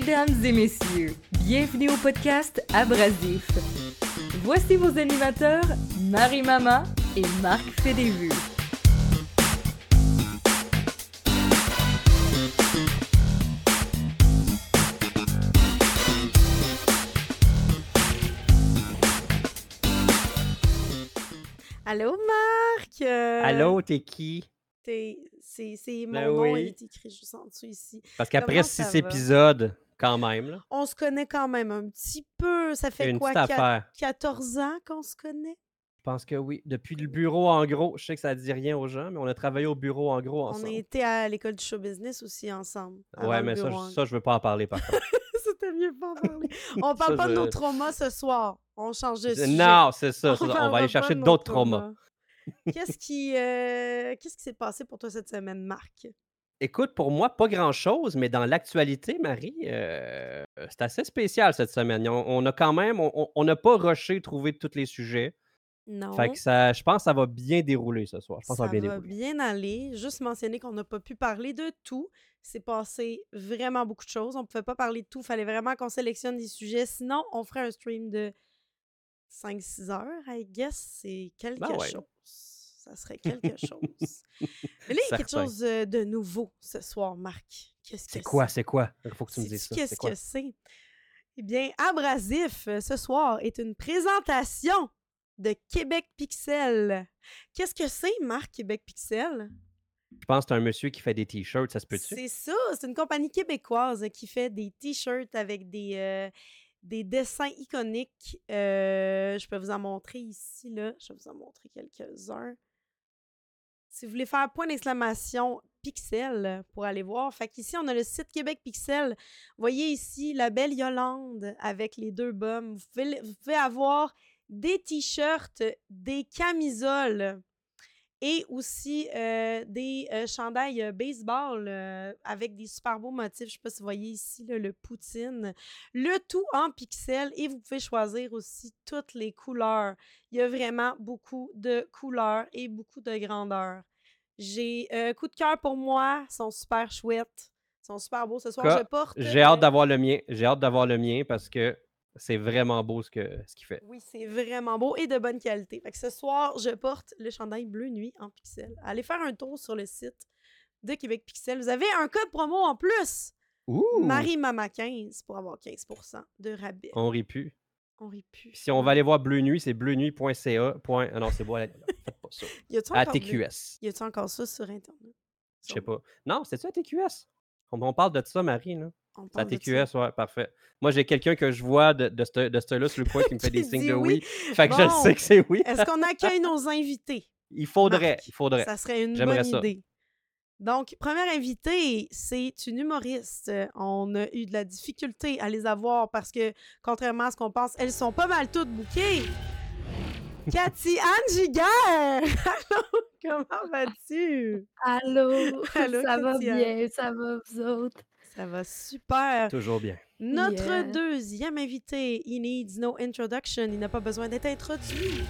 Mesdames et messieurs, bienvenue au podcast Abrasif. Voici vos animateurs, Marie-Mama et Marc Fédévu. Allô, Marc? Euh, Allô, t'es qui? t'es- C'est c'est mon Ben nom, il oui. est écrit juste en dessous ici. Parce qu'après six va? épisodes, quand même, là, On se connaît quand même un petit peu. Ça fait une quoi, petite quat- affaire. 14 ans qu'on se connaît? Je pense que oui. Depuis le bureau, en gros, je sais que ça dit rien aux gens, mais on a travaillé au bureau, en gros, On a ensemble. été à l'école du show business aussi ensemble. Ouais, mais ça, je- ça, je veux pas en parler, par contre. C'était mieux pas en parler. On parle Ça, pas de nos traumas ce soir. On change de sujet. Non, c'est ça. On va aller chercher d'autres traumas. Qu'est-ce qui euh, qu'est-ce qui s'est passé pour toi cette semaine, Marc? Écoute, pour moi, pas grand-chose, mais dans l'actualité, Marie, euh, c'est assez spécial cette semaine. On, on a quand même, on- n'a pas rushé trouver tous les sujets. Non. Fait que ça, je pense que ça va bien dérouler ce soir. Je pense que Ça ça va bien va dérouler. bien aller. Juste mentionner qu'on n'a pas pu parler de tout. C'est passé vraiment beaucoup de choses. On ne pouvait pas parler de tout. Il fallait vraiment qu'on sélectionne des sujets. Sinon, on ferait un stream de 5-6 heures, I guess. C'est quelque Ben ouais. chose. Ça serait quelque chose. Mais là, il y a quelque chose euh, de nouveau ce soir, Marc. Qu'est-ce que C'est quoi, c'est? quoi? Il faut que tu me dises ça. Qu'est-ce que c'est? Eh bien, Abrasif, euh, ce soir, est une présentation de Québec Pixel. Qu'est-ce que c'est, Marc, Québec Pixel? Je pense que c'est un monsieur qui fait des t-shirts, ça se peut-tu? C'est ça, c'est une compagnie québécoise qui fait des t-shirts avec des, euh, des dessins iconiques. Euh, je peux vous en montrer ici, là. Je vais vous en montrer quelques-uns. Si vous voulez faire point d'exclamation Pixel pour aller voir. Fait qu'ici, on a le site Québec Pixel. Voyez ici la belle Yolande avec les deux bums. Vous pouvez, avoir des t-shirts, des camisoles et aussi euh, des euh, chandails euh, baseball euh, avec des super beaux motifs. Je sais pas si vous voyez ici le Poutine. Le tout en pixels et vous pouvez choisir aussi toutes les couleurs. Il y a vraiment beaucoup de couleurs et beaucoup de grandeur. J'ai euh, coup de cœur pour moi. Ils sont super chouettes. Ils sont super beaux. Ce soir, je porte. J'ai hâte euh, d'avoir le mien. J'ai hâte d'avoir le mien parce que c'est vraiment beau ce que ce qu'il fait. Oui, c'est vraiment beau et de bonne qualité. Fait que ce soir, je porte le chandail bleu nuit en pixels. Allez faire un tour sur le site de Québec Pixel. Vous avez un code promo en plus. Ouh! Marie Mama 15 pour avoir 15% de rabais. On rit plus. On rit plus. Si on va aller voir Bleu Nuit, c'est bleunuit.ca. Point... Ah non, c'est bon. Pas ça. À TQS. y a-tu encore ça sur Internet? Je sais pas. Non, c'est ça, TQS. On, on parle de ça, Marie. là. À. TQS, ouais, parfait. Moi, j'ai quelqu'un que je vois de, de ce là sur le coin qui me fait des signes de oui. oui. Fait que je le sais que c'est oui. Est-ce qu'on accueille nos invités? Il faudrait. Marc? Il faudrait. Ça serait une bonne ça. idée. Donc, première invitée, c'est une humoriste. On a eu de la difficulté à les avoir parce que, contrairement à ce qu'on pense, elles sont pas mal toutes bouquées. Cathy Anne Giguère! Allô, comment vas-tu? Allô, Allô, ça va bien, ça va vous autres? Ça va super. Toujours bien. Notre Yeah. deuxième invité, he needs no introduction, il n'a pas besoin d'être introduit.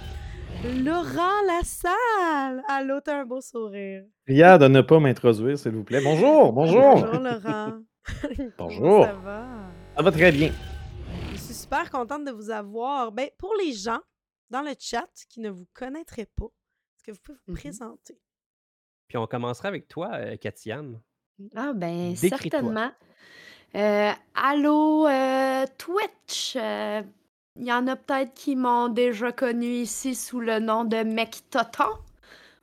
Laurent Lassalle! Allô, t'as un beau sourire. Prière de ne pas m'introduire, s'il vous plaît. Bonjour, bonjour. Bonjour, Laurent. Comment Bonjour. ça va? Ça va très bien. Je suis super contente de vous avoir. Ben, pour les gens dans le chat qui ne vous connaîtraient pas, est-ce que vous pouvez vous Mhm. présenter? Puis on commencera avec toi, euh, Katiane. Ah ben certainement. Euh, allô, euh, Twitch. euh, Il y en a peut-être qui m'ont déjà connu ici sous le nom de Mec Toton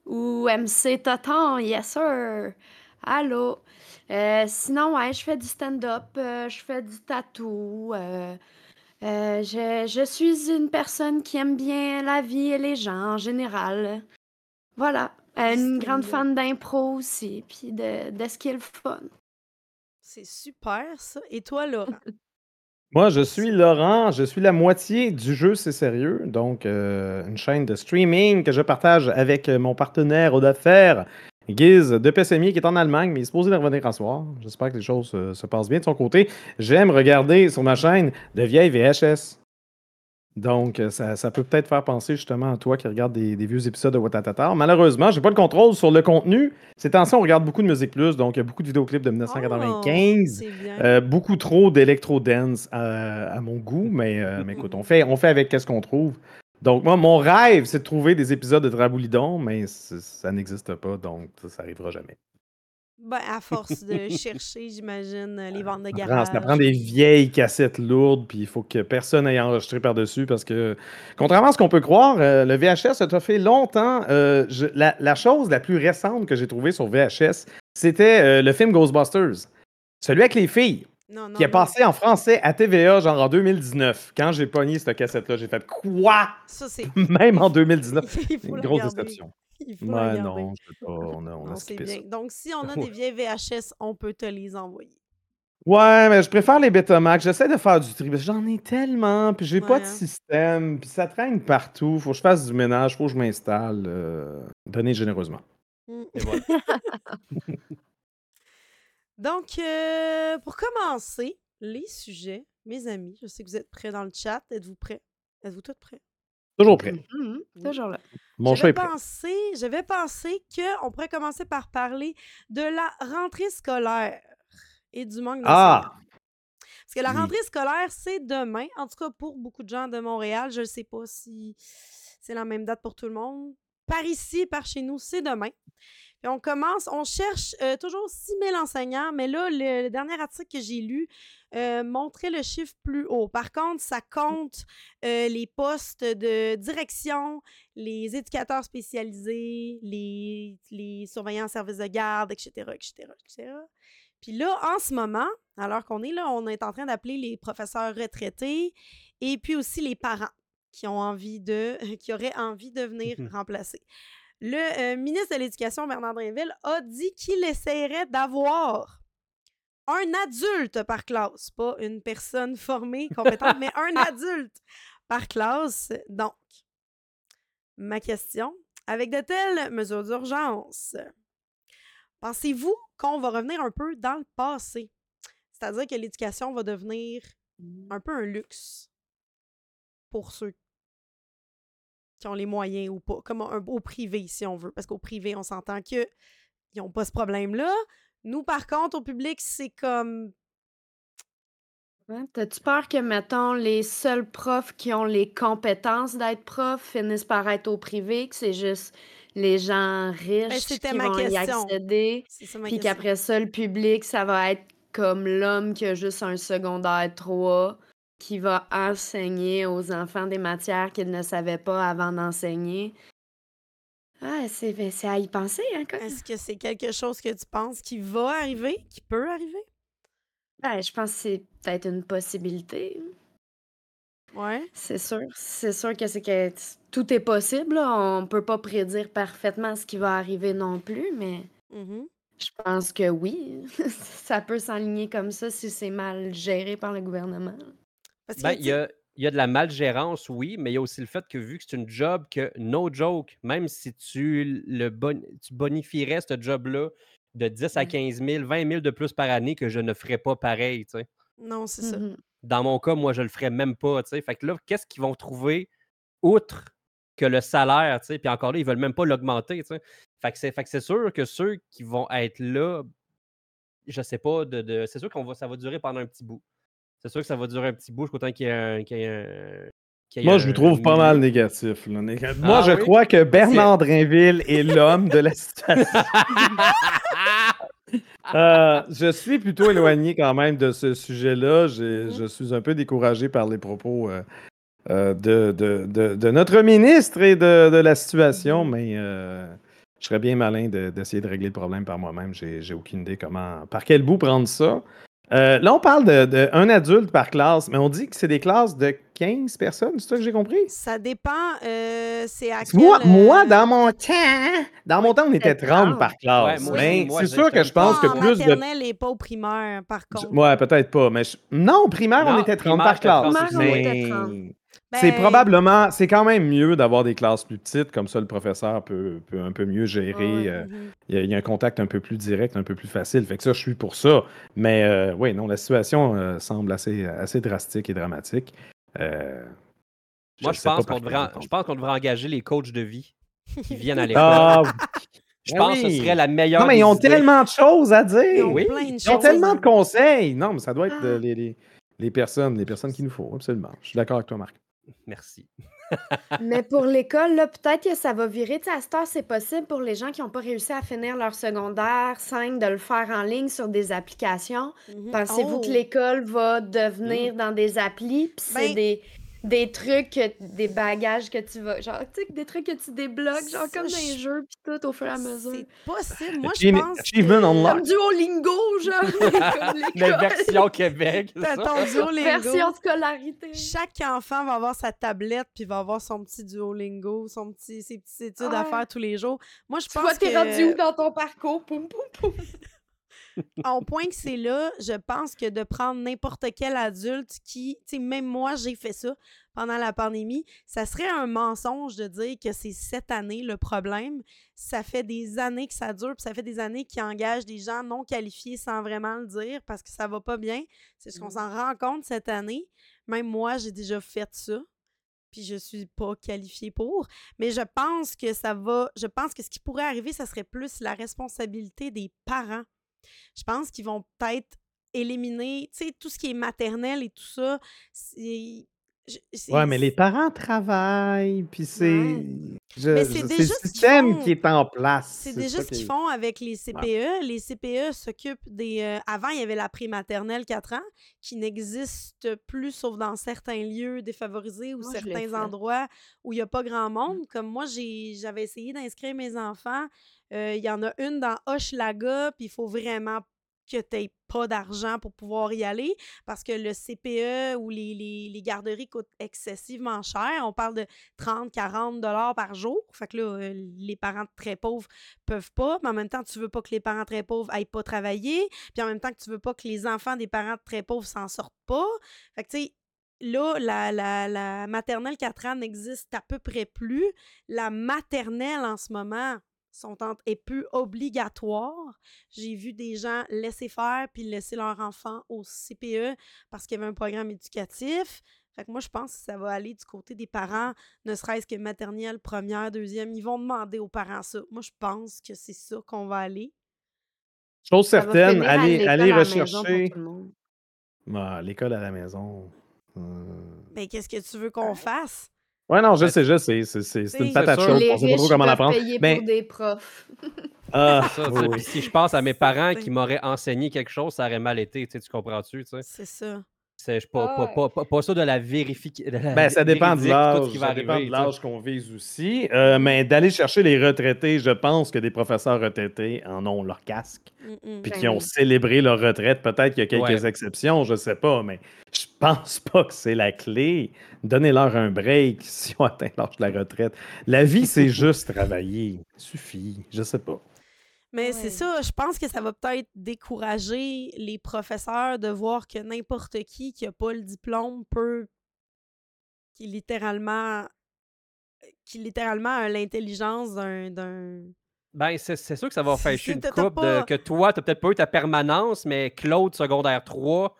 ou MC Toton, yes sir. Allô. Euh, sinon, ouais, je fais du stand-up, euh, je fais du tatou. Euh, je, je suis une personne qui aime bien la vie et les gens en général. Voilà. Euh, une grande fan d'impro aussi, puis de, de ce qui est le fun. C'est super, ça. Et toi, Laurent? Moi, je suis Laurent, je suis la moitié du jeu C'est Sérieux, donc euh, une chaîne de streaming que je partage avec mon partenaire aux affaires, Giz de Pessemier, qui est en Allemagne, mais il est supposé de revenir en soir. J'espère que les choses euh, se passent bien de son côté. J'aime regarder sur ma chaîne de vieilles VHS. Donc, euh, ça, ça peut peut-être faire penser justement à toi qui regarde des, des vieux épisodes de Watatata. Malheureusement, j'ai pas le contrôle sur le contenu. Ces temps-ci, on regarde beaucoup de Musique Plus, donc il y a beaucoup de vidéoclips de Oh, 1995. c'est bien. Euh, beaucoup trop d'électro-dance à, à mon goût, mais, euh, mais écoute, on fait, on fait avec qu'est-ce qu'on trouve. Donc, moi, mon rêve, c'est de trouver des épisodes de Draboulidon, mais ça n'existe pas, donc ça, ça arrivera jamais. Ben, à force de chercher, j'imagine, euh, les ventes de garage. ça prend des vieilles cassettes lourdes, puis il faut que personne ait enregistré par-dessus, parce que, contrairement à ce qu'on peut croire, euh, le VHS a fait longtemps. euh, je- la, la chose la plus récente que j'ai trouvée sur VHS, c'était euh, le film Ghostbusters. Celui avec les filles. Non, non, qui est non. passé en français à TVA, genre en 2019. Quand j'ai pogné cette cassette-là, j'ai fait quoi? Ça, c'est. Même en 2019. Il faut Une grosse regarder. déception. Il faut Ouais, non, je sais pas. On a, on a Non, c'est skippé ça. bien. Donc, si on a des vieilles VHS, on peut te les envoyer. Ouais, mais je préfère les Betamax. J'essaie de faire du tri. parce que J'en ai tellement, puis j'ai pas Ouais, de hein. système, puis ça traîne partout. Faut que je fasse du ménage, faut que je m'installe. euh, Donnez généreusement. Mm. Et voilà. Donc, euh, pour commencer, les sujets, mes amis, je sais que vous êtes prêts dans le chat. Êtes-vous prêts? Êtes-vous tous prêts? Toujours prêt. Mhm, Toujours là. Mon je chat vais est prêt. penser, je vais penser qu'on pourrait commencer par parler de la rentrée scolaire et du manque Ah! d'enseignants. Parce que la Oui. rentrée scolaire, c'est demain. En tout cas, pour beaucoup de gens de Montréal, je ne sais pas si c'est la même date pour tout le monde. Par ici, par chez nous, c'est demain. On commence, on cherche euh, toujours 6 000 enseignants, mais là, le, le dernier article que j'ai lu euh, montrait le chiffre plus haut. Par contre, ça compte euh, les postes de direction, les éducateurs spécialisés, les, les surveillants en service de garde, etc., etc., etc. Puis là, en ce moment, alors qu'on est là, on est en train d'appeler les professeurs retraités et puis aussi les parents qui ont envie de, qui auraient envie de venir remplacer. Le euh, ministre de l'Éducation, Bernard Drinville, a dit qu'il essaierait d'avoir un adulte par classe, pas une personne formée, compétente, mais un adulte par classe. Donc, ma question, avec de telles mesures d'urgence, pensez-vous qu'on va revenir un peu dans le passé? C'est-à-dire que l'éducation va devenir un peu un luxe pour ceux qui ont les moyens ou pas, comme un, au privé, si on veut. Parce qu'au privé, on s'entend qu'ils n'ont pas ce problème-là. Nous, par contre, au public, c'est comme. Ouais, T'as-tu peur que, mettons, les seuls profs qui ont les compétences d'être profs finissent par être au privé, que c'est juste les gens riches Ben, c'était qui ma vont y question. accéder, ça ma puis qu'après ça, le public, ça va être comme l'homme qui a juste un secondaire 3, qui va enseigner aux enfants des matières qu'ils ne savaient pas avant d'enseigner. Ah, c'est ben, à y penser, hein. Est-ce que c'est quelque chose que tu penses qui va arriver, qui peut arriver? Ben, je pense que c'est peut-être une possibilité. Ouais. C'est sûr. C'est sûr que c'est que tout est possible. là. On peut pas prédire parfaitement ce qui va arriver non plus, mais Mhm. je pense que oui. ça peut s'aligner comme ça si c'est mal géré par le gouvernement. Parce que, Ben, il y a, il y a de la malgérance, oui, mais il y a aussi le fait que vu que c'est une job que, no joke, même si tu, le bon, tu bonifierais ce job-là de 10 à Mm. 15 000, 20 000 de plus par année, que je ne ferais pas pareil, tu sais. Non, c'est ça. Mhm. Dans mon cas, moi, je le ferais même pas, tu sais. Fait que là, qu'est-ce qu'ils vont trouver outre que le salaire, tu sais? Puis encore là, ils veulent même pas l'augmenter, tu sais. Fait que c'est fait que c'est sûr que ceux qui vont être là, je sais pas, de, de- c'est sûr qu'on va, ça va durer pendant un petit bout. C'est sûr que ça va durer un petit bout jusqu'au temps qu'il y ait un. qu'il y ait un- Moi, je vous trouve pas mal négatif. là. Néga- Moi, Ah je oui? crois que Bernard Drinville est l'homme de la situation. Euh, je suis plutôt éloigné quand même de ce sujet-là. J'ai- Je suis un peu découragé par les propos euh, euh, de, de- de- de notre ministre et de, de la situation, mais euh, je serais bien malin de- d'essayer de, régler le problème par moi-même. J'ai j'ai aucune idée comment, par quel bout prendre ça. Euh, là, on parle d'un de, adulte par classe, mais on dit que c'est des classes de 15 personnes, c'est ça que j'ai compris? Ça dépend, euh, c'est à. Moi, euh, dans mon temps, dans mon temps, on était 30 par classe. Mais c'est sûr que je pense que ah, plus de... maternelle et pas au primaire, par contre. Ouais, peut-être pas, mais je... Non, primaire, on était 30 par classe. Mais... C'est ben, probablement, c'est quand même mieux d'avoir des classes plus petites, comme ça le professeur peut, un peu mieux gérer. Euh, mhm. Il, y a, un contact un peu plus direct, un peu plus facile. Fait que ça, je suis pour ça. Mais euh, oui, non, la situation euh, semble assez, assez drastique et dramatique. Moi, je, pense qu'on devrait, engager les coachs de vie qui viennent à l'école. Ah, je pense que ce serait la meilleure. Non, mais ils ont tellement de choses à dire. Ils ont, oui. plein de ils ont tellement de conseils. Non, mais ça doit être ah. les, les, les, personnes, les personnes qu'il nous faut, absolument. Je suis d'accord avec toi, Marc. Merci. Mais pour l'école, là, peut-être que ça va virer. Tu sais, à cette heure, c'est possible pour les gens qui n'ont pas réussi à finir leur secondaire 5 de le faire en ligne sur des applications. Mhm. Pensez-vous Oh! que l'école va devenir dans des applis? Puis c'est Ben- des, des trucs, que- des bagages que tu vas. Genre, tu sais, des trucs que tu débloques, genre Ça, comme dans les je- jeux, puis tout au fur et à mesure. C'est possible. Moi, je pense Achievement que... unlocked. Comme Duolingo, genre. comme La l'école. version Québec. c'est T'as ça? ton Duolingo. Version scolarité. Chaque enfant va avoir sa tablette puis va avoir son petit Duolingo, son petit, ses petites études à Ouais. faire tous les jours. Moi, je Tu pense vois, t'es que... rendu où dans ton parcours? Poum, poum, poum. Au point que c'est là, je pense que de prendre n'importe quel adulte qui, tu sais, même moi, j'ai fait ça pendant la pandémie, ça serait un mensonge de dire que c'est cette année le problème. Ça fait des années que ça dure, puis ça fait des années qu'ils engagent des gens non qualifiés sans vraiment le dire parce que ça va pas bien. C'est ce qu'on Mm. s'en rend compte cette année. Même moi, j'ai déjà fait ça. Puis je suis pas qualifiée pour. Mais je pense que ça va. Je pense que ce qui pourrait arriver, ça serait plus la responsabilité des parents. Je pense qu'ils vont peut-être éliminer, tu sais, tout ce qui est maternel et tout ça. Je- Ouais, mais les parents travaillent, puis c'est. Ouais. c'est le système qui est en place. C'est déjà ce qu'ils qui- font avec les CPE. Les CPE s'occupent des. euh, avant, il y avait la prématernelle 4 ans qui n'existe plus sauf dans certains lieux défavorisés ou Moi, certains endroits où il n'y a pas grand monde. Comme moi, j'avais essayé d'inscrire mes enfants. Euh, Il y en a une dans Hochelaga, puis il faut vraiment que tu n'aies pas d'argent pour pouvoir y aller parce que le CPE ou les, les- garderies coûtent excessivement cher. On parle de 30, 40 dollars par jour. Fait que là, euh, les parents très pauvres peuvent pas, mais en même temps, tu veux pas que les parents très pauvres aillent pas travailler, puis en même temps que tu veux pas que les enfants des parents très pauvres s'en sortent pas. Fait que tu sais, là, la, la, la maternelle 4 ans n'existe à peu près plus. La maternelle en ce moment sont en- est plus obligatoire. J'ai vu des gens laisser faire puis laisser leur enfant au CPE parce qu'il y avait un programme éducatif. Fait que moi, je pense que ça va aller du côté des parents, ne serait-ce que maternelle, première, deuxième. Ils vont demander aux parents ça. Moi, je pense que c'est ça qu'on va aller. Chose Ça certaine, allez, l'école allez à la maison pour rechercher. Ah, L'école à la maison. Hmm. Ben, qu'est-ce que tu veux qu'on fasse? Ouais, non, je Ben, sais, je sais. C'est c'est- c'est c'est une patate chaude. On sait pas riches trop comment la peuvent prendre. payer Mais, pour des profs. ah, Ça, tu oui, sais, si je pense à mes parents qui m'auraient enseigné quelque chose, ça aurait mal été, tu sais, tu comprends-tu? tu sais? C'est ça. C'est je- pas, pas, Ouais. pas, pas, pas ça de la vérification. Ben, ça dépend de l'âge. ce qui va Ça dépend arriver. de tu sais. l'âge qu'on vise aussi. Euh, mais d'aller chercher les retraités, je pense que des professeurs retraités en ont leur casque. Mm-mm. Puis Ben qui ont célébré leur retraite. Peut-être qu'il y a quelques Ouais. exceptions, je sais pas, mais je pense pas que c'est la clé. Donnez-leur un break si on atteint l'âge de la retraite. La vie, c'est juste travailler. Suffit. Je sais pas. Mais Ouais. c'est ça, je pense que ça va peut-être décourager les professeurs de voir que n'importe qui qui n'a pas le diplôme peut, qui littéralement, qui littéralement a l'intelligence d'un- d'un. Ben, c'est c'est sûr que ça va C'est- fâcher une t'as- t'as coupe pas- de, que toi, tu peut-être pas eu ta permanence, mais Claude, secondaire 3,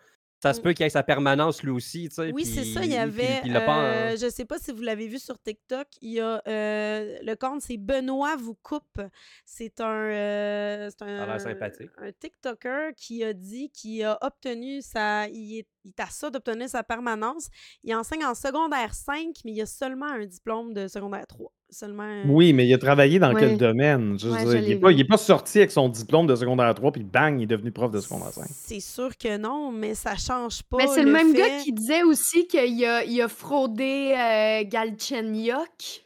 ça se peut qu'il ait sa permanence lui aussi. tu sais, Oui, c'est ça, il y avait. puis- puis pas en- euh, je sais pas si vous l'avez vu sur TikTok, il y a euh, le compte, c'est Benoît vous coupe. C'est un, euh, un, sympathique. un TikToker qui a dit qu'il a obtenu sa. Il est, il est à ça d'obtenir sa permanence. Il enseigne en secondaire 5, mais il a seulement un diplôme de secondaire 3. Seulement. Oui, mais il a travaillé dans quel domaine? Je veux Ouais, dire, je il n'est pas, sorti avec son diplôme de secondaire 3, puis bang, il est devenu prof de secondaire 5. C'est sûr que non, mais ça change pas. Mais c'est le, même gars qui disait aussi qu'il a, il a fraudé euh, Galchenyuk.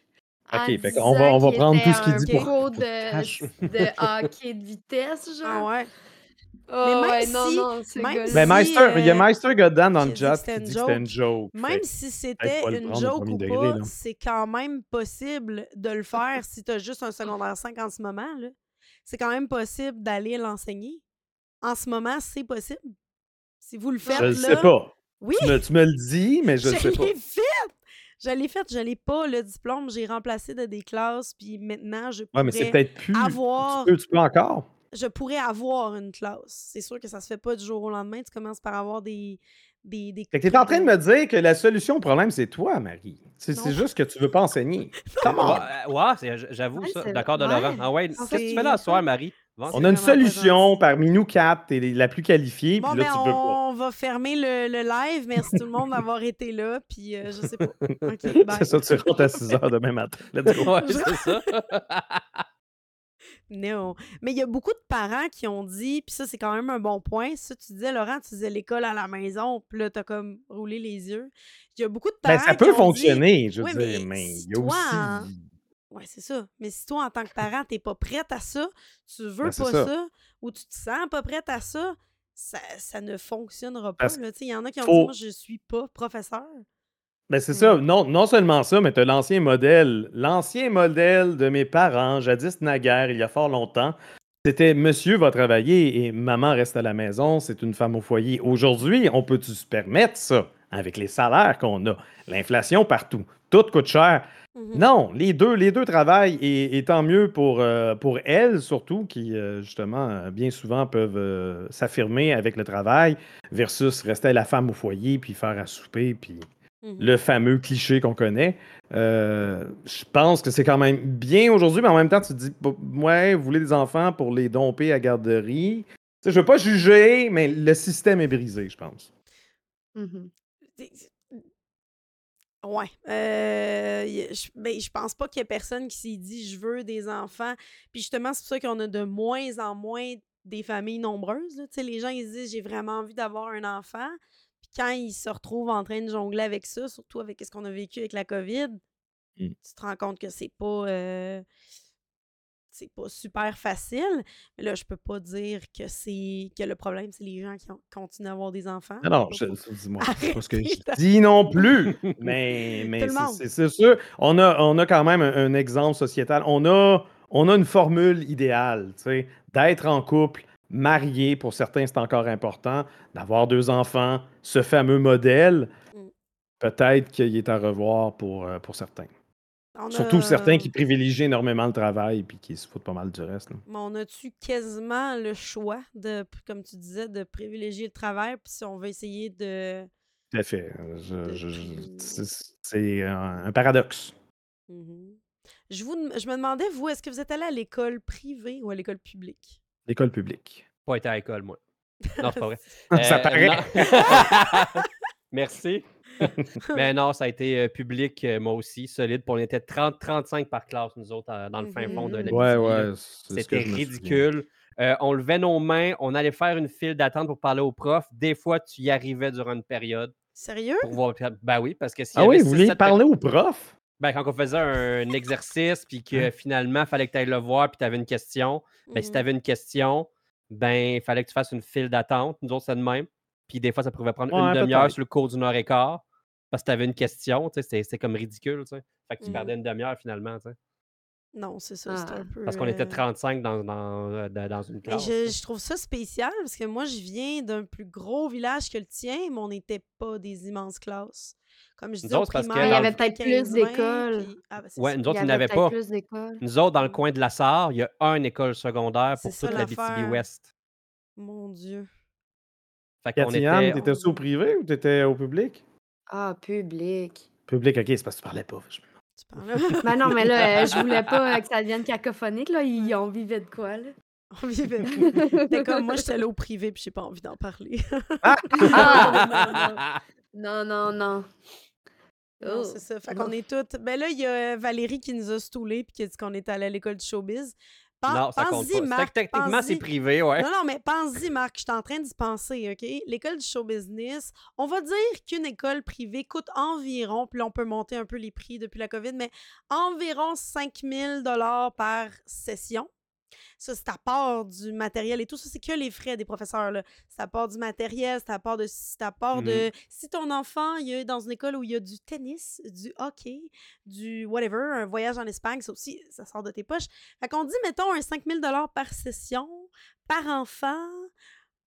en Ok, fait qu'on va- on va prendre tout ce qu'il dit pour- de, de hockey de vitesse, genre. Ah ouais. Ah Mais même ouais, non, si- non, même si- Ben, Meister, il y a euh, Meister Godin dans qui le chat qui une dit que c'était une joke. Même si c'était une joke ou pas, c'est quand même possible de le faire si tu as juste un secondaire 5 en ce moment. là. C'est quand même possible d'aller l'enseigner. En ce moment, c'est possible. Si vous le faites, Je là... sais pas. Oui, Tu me, tu me le dis, mais je le sais pas. l'ai fait! Je l'ai fait, je l'ai pas le diplôme. J'ai remplacé de des classes, puis maintenant, je Ouais, mais c'est pourrais, peut-être plus. avoir- Tu peux, tu peux encore. Je pourrais avoir une classe. C'est sûr que ça se fait pas du jour au lendemain. Tu commences par avoir des, des, des Fait que t'es en train de me dire que la solution au problème, c'est toi, Marie. C'est juste que tu veux pas enseigner. Come on! Ouais, ouais, c'est- j'avoue Ouais, ça. c'est- D'accord de ouais. Laurent. Ah ouais, qu'est-ce que tu fais là ce soir, Marie? Bon, On a une solution parmi nous quatre, t'es la plus qualifiée, Bon, puis mais là, tu peux pas. on va fermer le, le live. Merci tout le monde d'avoir été là. Puis euh, je sais pas. C'est ça, tu rentres à 6 h demain matin. Let's go. Ouais, c'est ça. Non. Mais il y a beaucoup de parents qui ont dit, puis ça, c'est quand même un bon point. Ça, tu disais, Laurent, tu disais l'école à la maison, puis là, t'as comme roulé les yeux. Il y a beaucoup de Ben, parents ça qui peut ont dit- fonctionner, je veux Oui, dire, mais si il y a toi, aussi. hein, Ouais, c'est ça. Mais si toi, en tant que parent, t'es pas prête à ça, tu veux Ben, pas ça. ça. ou tu te sens pas prête à ça, ça, ça ne fonctionnera pas. Il y en a qui ont dit, moi, je suis pas professeur. Ben, c'est Mm. ça. Non, non seulement ça, mais tu as l'ancien modèle. L'ancien modèle de mes parents, jadis naguère, il y a fort longtemps, c'était monsieur va travailler et maman reste à la maison, c'est une femme au foyer. Aujourd'hui, on peut-tu se permettre ça? Avec les salaires qu'on a, l'inflation partout, tout coûte cher. Mhm. Non, les deux, les deux travaillent et, et tant mieux pour, euh, pour elles surtout qui, euh, justement, euh, bien souvent peuvent s'affirmer avec le travail versus rester la femme au foyer puis faire à souper puis Mhm. le fameux cliché qu'on connaît. Euh, je pense que c'est quand même bien aujourd'hui, mais en même temps, tu te dis, ouais, vous voulez des enfants pour les domper à garderie. Tu sais, je veux pas juger, mais le système est brisé, je pense. Des- Ouais. Euh, je, ben, je pense pas qu'il y ait personne qui s'est dit je veux des enfants. Puis justement, c'est pour ça qu'on a de moins en moins des familles nombreuses. là. Tu sais, Les gens ils se disent j'ai vraiment envie d'avoir un enfant. Quand ils se retrouvent en train de jongler avec ça, surtout avec ce qu'on a vécu avec la COVID, Mm. tu te rends compte que c'est pas. euh, c'est pas super facile. Mais là, je peux pas dire que c'est que le problème, c'est les gens qui ont- continuent à avoir des enfants. Ah non, Je dis-moi, c'est pas ce que je dis non plus. Mais, mais c'est sûr, on a, on a quand même un, un exemple sociétal. On a, on a une formule idéale, tu sais, d'être en couple, marié, pour certains, c'est encore important, d'avoir deux enfants, ce fameux modèle. Mm. Peut-être qu'il est à revoir pour, euh, pour certains. On Surtout a- certains qui privilégient énormément le travail et qui se foutent pas mal du reste. là. Mais on a-tu quasiment le choix de, comme tu disais, de privilégier le travail, puis si on veut essayer de. Tout à fait. De c'est un, paradoxe. Mhm. je, vous, je me demandais, vous, est-ce que vous êtes allé à l'école privée ou à l'école publique? L'école publique. Pas été à l'école, moi. Non, c'est pas vrai. Ça Euh, paraît. non. Merci. Mais non, ça a été euh, public, euh, moi aussi, solide. On était 30-35 par classe, nous autres, dans le fin fond de Mhm. la Ouais, ouais. C'était ridicule. Euh, on levait nos mains, on allait faire une file d'attente pour parler au prof. Des fois, tu y arrivais durant une période Sérieux? pour voir. Ben oui, parce que s'il y Ah oui, vous sept parler au prof? Ben, quand on faisait un exercice, puis que finalement, il fallait que tu ailles le voir, puis tu avais une question, ben, si Mhm. tu avais une question, ben, il fallait que tu fasses une file d'attente. Nous autres, c'est de même. Puis des fois, ça pouvait prendre Ouais, une demi-heure sur le cours d'une heure et quart, parce que tu avais une question. tu sais, C'était comme ridicule. tu sais. Fait que tu Mhm. perdais une demi-heure finalement. tu sais, Non, c'est ça, c'est Ah. un peu. Parce qu'on était euh, 35 dans, dans, euh, dans- dans une classe. je, je trouve ça spécial parce que moi, je viens d'un plus gros village que le tien, mais on n'était pas des immenses classes. Comme je disais, au primaire, Il y avait peut-être plus 15-20, d'écoles. puis- Ah, ben, Ouais, nous autres, il n'y avait pas. plus d'écoles. Nous autres, dans le coin de la Sarre, il y a une école secondaire pour ça toute la. BTB-Ouest. Mon Dieu. Fait qu'on était... t'étais au privé ou t'étais au public? Ah, public. Public, ok, c'est parce que tu parlais pas. je- Ben non, mais là, euh, je voulais pas euh, que ça devienne cacophonique, là. Ils ont vivait de quoi, là? On vivait plus. Comme moi, j'étais allée au privé puis j'ai pas envie d'en parler. Ah! Non, non, non. Non, Oh. c'est ça. Fait qu'on est toutes. Ben là, il y a Valérie qui nous a stoulés puis qui a dit qu'on était allé à l'école du showbiz. Non, ça compte pense-y, pas. Marc, Tec- Techniquement, c'est privé, ouais. Non, non, mais pense-y, Marc, je suis en train d'y penser, OK? L'école du show business, on va dire qu'une école privée coûte environ, puis là, on peut monter un peu les prix depuis la COVID, mais environ 5000 dollars par session. Ça, c'est à part du matériel et tout. Ça, c'est que les frais des professeurs. là. C'est à part du matériel, c'est à part de. C'est à part de. Si ton enfant il est dans une école où il y a du tennis, du hockey, du whatever, un voyage en Espagne, ça aussi, ça sort de tes poches. Fait qu'on dit, mettons, un 5000 par session, par enfant.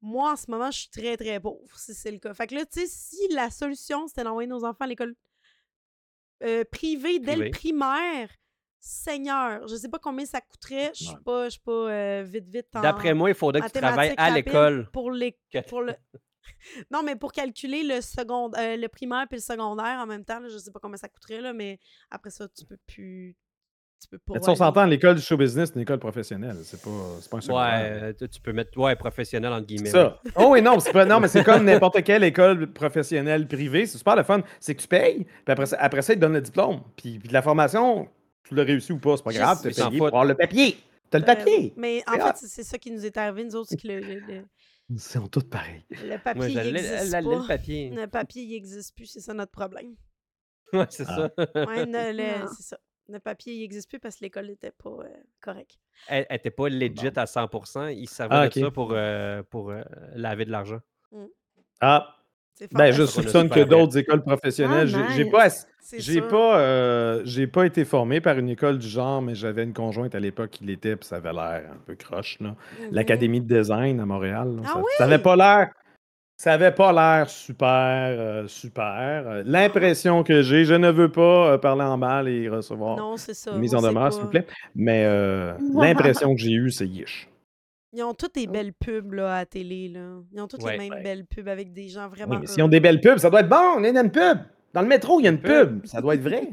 Moi, en ce moment, je suis très, très pauvre, si c'est le cas. Fait que là, tu sais, si la solution, c'était d'envoyer nos enfants à l'école euh, privée dès le primaire, Seigneur, je sais pas combien ça coûterait. Je suis Ouais. pas, je suis pas euh, vite, vite en D'après moi, il faudrait que tu travailles à l'école. Pour, les, que- pour le... Non, mais pour calculer le second, euh, le primaire puis le secondaire en même temps, là, je sais pas combien ça coûterait, là, mais après ça, tu peux plus. Tu peux pas. Mais on s'entend, l'école du show business, c'est une école professionnelle. C'est pas, c'est pas un Ouais, secondaire. euh, tu tu peux mettre ouais, professionnel entre C'est guillemets. ça. Oh oui, non, c'est pas- non, mais c'est comme n'importe quelle école professionnelle privée. C'est super le fun. C'est que tu payes, puis après ça, après ça ils te donnent le diplôme. Puis, puis de la formation, tu l'as réussi ou pas, c'est pas grave. Ils s'en payé pour avoir le papier. T'as le Euh, papier. mais en fait, c'est- ça qui nous est arrivé, nous autres, c'est que le, Ils sont tous pareils. le papier, il la- la- le pas. papier. Le papier, il n'existe plus, c'est ça notre problème. Ouais, c'est Ah. ça. Ouais, Ah. c'est ça. Le papier, il n'existe plus parce que l'école n'était pas euh, correcte. Elle était pas legit Bon. à 100%. Il servait Ah, de ok. ça pour, euh, pour euh, laver de l'argent. Ah, C'est ben je soupçonne que d'autres écoles professionnelles. Ah, j'ai- pas, j'ai sûr. pas, euh, j'ai pas été formé par une école du genre, mais j'avais une conjointe à l'époque qui l'était, puis ça avait l'air un peu croche. là. Mhm. l'Académie de design à Montréal. là. Ah ça, oui? ça avait pas l'air. Ça avait pas l'air super, euh, super. Euh, L'impression que j'ai, je ne veux pas euh, parler en mal et recevoir Non, c'est ça. une mise en demeure, s'il vous plaît. Mais euh, l'impression que j'ai eue, c'est yish. Ils ont toutes des belles pubs là, à la télé. Là. Ils ont toutes Ouais. les mêmes Ouais. belles pubs avec des gens Oui, vraiment. mais s'ils ont des belles pubs, ça doit être bon. Il y a une pub. Dans le métro, il y a une pub? Ça doit être vrai.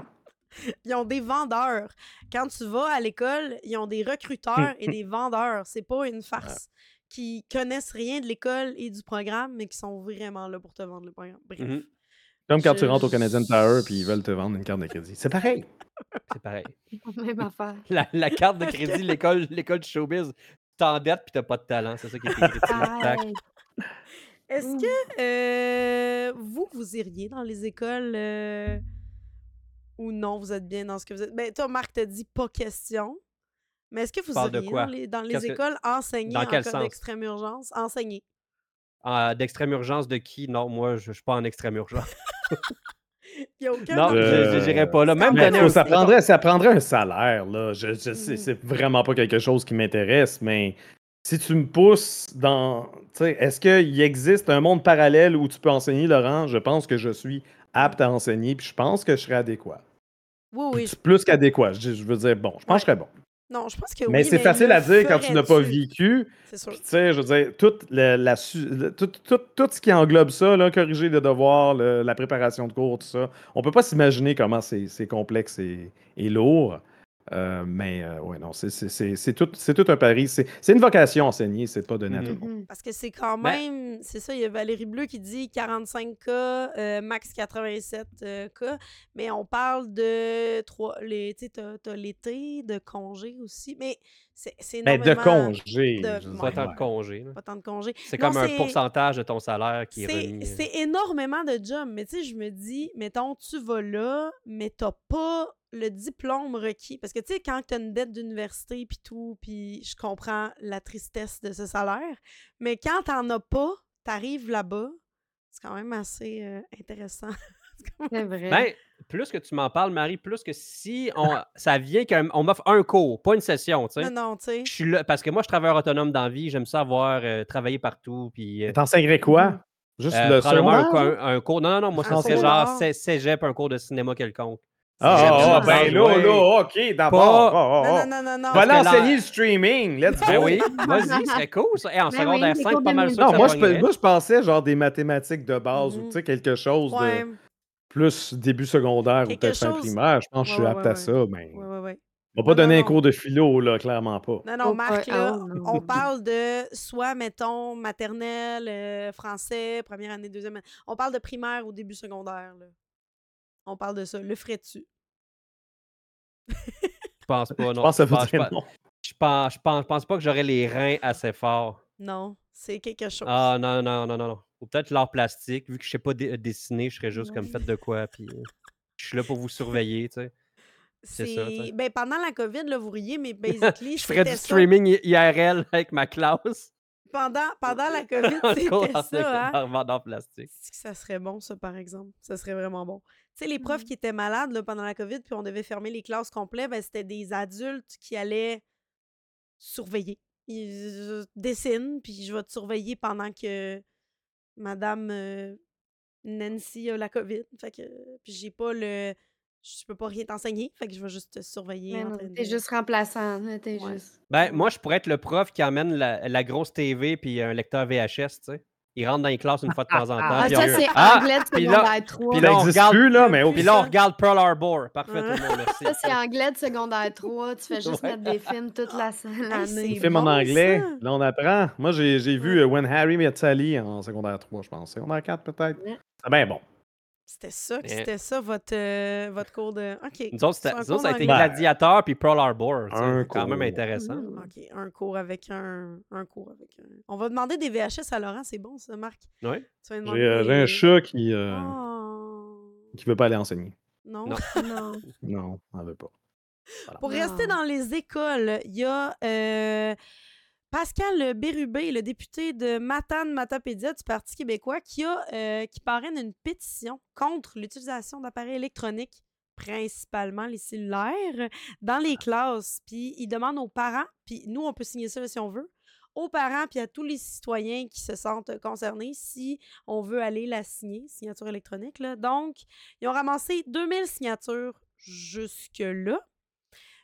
Ils ont des vendeurs. Quand tu vas à l'école, ils ont des recruteurs et des vendeurs. C'est pas une farce. Qui connaissent rien de l'école et du programme, mais qui sont vraiment là pour te vendre le programme. Bref. Mhm. Comme quand Je- tu rentres au Canadian Tower puis ils veulent te vendre une carte de crédit. C'est pareil. C'est pareil. Même affaire. La, la carte de crédit, l'école, l'école du showbiz, t'endettes puis t'as pas de talent. C'est ça qui est écrit sur la plaque. Aïe. Est-ce que euh, vous, vous iriez dans les écoles euh, ou non, vous êtes bien dans ce que vous êtes? Ben, toi, Marc, t'as dit pas question. Mais est-ce que vous iriez dans les, dans les Qu'est-ce que- écoles enseigner Dans en quel cas sens? d'extrême urgence? Enseigner. Ah, D'extrême urgence de qui? Non, moi, je je suis pas en extrême urgence. Il y a aucun Non, Euh, pas là. Même Mais donner un- ça, prendrait, ça prendrait un salaire, là. Je, je sais, Mhm. c'est vraiment pas quelque chose qui m'intéresse, mais si tu me pousses dans. Est-ce qu'il existe un monde parallèle où tu peux enseigner, Laurent? Je pense que je suis apte à enseigner, puis je pense que je serais adéquat. Oui, oui. je- Plus qu'adéquat. Je, je veux dire, bon, je pense que je serais bon. Non, je pense que mais oui, c'est facile le à dire quand tu n'as pas vécu. C'est sûr. Tu sais, je veux dire, la tout, tout- tout ce qui englobe ça, là, corriger les devoirs, le- la préparation de cours, tout ça, on peut pas s'imaginer comment c'est c'est complexe et, et lourd. Euh, mais euh, ouais, non, c'est- c'est c'est- c'est tout, c'est tout un pari. C'est c'est une vocation enseigner, c'est pas donné à tout le monde. Mhm. Parce que c'est quand Ben- même, c'est ça, il y a Valérie Bleu qui dit 45 cas, euh, max 87 euh, cas, mais on parle de trois, les, tu sais, t'as, t'as l'été, de congé aussi, mais c'est, c'est Mais Ben, de énormément- congé. de- Pas Ouais. tant de congés. là. Pas tant de congés. C'est Non, comme un pourcentage de ton salaire qui est, C'est, remis. euh. c'est énormément de jobs, mais tu sais, je me dis, mettons, tu vas là, mais t'as pas le diplôme requis. Parce que tu sais, quand t'as une dette d'université puis tout, puis je comprends la tristesse de ce salaire, mais quand t'en as pas, t'arrives là-bas, c'est quand même assez euh, intéressant. C'est vrai. Ben, plus que tu m'en parles, Marie, plus que si on, ça vient qu'on m'offre un cours, pas une session, tu sais. non, non, tu sais. Je suis là, parce que moi, je travaille autonome dans la vie, j'aime ça avoir euh, travaillé partout, puis... euh, T'enseignerais quoi? Juste euh, le probablement un, un- cours... Non, non, non, moi, Un ce serait secondaire? genre cé- cégep, un cours de cinéma quelconque. Ah, ah, ah, genre, ben là, là, ok, d'abord. Pas- ah, ah, Non, ah. non, non, non, non. Va l'enseigner le streaming, let's go! Ben oui, vas-y, c'est cool, ça. Et en Ben secondaire oui, les 5, cours pas de mal sûr que Non, ça moi je, moi, je pensais genre des mathématiques de base ou Mhm. tu sais, quelque chose Ouais, de plus début secondaire ou peut-être chose- primaire. Je pense que je suis Ouais, apte ouais, à ouais. ça, mais ouais, ouais, ouais. on va pas Non, donner non, un non. cours de philo, là, clairement pas. Non, non, Oh, Marc, là, oh, on parle de soit, mettons, maternelle, euh, français, première année, deuxième année. On parle de primaire ou début secondaire, là. On parle de ça. Le ferais-tu? Je pense pas, non. Je pense Je je non. Je pense, je pense, je pense pas que j'aurais les reins assez forts. Non, c'est quelque chose. Ah non, non, non, non, non. Ou peut-être l'art plastique, vu que je sais pas dé- dessiner, je serais juste Non. comme fait de quoi, puis euh, je suis là pour vous surveiller, tu sais. c'est ça. Ben, pendant la COVID, là, vous riez, mais basically, Je ferais du ça. streaming IRL avec ma classe. Pendant, pendant la COVID, en c'était ça, hein? d'art plastique. Ça serait bon, ça, par exemple. Ça serait vraiment bon. Tu sais, les profs Mhm. qui étaient malades là, pendant la COVID, puis on devait fermer les classes complètes, ben, c'était des adultes qui allaient surveiller. Ils je dessinent, puis je vais te surveiller pendant que Madame euh, Nancy a la COVID. Fait que, puis j'ai pas le... Je peux pas rien t'enseigner, fait que je vais juste te surveiller. T'es juste remplaçant. Ouais. juste. Ben, moi, je pourrais être le prof qui amène la, la grosse TV puis un lecteur VHS, tu sais. ils rentrent dans les classes une fois de temps en temps. Ah, puis ça, c'est Ah! anglais de secondaire 3. puis là, on regarde- plus, là, mais Puis là, on ça. regarde Pearl Harbor. Parfait, tout le monde, merci. Ça, c'est anglais de secondaire 3. Tu fais juste Ouais. mettre des films toute la- c'est l'année. Les films en anglais, ça. là, on apprend. Moi, j'ai vu euh, When Harry Met Sally en secondaire 3, je pense. Secondaire 4, peut-être. Ouais. C'est bien bon. C'était ça, Mais- c'était ça votre, euh, votre cours de. OK. Nous autres, un nous autres, ça a été. Gladiateur puis Pearl Harbor. C'est quand même intéressant. Mm. OK, un cours avec un, un cours avec un. On va demander des VHS à Laurent, c'est bon ça, Marc? Oui. Tu vas lui J'ai demander euh, j'ai un chat qui euh, Oh. qui veut pas aller enseigner. Non? Non. Non. Non, elle veut pas. Pour Non. rester dans les écoles, il y a euh, Pascal Bérubé, le député de Matane Matapédia du Parti québécois, qui, a, euh, qui parraine une pétition contre l'utilisation d'appareils électroniques, principalement les cellulaires, dans les classes. Puis il demande aux parents, puis nous, on peut signer ça là, si on veut, aux parents puis à tous les citoyens qui se sentent concernés si on veut aller la signer, signature électronique. Là. Donc, ils ont ramassé 2000 signatures jusque-là.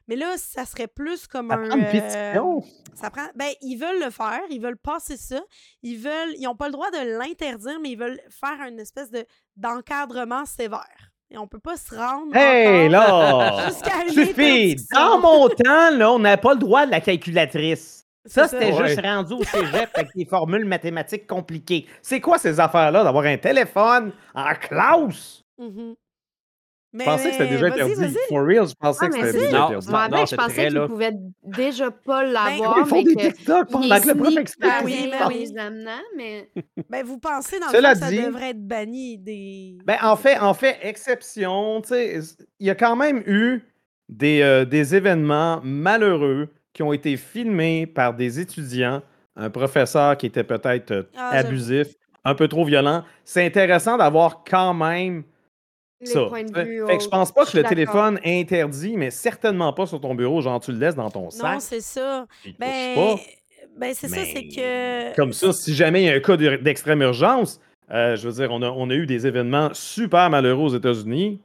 Mais là, ça serait plus comme Ça un. prend une euh, pétition. ça prend. Ben, ils veulent le faire, ils veulent passer ça. Ils veulent. Ils n'ont pas le droit de l'interdire, mais ils veulent faire une espèce de d'encadrement sévère. Et on peut pas se rendre. Hey, là! jusqu'à Suffit! Dans mon temps, là, on n'avait pas le droit de la calculatrice. Ça, c'était Ouais. juste rendu au cégep avec des formules mathématiques compliquées. C'est quoi ces affaires-là d'avoir un téléphone en classe? Je pensais que c'était déjà interdit. For real, je pensais Ah, que c'était déjà Non, m'en Non, rappelle, je pensais qu'ils pouvaient déjà pas Ben, l'avoir. Ils font mais des TikTok pendant que le prof explique. Oui, ben en oui. mais Ben, vous pensez dans Cela le fond que dit- ça devrait être banni des. Ben, en fait, en fait, exception, tu sais, il y a quand même eu des, euh, des événements malheureux qui ont été filmés par des étudiants, un professeur qui était peut-être euh, Ah, abusif, un peu trop violent. C'est intéressant d'avoir quand même ça. points de Fait- vue. fait que je pense pas que le téléphone est interdit, mais certainement pas sur ton bureau, genre tu le laisses dans ton Non, sac. c'est ça. Ben, ben c'est ça, c'est que. Comme ça, si jamais il y a un cas d'extrême urgence, euh, je veux dire, on a, on a eu des événements super malheureux aux États-Unis.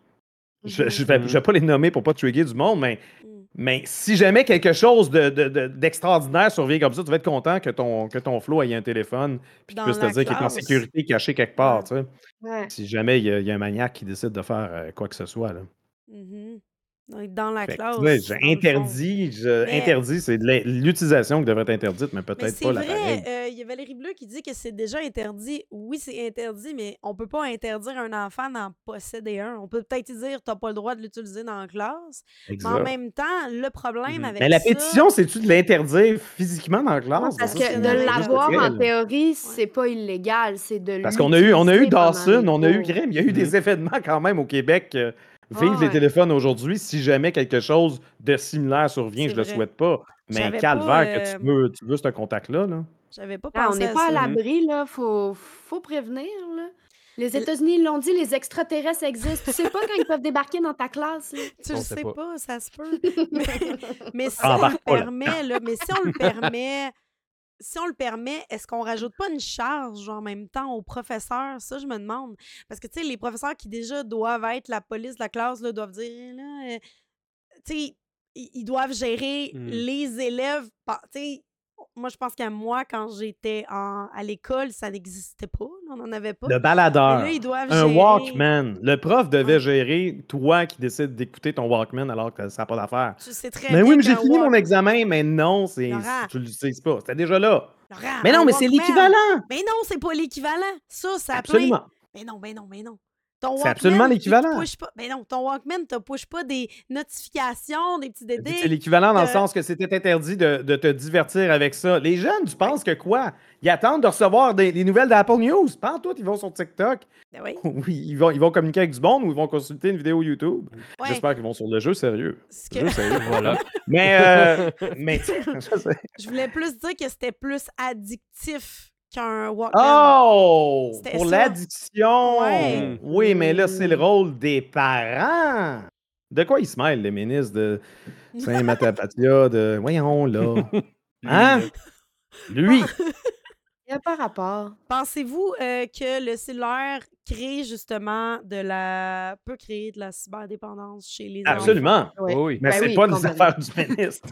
Je, Mhm. je vais, pas les nommer pour pas trigger du monde, mais, Mm. Mais si jamais quelque chose de- de- de- d'extraordinaire survient comme ça, tu vas être content que ton, que ton flow ait un téléphone puis qu'il Dans puisse te dire qu'il est en sécurité caché quelque part. Ouais. tu sais. Ouais. Si jamais il y, a, il y a un maniaque qui décide de faire euh, quoi que ce soit. Là. Mhm. Donc, dans la Fait classe. fond. interdit, je- Mais- interdit, c'est l'utilisation qui devrait être interdite, mais peut-être c'est pas vrai, l'appareil. euh, il y a Valérie Bleu qui dit que c'est déjà interdit. Oui, c'est interdit, mais on peut pas interdire un enfant d'en posséder un. On peut peut-être dire tu n'as pas le droit de l'utiliser dans la classe. Mais en Exact. même temps, le problème Mhm. avec Mais la ça- pétition, c'est-tu de l'interdire physiquement dans la classe? Parce que de l'avoir en théorie, c'est pas illégal, c'est de Parce qu'on a eu, on a eu Dawson, on a eu. Grimm, il y a eu des événements quand même au Québec. euh, vive Ah les ouais. téléphones aujourd'hui. Si jamais quelque chose de similaire survient, je le vrai. souhaite pas. Mais J'avais calvaire pas, que euh, tu veux, tu veux ce contact-là. Là. J'avais pas Ah, on pensé n'est à pas à l'abri, là. Faut, faut prévenir, là. Les États-Unis l'ont dit, les extraterrestres existent. Tu sais pas quand ils peuvent débarquer dans ta classe. là? Tu On le sait sais pas. pas. ça se peut. Mais, mais si Ah, on le permet, là, mais si on le permet, si on le permet, est-ce qu'on rajoute pas une charge en même temps aux professeurs? Ça, je me demande. Parce que, tu sais, les professeurs qui déjà doivent être la police de la classe, là, doivent dire, là, euh, tu sais, ils, doivent gérer Hmm. les élèves. Tu sais, moi, je pense qu'à moi, quand j'étais à l'école, ça n'existait pas. on n'en avait pas. Le baladeur. là, ils doivent Un gérer- Walkman. Le prof devait Ouais. gérer toi qui décides d'écouter ton Walkman alors que ça n'a pas d'affaire. Tu sais très Mais bien oui, mais j'ai qu'un fini mon examen, mais non, c'est, tu le sais pas. C'était déjà là. Laurent, Mais non, mais c'est l'équivalent. Mais non, c'est pas l'équivalent. Ça, ça a plein- Absolument. Mais non, mais non, mais non. Ton C'est Walkman, absolument l'équivalent. push pas- Mais non, ton Walkman ne te push pas des notifications, des petits que C'est dédés. l'équivalent dans le sens que c'était interdit de, de te divertir avec ça. Les jeunes, tu penses que quoi? Ils attendent de recevoir des, des nouvelles d'Apple News. Pas en tout, ils vont sur TikTok. Ben oui. Oui, ils vont, ils vont communiquer avec du monde ou ils vont consulter une vidéo YouTube. Ouais. J'espère qu'ils vont sur le jeu sérieux. Le jeu sérieux. Voilà. Mais, euh, mais je sais. Je voulais plus dire que c'était plus addictif qu'un Walkman. Oh! Pour l'addiction! Ouais. Oui, mais là, c'est le rôle des parents. De quoi ils se mêlent, les ministres de Saint-Matapatia, de... Voyons, là. Hein? Lui! Il n'y a pas rapport. Pensez-vous euh, que le cellulaire crée justement de la. peut créer de la cyberdépendance chez les enfants? Absolument. Ouais. Oui. Mais Ben c'est oui, pas complètement. affaires du ministre.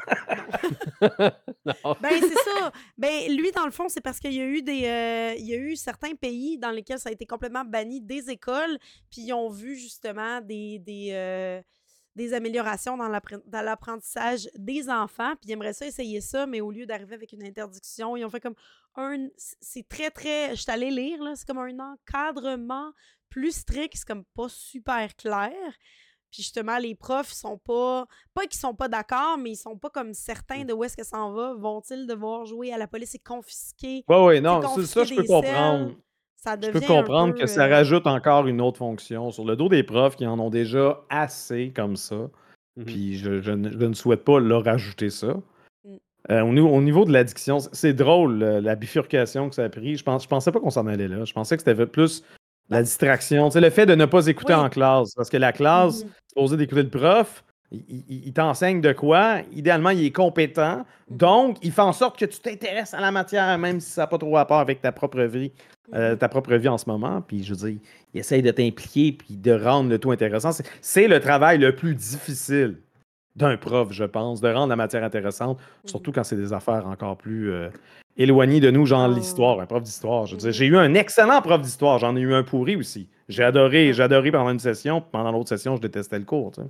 Non. Ben, c'est ça. Ben, lui, dans le fond, c'est parce qu'il y a eu des. euh, il y a eu certains pays dans lesquels ça a été complètement banni des écoles, puis ils ont vu justement des. des euh, des améliorations dans l'appre- dans l'apprentissage des enfants, puis ils aimeraient ça essayer ça, mais au lieu d'arriver avec une interdiction, ils ont fait comme un... C'est très, très... Je suis allée lire, là, c'est comme un encadrement plus strict, c'est comme pas super clair. Puis justement, les profs, sont pas. Pas qu'ils sont pas d'accord, mais ils sont pas comme certains de où est-ce que ça en va. Vont-ils devoir jouer à la police et confisquer? Oui, oui, non, ça, je peux comprendre. Ça Je peux un comprendre peu, que ça euh, rajoute encore une autre fonction sur le dos des profs qui en ont déjà assez comme ça. Mhm. Puis je, je ne, je ne souhaite pas leur rajouter ça. Mm. Euh, au, niveau, au niveau de l'addiction, c'est drôle euh, la bifurcation que ça a pris. Je, pense, je pensais pas qu'on s'en allait là. Je pensais que c'était plus la distraction. Tu sais, le fait de ne pas écouter Oui. en classe. Parce que la classe, Mhm. supposé d'écouter le prof, il, il- il t'enseigne de quoi? Idéalement, il est compétent. Mhm. Donc, il fait en sorte que tu t'intéresses à la matière, même si ça n'a pas trop rapport avec ta propre vie, euh, Mhm. ta propre vie en ce moment. Puis, je veux dire, il essaye de t'impliquer puis de rendre le tout intéressant. C'est- le travail le plus difficile d'un prof, je pense, de rendre la matière intéressante, surtout quand c'est des affaires encore plus euh, éloignées de nous, genre Oh. l'histoire, un prof d'histoire. Je veux dire, Mhm. j'ai eu un excellent prof d'histoire, j'en ai eu un pourri aussi. J'ai adoré, j'ai adoré pendant une session, puis pendant l'autre session, je détestais le cours. tu sais.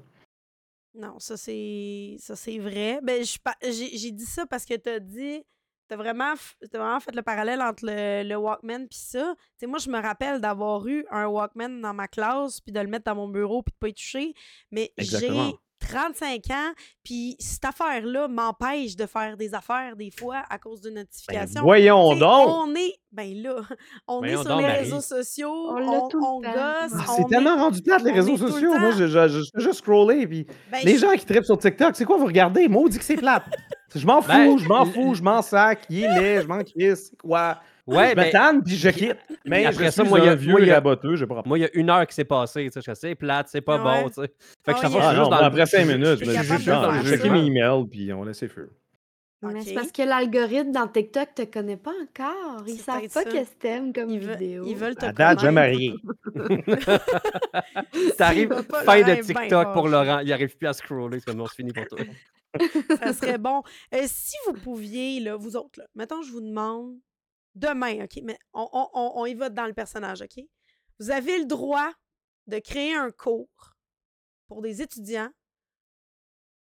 Non, ça c'est ça c'est vrai. Ben j'ai dit ça parce que t'as dit t'as vraiment t'as vraiment fait le parallèle entre le, le Walkman puis ça. Tu sais moi je me rappelle d'avoir eu un Walkman dans ma classe puis de le mettre dans mon bureau puis de pas y toucher, mais j'ai. 35 ans puis cette affaire là m'empêche de faire des affaires des fois à cause de Ben, notifications. voyons donc! On est ben là, on est sur donc, les Marie. réseaux sociaux, On on, tout on gosse, Ah, on c'est est- tellement rendu plate, les on réseaux sociaux. Moi, je, je, je, je scroller. Puis ben, les je- gens qui trippent sur TikTok, c'est quoi vous regardez? Maudit que c'est plate. Je m'en fous, Ben, je m'en fous, je m'en sac, il est laid, je m'en crisse, c'est quoi? Ouais, je mais me tanne, puis je quitte. Mais après je ça, suis moi, il y a- un vieux moi, il y a- raboteux, j'ai pas moi, il y a une heure qui s'est passée. tu sais, Je sais, c'est plate, c'est pas Ah ouais. bon. tu sais. Fait que Ah oui, je Ah suis juste dans après cinq minutes, je- juste j'ai ça. checké mes emails, puis on laissé faire. Ok. Mais c'est parce que l'algorithme dans TikTok te connaît pas encore. Ils savent pas ça. qu'est-ce que t'aimes comme Ils, veulent- vidéo. ils veulent te À date, pas, fin de TikTok pour. Laurent. Il arrive plus à scroller. C'est c'est fini pour toi. Ça serait bon. Euh, si vous pouviez, là, vous autres, là, mettons, je vous demande demain, OK? Mais on, on, on, y va dans le personnage, OK? Vous avez le droit de créer un cours pour des étudiants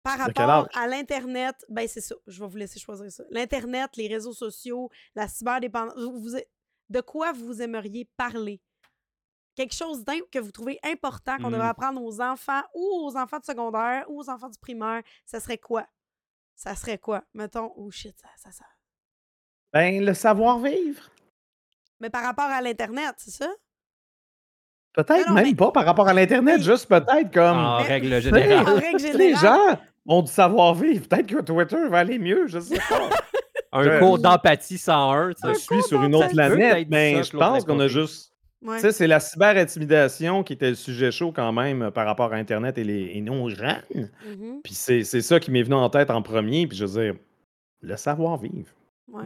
par rapport à l'Internet. Ben, c'est ça. Je vais vous laisser choisir ça. L'Internet, les réseaux sociaux, la cyberdépendance. Vous, vous- de quoi vous aimeriez parler? Quelque chose que vous trouvez important qu'on devrait Hmm. apprendre aux enfants ou aux enfants de secondaire ou aux enfants du primaire, ça serait quoi? Ça serait quoi? Mettons, oh shit, ça, ça, ça. Ben, le savoir-vivre. Mais par rapport à l'Internet, c'est ça? Peut-être même mais- pas par rapport à l'Internet, Oui. juste peut-être comme. En règle En générale. règle sais, les gens ont du savoir-vivre. Peut-être que Twitter va aller mieux, je sais pas. Un cours d'empathie 101. tu Je suis sur une autre planète, mais ça, je pense qu'on a juste. Ouais. Tu sais, c'est la cyber-intimidation qui était le sujet chaud quand même euh, par rapport à Internet et, les, et nos jeunes. Mhm. Puis c'est c'est ça qui m'est venu en tête en premier. Puis je veux dire, le savoir-vivre. Ouais.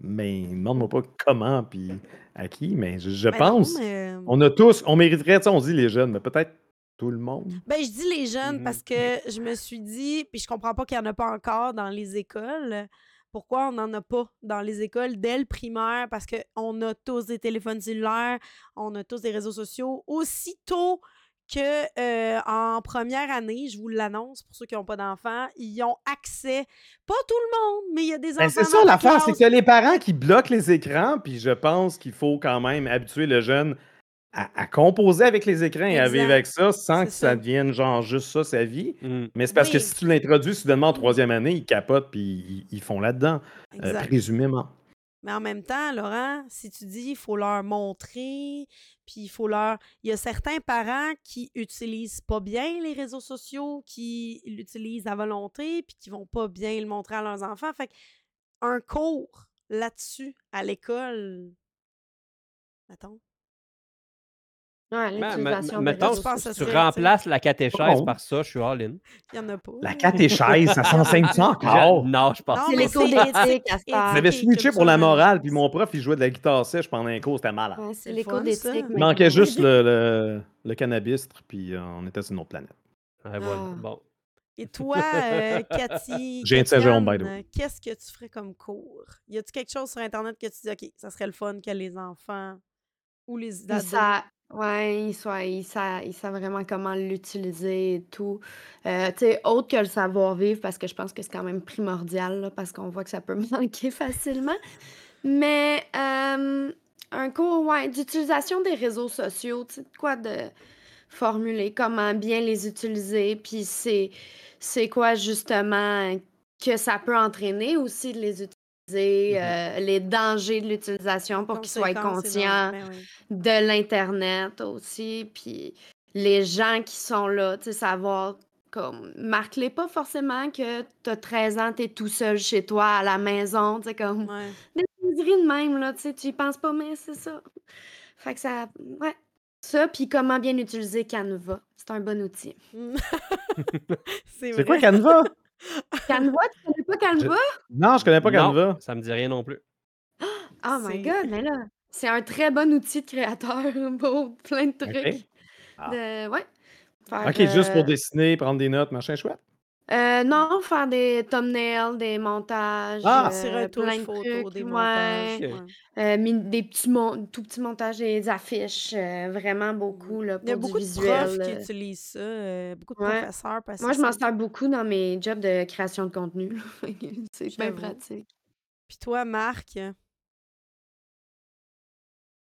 Mais demande-moi pas comment puis à qui, mais je, je Ben non, pense. mais- On a tous, on mériterait, tu sais, on dit les jeunes, mais peut-être tout le monde. Ben, je dis les jeunes Mhm. parce que je me suis dit, puis je comprends pas qu'il n'y en a pas encore dans les écoles. Pourquoi on n'en a pas dans les écoles dès le primaire? Parce qu'on a tous des téléphones cellulaires, on a tous des réseaux sociaux. Aussitôt que euh, en première année, je vous l'annonce pour ceux qui n'ont pas d'enfants, ils ont accès, pas tout le monde, mais il y a des Ben, enfants. c'est ça l'affaire, c'est que les parents qui bloquent les écrans, puis je pense qu'il faut quand même habituer le jeune à, à composer avec les écrans et à vivre avec ça sans que ça ça. devienne genre juste ça sa vie. Mm. Mais c'est parce que si tu l'introduis soudainement en troisième année, ils capotent puis ils, ils font là-dedans, euh, présumément. Mais en même temps, Laurent, si tu dis il faut leur montrer, puis il faut leur. Il y a certains parents qui utilisent pas bien les réseaux sociaux, qui l'utilisent à volonté, puis qui vont pas bien le montrer à leurs enfants. Fait un cours là-dessus à l'école. Mettons. Ouais, Ma- ma- l'utilisation des Mettons, réseaux je pense que si ça tu remplaces la catéchèse Bon. par ça, je suis all-in. Il y en a pas. La catéchèse, ça s'enseigne ça Je- encore? Non, je pense Non, C'est mais les cours c'est d'éthique éthique- à cette heure. J'avais switché pour la morale, puis mon prof, il jouait de la guitare sèche pendant un cours, c'était malade. Ouais, C'est c'est le les fun, cours ça. d'éthique. Il maintenant. manquait juste le, le, le cannabis, puis euh, on était sur une autre planète. Ouais, voilà. Ah. Bon. Et toi, euh, Cathy, J'ai un Jérôme, by the Cathyane, euh, qu'est-ce que tu ferais comme cours? Y a-tu quelque chose sur Internet que tu dis, OK, ça serait le fun que les enfants ou les ados... sa ouais, ils soient ils sa vraiment comment l'utiliser et tout. Heu, tu sais, autre que le savoir-vivre, parce que je pense que c'est quand même primordial, là, parce qu'on voit que ça peut manquer facilement. Mais, hem, un cours, ouais, d'utilisation des réseaux sociaux, tu sais, de quoi de formuler, comment bien les utiliser, puis c'est quoi justement que ça peut entraîner aussi de les utiliser, Mhm. heu, les dangers de l'utilisation pour qu'ils soient conscients ben oui. de l'internet aussi, puis les gens qui sont là, tu sais, savoir comme marque-les pas forcément que tu as 13 ans, tu es tout seul chez toi à la maison, tu sais, comme Ouais. des de même, là, tu sais, tu y penses pas, mais c'est ça. Fait que ça ouais, ça, puis comment bien utiliser Canva. C'est un bon outil. Mm. c'est C'est quoi. Canva? Canva, tu connais pas Canva? Non, je connais pas Non, Canva. ça me dit rien non plus. Oh my god, mais là, c'est un très bon outil de créateur pour plein de trucs. OK. Ah. De ouais. Faire, OK, juste pour euh, dessiner, prendre des notes, machin chouette. Euh, non, faire des thumbnails, des montages, Ah! Des euh, retouches plein de photos, trucs, des ouais, montages. Ok. euh, des petits mon- tout petits montages, des affiches, euh, vraiment beaucoup là, Il y a pour beaucoup du de visuel. profs qui utilisent ça, euh, beaucoup de Ouais. professeurs. Parce Moi, que je m'en c'est- sers beaucoup dans mes jobs de création de contenu. là. Fait que C'est bien J'avoue. pratique. Puis toi, Marc?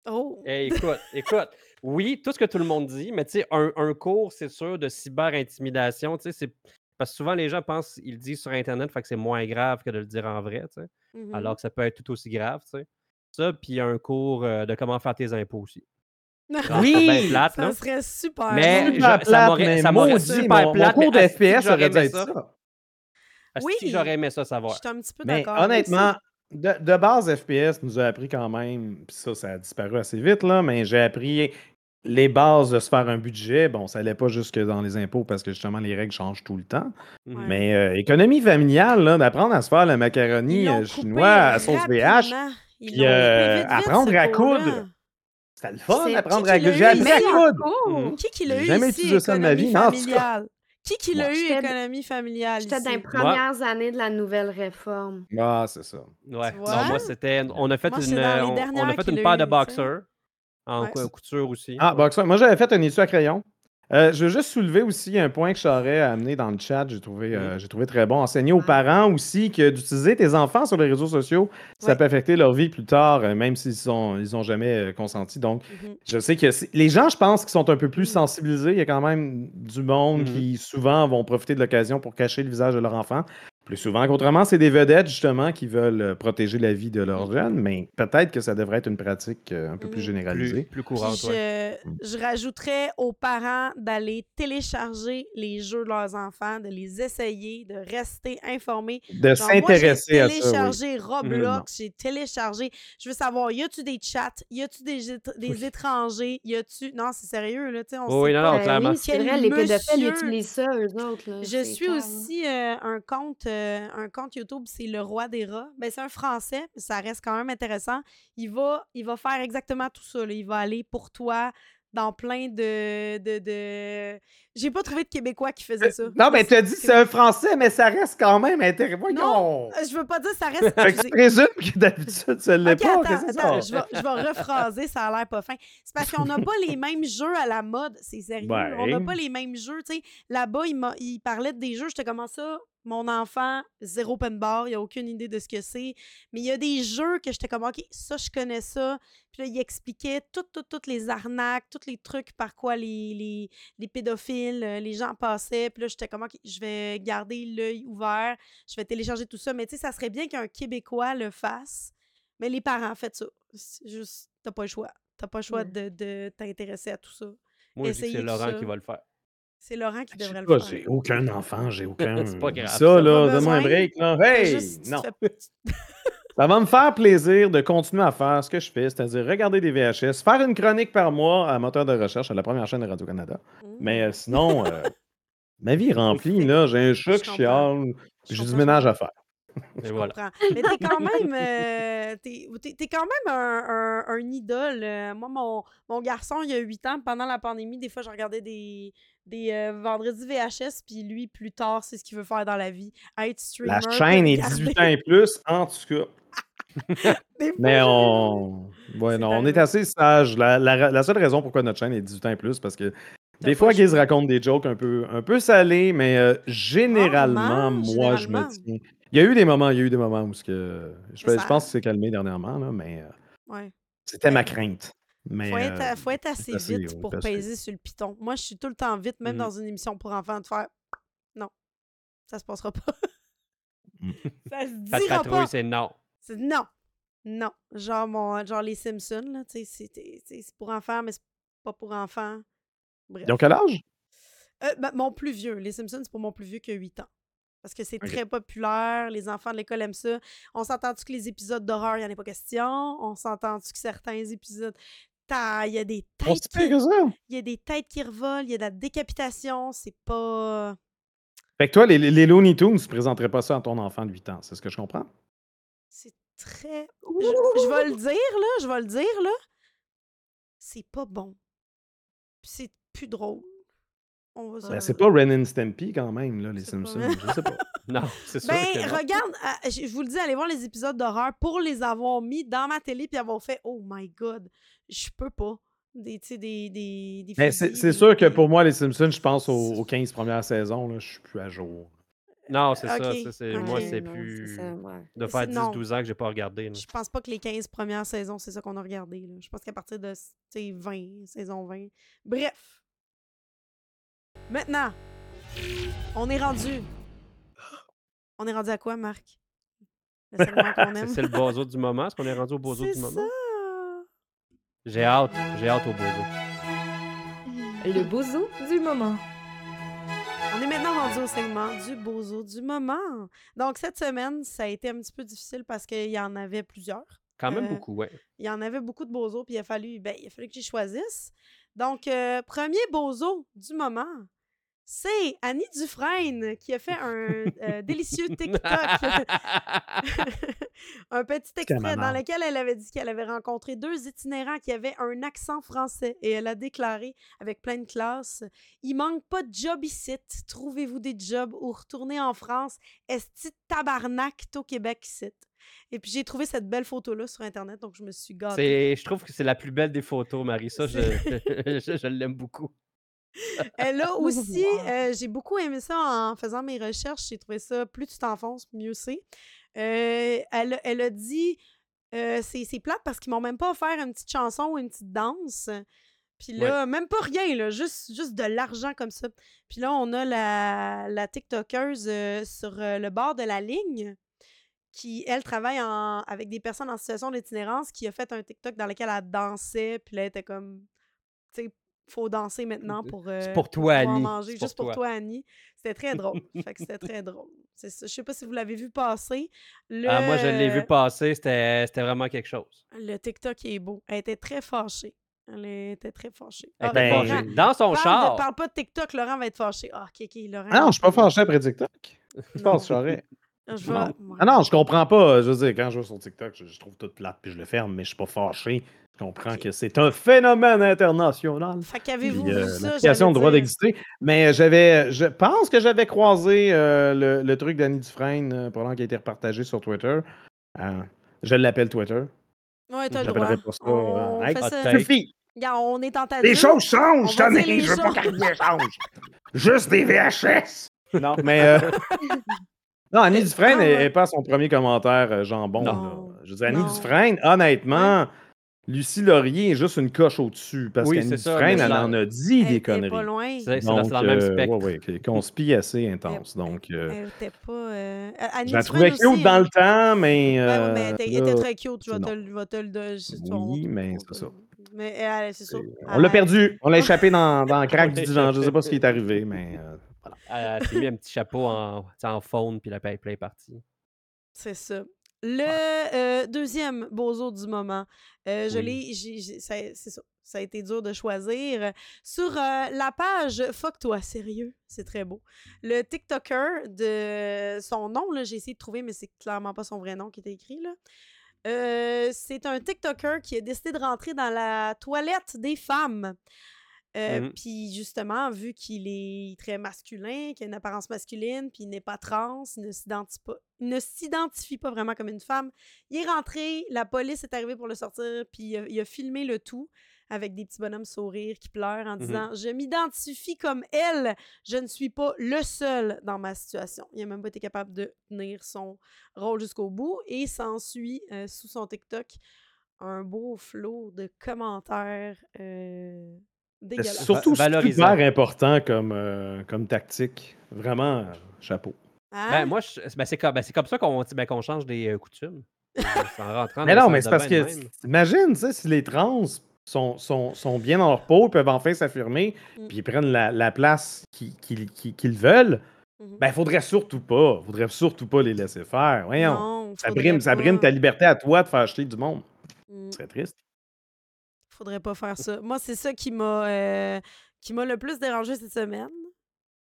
Oh! Eh, écoute, écoute, oui, tout ce que tout le monde dit, mais tu sais, un, un cours, c'est sûr, de cyber-intimidation, tu sais, c'est. Parce que souvent, les gens pensent, ils le disent sur Internet, fait que c'est moins grave que de le dire en vrai, tu sais. Mhm. Alors que ça peut être tout aussi grave, tu sais. Ça, puis un cours euh, de comment faire tes impôts aussi. C'est Oui! plate, ça là. serait super. Mais bon. je- Super ça plate, m'aurait- ça super mon, plate, mon cours de FPS j'aurais aurait dû aimé être ça? Oui. j'aurais aimé ça Je savoir. suis un petit peu d'accord. honnêtement, de, de base, FPS nous a appris quand même, puis ça, ça a disparu assez vite, là, mais j'ai appris les bases de se faire un budget. Bon, ça allait pas jusque dans les impôts parce que justement, les règles changent tout le temps. Ouais. Mais euh, économie familiale, d'apprendre à se faire le macaroni euh, chinois à sauce VH, puis, euh, apprendre à coudre. c'était le fun qui à coudre. J'ai appris à coudre. Mhm. Qui qui l'a J'ai eu jamais ici, utilisé ça de ma vie. Non? Qui qui l'a eu, économie familiale, J'étais dans les premières années de la nouvelle réforme. Ah, c'est ça. Ouais. Non, moi, c'était. On a fait Moi, une. on- on, a fait une paire de boxers en Ouais. couture aussi. Ah, bah, ça, moi, j'avais fait un étui à crayon. Euh, je veux juste soulever aussi un point que a amené dans le chat. J'ai trouvé, euh, j'ai trouvé très bon. Enseigner aux parents aussi que d'utiliser tes enfants sur les réseaux sociaux, ça Ouais. peut affecter leur vie plus tard, euh, même s'ils sont, ils ont jamais euh, consenti. Donc, Mhm. je sais que les gens, je pense, qui sont un peu plus Mm. sensibilisés. Il y a quand même du monde Mhm. qui souvent vont profiter de l'occasion pour cacher le visage de leur enfant. Plus souvent qu'autrement, c'est des vedettes, justement, qui veulent euh, protéger la vie de leurs jeunes, mais peut-être que ça devrait être une pratique euh, un peu plus. Plus, généralisée. plus courante, ouais. je, je rajouterais aux parents d'aller télécharger les jeux de leurs enfants, de les essayer, de rester informés. De j'ai s'intéresser à ça. oui. téléchargé. Roblox, j'ai téléchargé. Je veux savoir, y a-tu des chats? Y a-tu des, des Oui. étrangers? Y a-tu. Non, c'est sérieux, là, tu sais. On Oui, non, pas. non, Ben clairement. oui, c'est Quel vrai, les pédophiles utilisent ça, eux autres. là, Je suis clair, aussi euh, un compte euh, un compte YouTube, c'est Le Roi des Rats. Ben, c'est un français, mais ça reste quand même intéressant. Il va, il va faire exactement tout ça. là. Il va aller pour toi dans plein de. de, de... J'ai pas trouvé de Québécois qui faisait ça. Non, mais tu as dit C'est- c'est un français, mais ça reste quand même intéressant. Non, Euh, Je veux pas dire ça reste. Tu présumes que d'habitude, ça l'est pas. attends, je vais, je vais rephraser, ça a l'air pas fin. C'est parce qu'on n'a pas les mêmes jeux à la mode, c'est sérieux. On n'a Ouais. pas les mêmes jeux, tu sais. Là-bas, il, il parlait de des jeux, j'étais comme ça, mon enfant, zéro pen bar, il a aucune idée de ce que c'est. Mais il y a des jeux que j'étais comme, OK, ça, je connais ça. Puis là, il expliquait toutes, toutes, toutes les arnaques, tous les trucs par quoi les, les, les pédophiles, euh, les gens passaient. Puis là, j'étais comme, OK, je vais garder l'œil ouvert, je vais télécharger tout ça. Mais tu sais, ça serait bien qu'un Québécois le fasse. Mais les parents, faites ça. C'est juste, t'as pas le choix. T'as pas le choix de, de t'intéresser à tout ça. Moi, je c'est tout Laurent ça. qui va le faire. C'est Laurent qui sais devrait le faire. j'ai aucun enfant, j'ai aucun. C'est pas grave, Ça, ça. là, donne-moi un break, là. Hey! juste- non. fais- Ça va me faire plaisir de continuer à faire ce que je fais, c'est-à-dire regarder des VHS, faire une chronique par mois à moteur de recherche à la première chaîne de Radio-Canada. Mais euh, sinon, euh, ma vie est remplie, là. J'ai un chat Je qui chiale, j'ai du ménage à faire. Je voilà. comprends. Mais t'es quand même, euh, t'es, t'es- t'es quand même un, un- un idole. Euh, Moi, mon, mon garçon, il a 8 ans, pendant la pandémie, des fois, je regardais des, des euh, vendredis VHS, puis lui, plus tard, c'est ce qu'il veut faire dans la vie. Être streamer. La chaîne est regarder 18 ans et plus, en tout cas. des Mais on. Ouais, C'est non, on est assez sage. La, la- la seule raison pourquoi notre chaîne est 18 ans et plus, parce que des fois, choix. raconte des jokes un peu, un peu salés, mais euh, généralement, moi, je me tiens. Il y a eu des moments, il y a eu des moments où ce que, je, pense que c'est calmé dernièrement, là, mais euh, Ouais. c'était ma crainte. Mais, Faut être, euh, faut être assez assez, vite pour peser sur le piton. Moi, je suis tout le temps vite, même Mhm. dans une émission pour enfants, de faire non, ça se passera pas. Mm. ça se dira pas. c'est non. C'est non, non. Genre, mon, genre les Simpsons, là, tu sais, c'est- pour enfants, mais c'est pas pour enfants. Bref. Ils ont quel âge? Euh, ben, mon plus vieux. Les Simpsons, c'est pour mon plus vieux que 8 ans. Parce que c'est très populaire, les enfants de l'école aiment ça. On s'entend-tu que les épisodes d'horreur, il n'y en a pas question? On s'entend-tu que certains épisodes, il y a des têtes qui... Il y a des têtes qui revolent, il y a de la décapitation, c'est pas... Fait que toi, les, les Looney Tunes, tu ne présenterais pas ça à ton enfant de 8 ans, c'est ce que je comprends? C'est très... Je, je vais le dire, là, je vais le dire, là. C'est pas bon. C'est plus drôle. On va se- Ben, c'est pas Ren and Stampy quand même, là, les pas- Simpsons. Je sais pas. Non, c'est sûr Ben, que non. regarde, euh, je vous le dis, allez voir les épisodes d'horreur pour les avoir mis dans ma télé puis avoir fait Oh my god, je peux pas. Des, tu sais, des, des, des Mais c'est des- sûr que pour moi, les Simpsons, je pense aux, aux 15 premières saisons, là, je suis plus à jour. Non, c'est ça. Moi, c'est plus. ça, ouais. De faire non. 10-12 ans que j'ai pas regardé. là. Je pense pas que les 15 premières saisons, c'est ça qu'on a regardé. là. Je pense qu'à partir de tu sais, 20, saison 20. Bref. Maintenant, on est rendu. On est rendu à quoi, Marc? Le segment qu'on C'est aime? c'est le bozo du moment. Est-ce qu'on est rendu au bozo du moment? ça! J'ai hâte. J'ai hâte au bozo. Le bozo du moment. On est maintenant rendu au segment du bozo du moment. Donc, cette semaine, ça a été un petit peu difficile parce qu'il y en avait plusieurs. Quand même Euh, beaucoup, ouais. Il y en avait beaucoup de bozos, puis il a fallu, ben, il a fallu que j'y choisisse. Donc, euh, premier bozo du moment, c'est Annie Dufresne qui a fait un euh, délicieux TikTok. un petit extrait dans lequel elle avait dit qu'elle avait rencontré deux itinérants qui avaient un accent français et elle a déclaré avec pleine classe Il manque pas de job ici. Trouvez-vous des jobs ou retournez en France. Est-ce tabarnak au Québec ici? Et puis j'ai trouvé cette belle photo-là sur Internet, donc je me suis gâtée. Je trouve que c'est la plus belle des photos, Marie. Ça, je, je, je l'aime beaucoup. Elle a aussi, euh, j'ai beaucoup aimé ça en faisant mes recherches. J'ai trouvé ça, plus tu t'enfonces, mieux c'est. Euh, elle, a- elle a dit, euh, c'est plate parce qu'ils m'ont même pas offert une petite chanson ou une petite danse. Puis là, même pas rien, là, juste, juste de l'argent comme ça. Puis là, on a la, la TikTokeuse sur le bord de la ligne qui, elle, travaille en- avec des personnes en situation d'itinérance, qui a fait un TikTok dans lequel elle dansait, puis là, elle était comme, tu sais, faut danser maintenant pour, euh, pour toi, pouvoir Annie. manger, C'est juste pour toi. toi, Annie. C'était très drôle. fait que c'était très drôle. C'est ça. Je sais pas si vous l'avez vu passer. Le, Ah, moi, je l'ai vu passer. C'était c'était vraiment quelque chose. Le TikTok est beau. Elle était très fâchée. Elle était très fâchée. Elle Ah, était ben, Laurent, fâchée. Dans son parle, de- char. parle pas de TikTok, Laurent va être fâché. Ah, ok, ok, Laurent. Ah non, je suis pas fâché après TikTok? Je pense, j'aurais. Je vais- Non. Ah non, je comprends pas. Je veux dire, quand je vais sur TikTok, je, je trouve tout plate puis je le ferme, mais je suis pas fâché. Je comprends que c'est un phénomène international. Fait qu'avez-vous euh, vu ça? l'application droit d'exister. Mais j'avais, je pense que j'avais croisé euh, le, le truc d'Annie Dufresne euh, pendant qu'il a été repartagé sur Twitter. Euh, je l'appelle Twitter. Ouais, Je t'as le droit. l'appellerai pas ça. On euh, hey, ça. Suffit! On est en ta Les choses changent, On va dire Tony! les Je veux pas choses. que rien change! Juste des VHS! Non, mais. euh, Non, Annie Dufresne Ah, n'est ouais. est pas son premier commentaire euh, jambon. Non. là. Je veux dire, Annie Non. Dufresne, honnêtement, Lucie Laurier est juste une coche au-dessus. Parce Oui, qu'Annie Dufresne, elle en a dit Elle des conneries. pas loin. C'est dans, le même euh, spectre. ouais, ouais, conspi assez intense. Donc, euh, Elle était pas. euh, Annie je la trouvais aussi, cute dans hein. le temps, mais. Ben oui, euh, mais elle était, elle était très cute, je vais te, le- on- Oui, mais c'est ça. Mais elle, c'est ça. On l'a Elle- perdu. On l'a échappé dans, dans le crack du divan. Je sais pas ce qui est arrivé, mais. euh, voilà. Elle s'est mis un petit chapeau en, tu en faune, puis la paye play partie. C'est ça. Le euh, deuxième bozo du moment, euh, je Oui. l'ai, c'est ça. Ça a été dur de choisir. Sur euh, la page Fuck toi, sérieux, c'est très beau. Le TikToker de son nom, là, j'ai essayé de trouver, mais c'est clairement pas son vrai nom qui était écrit. Là. Euh, c'est un TikToker qui a décidé de rentrer dans la toilette des femmes. Euh, Mhm. Puis justement, vu qu'il est très masculin, qu'il a une apparence masculine, puis il n'est pas trans, il ne s'identifie pas, il ne s'identifie pas vraiment comme une femme, il est rentré, la police est arrivée pour le sortir, puis il a, il a filmé le tout avec des petits bonhommes sourires qui pleurent en Mhm. disant Je m'identifie comme elle, je ne suis pas le seul dans ma situation. Il n'a même pas été capable de tenir son rôle jusqu'au bout et s'ensuit euh, sous son TikTok un beau flot de commentaires euh, C'est surtout valorisant. super important comme, euh, comme tactique. Vraiment, euh, chapeau. Hein? Ben, moi, ben, c'est comme, ben, c'est comme ça qu'on ben, qu'on change des euh, coutumes. C'est en rentrant Mais dans non, mais c'est parce que, même. imagine, si les trans sont, sont, sont bien dans leur peau, peuvent enfin s'affirmer, Mm. puis ils prennent la, la place qu'ils qu'ils- qu'ils- qu'ils veulent, Mhm. ben, faudrait surtout pas. Faudrait surtout pas les laisser faire. Voyons. non, ça brime, ça brime ta liberté à toi de faire acheter du monde. Mm. Ce serait triste. Faudrait pas faire ça. Moi, c'est ça qui m'a euh, qui m'a le plus dérangé cette semaine.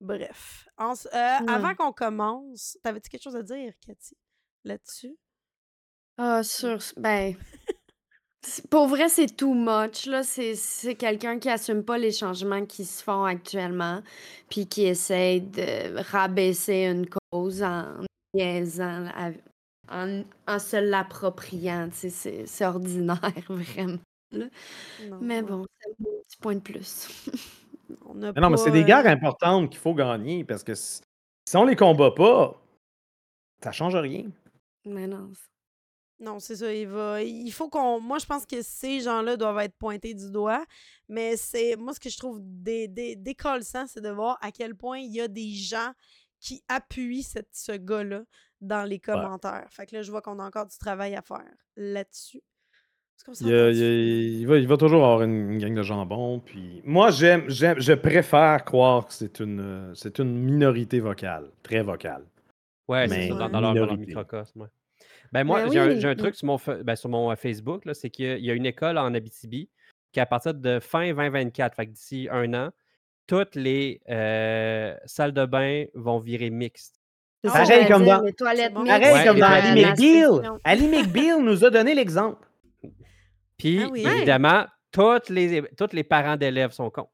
Bref. En euh, Avant qu'on commence, t'avais-tu quelque chose à dire, Cathy, là-dessus? Ah, sur. Ben. Pour vrai, c'est too much. Là. C'est, c'est quelqu'un qui assume pas les changements qui se font actuellement, puis qui essaie de rabaisser une cause en niaisant, en, en se l'appropriant. c'est ordinaire, vraiment. Non, Mais ouais. bon, c'est un petit point de plus. On a Mais non, mais pas, c'est des euh, guerres importantes qu'il faut gagner parce que si, si on les combat pas, ça change rien. Mais non. Non, c'est ça. Il va. Il faut qu'on. Moi, je pense que ces gens-là doivent être pointés du doigt. Mais c'est. Moi, ce que je trouve dé, dé- décollissant, c'est de voir à quel point il y a des gens qui appuient cette, ce gars-là dans les commentaires. Fait que là, je vois qu'on a encore du travail à faire là-dessus. Il, y a- s'entend il y a- dessus? il va, il va toujours avoir une, une gang de jambon. Puis moi, j'aime, j'aime, je préfère croire que c'est une, euh, c'est une minorité vocale, très vocale. Ouais, Mais c'est ça, dans, leur, dans leur minorité. microcosme. ouais. Ben moi, Ben j'ai un, oui, j'ai un oui. truc sur mon, fa- ben, sur mon euh, Facebook, là, c'est qu'il y a- il y a une école en Abitibi qui, à partir de fin 2024, fait que d'ici un an, toutes les euh, salles de bain vont virer mixtes. C'est Pareil ça, j'allais comme dire, dans- les toilettes mixtes, Pareil comme dans Ali. McBeal. Ali McBeal nous a donné l'exemple. Puis, Ah oui. évidemment, toutes les, tous les parents d'élèves sont cons.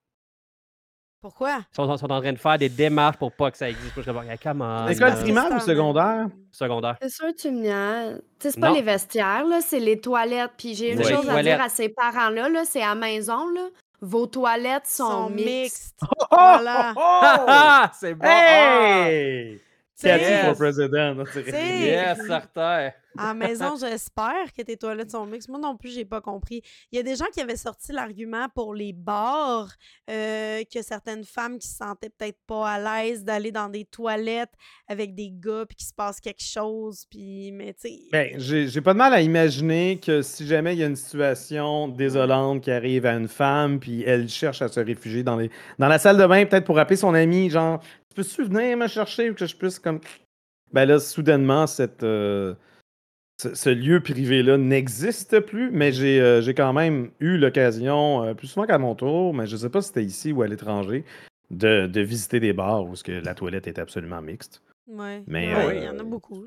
Pourquoi? Ils sont, sont en train de faire des démarches pour pas que ça existe. Je comme, comment? L'école parce que primaire ou secondaire? Secondaire. C'est sûr, tu me niaises. C'est pas Non. les vestiaires, là, c'est les toilettes. Puis j'ai une chose à dire à ces parents-là, là, c'est à la maison, là. Vos toilettes sont, Sont mixtes. mixtes. Oh, Voilà. oh, oh! Ah, c'est bon! Ah! Hey! Cathy T'sais, ridicule. Yes, certain! À la maison, j'espère que tes toilettes sont mixtes. Moi non plus, j'ai pas compris. Il y a des gens qui avaient sorti l'argument pour les bars, euh, que certaines femmes qui se sentaient peut-être pas à l'aise d'aller dans des toilettes avec des gars, puis qu'il se passe quelque chose, puis... Mais tu sais... Ben, j'ai pas de mal à imaginer que si jamais il y a une situation désolante qui arrive à une femme, puis elle cherche à se réfugier dans, les, dans la salle de bain, peut-être pour appeler son ami, genre, tu peux-tu venir me chercher ou que je puisse comme. Ben là, soudainement, cette, euh, ce, ce lieu privé-là n'existe plus, mais j'ai euh, j'ai quand même eu l'occasion, euh, plus souvent qu'à mon tour, mais je sais pas si c'était ici ou à l'étranger, de, de visiter des bars où ce que la toilette est absolument mixte. Ouais. Mais, Ouais, euh, il y en a beaucoup,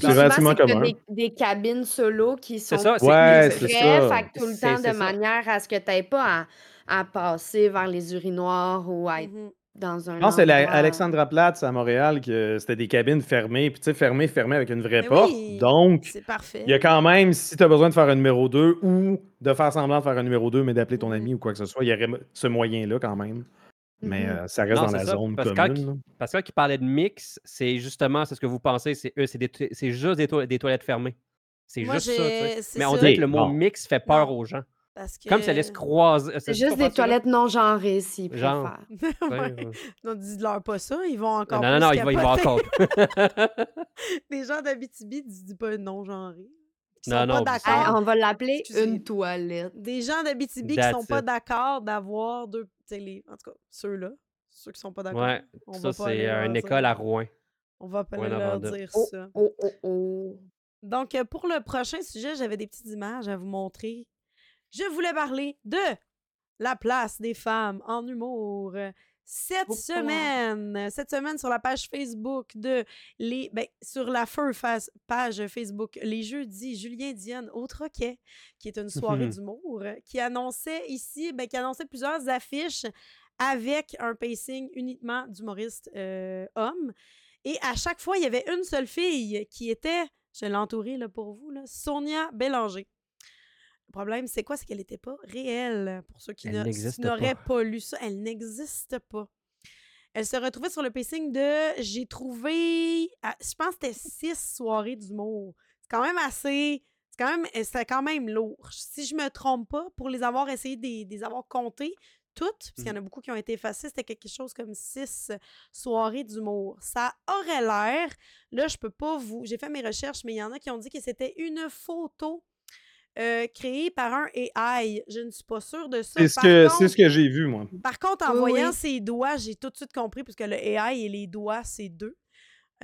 c'est- relativement commun. Des, des cabines solo qui sont ça, Ouais, c'est- fait tout le temps de ça. manière à ce que tu n'aies pas à, à passer vers les urinoirs ou à être Mhm. Dans un Je pense que c'est endroit- Alexandra Platz à Montréal que c'était des cabines fermées, puis tu sais, fermées, fermées avec une vraie Mais porte. oui, Donc, il y a quand même, si tu as besoin de faire un numéro 2 ou de faire semblant de faire un numéro 2, mais d'appeler ton ami ou quoi que ce soit, il y aurait ce moyen-là quand même. Mais Mhm. euh, ça reste Non, dans la ça, zone parce que quand commune. Parce que là, qui parlait de mix, c'est justement, c'est ce que vous pensez, c'est eux, c'est juste des, to- des toilettes fermées. C'est juste ça. tu sais. Mais on dirait que le mot Bon. mix fait peur Non. aux gens. Parce que... Comme ça laisse croiser. C'est juste des toilettes non genrées, s'ils Genre. préfèrent. ouais. Non, dis-leur pas ça, ils vont encore Non, non, non, il va, il va capoter. encore. Les gens d'Abitibi, dis, dis pas Non, sont non. Hey, on va l'appeler une toilette. Des gens d'Abitibi qui sont pas d'accord d'avoir deux... tu sais, Les... En tout cas, ceux-là, ceux qui sont pas d'accord. Ouais, on ça, c'est euh, une école à Rouen. On va pas leur dire Oh, ça. oh, oh, oh. Donc, euh, pour le prochain sujet, j'avais des petites images à vous montrer. Je voulais parler de la place des femmes en humour. Cette semaine, cette semaine sur la page Facebook de les ben, sur la feu page Facebook les jeudis Julien Dionne au Troquet qui est une soirée d'humour qui annonçait ici ben, qui annonçait plusieurs affiches avec un pacing uniquement d'humoristes euh, hommes et à chaque fois il y avait une seule fille qui était je l'ai entourée là, pour vous là, Sonia Bélanger. Le problème, c'est quoi? C'est qu'elle n'était pas réelle. Pour ceux qui n'auraient pas. pas. lu ça, elle n'existe pas. Elle se retrouvait sur le pacing de j'ai trouvé, à- je pense que c'était six soirées d'humour. C'est quand même assez, c'est quand même, eh, c'était quand même lourd. Si je me trompe pas, pour les avoir essayé de les- de les avoir comptées toutes, parce qu'il y en a beaucoup qui ont été effacées, c'était quelque chose comme six soirées d'humour. Ça aurait l'air, là je peux pas vous, j'ai fait mes recherches, mais il y en a qui ont dit que c'était une photo euh, créée par un AI. Je ne suis pas sûre de ça. C'est ce, Par que- contre- c'est ce que j'ai vu, moi. par contre, en Oui, voyant oui. ses doigts, j'ai tout de suite compris, puisque le AI et les doigts, c'est deux.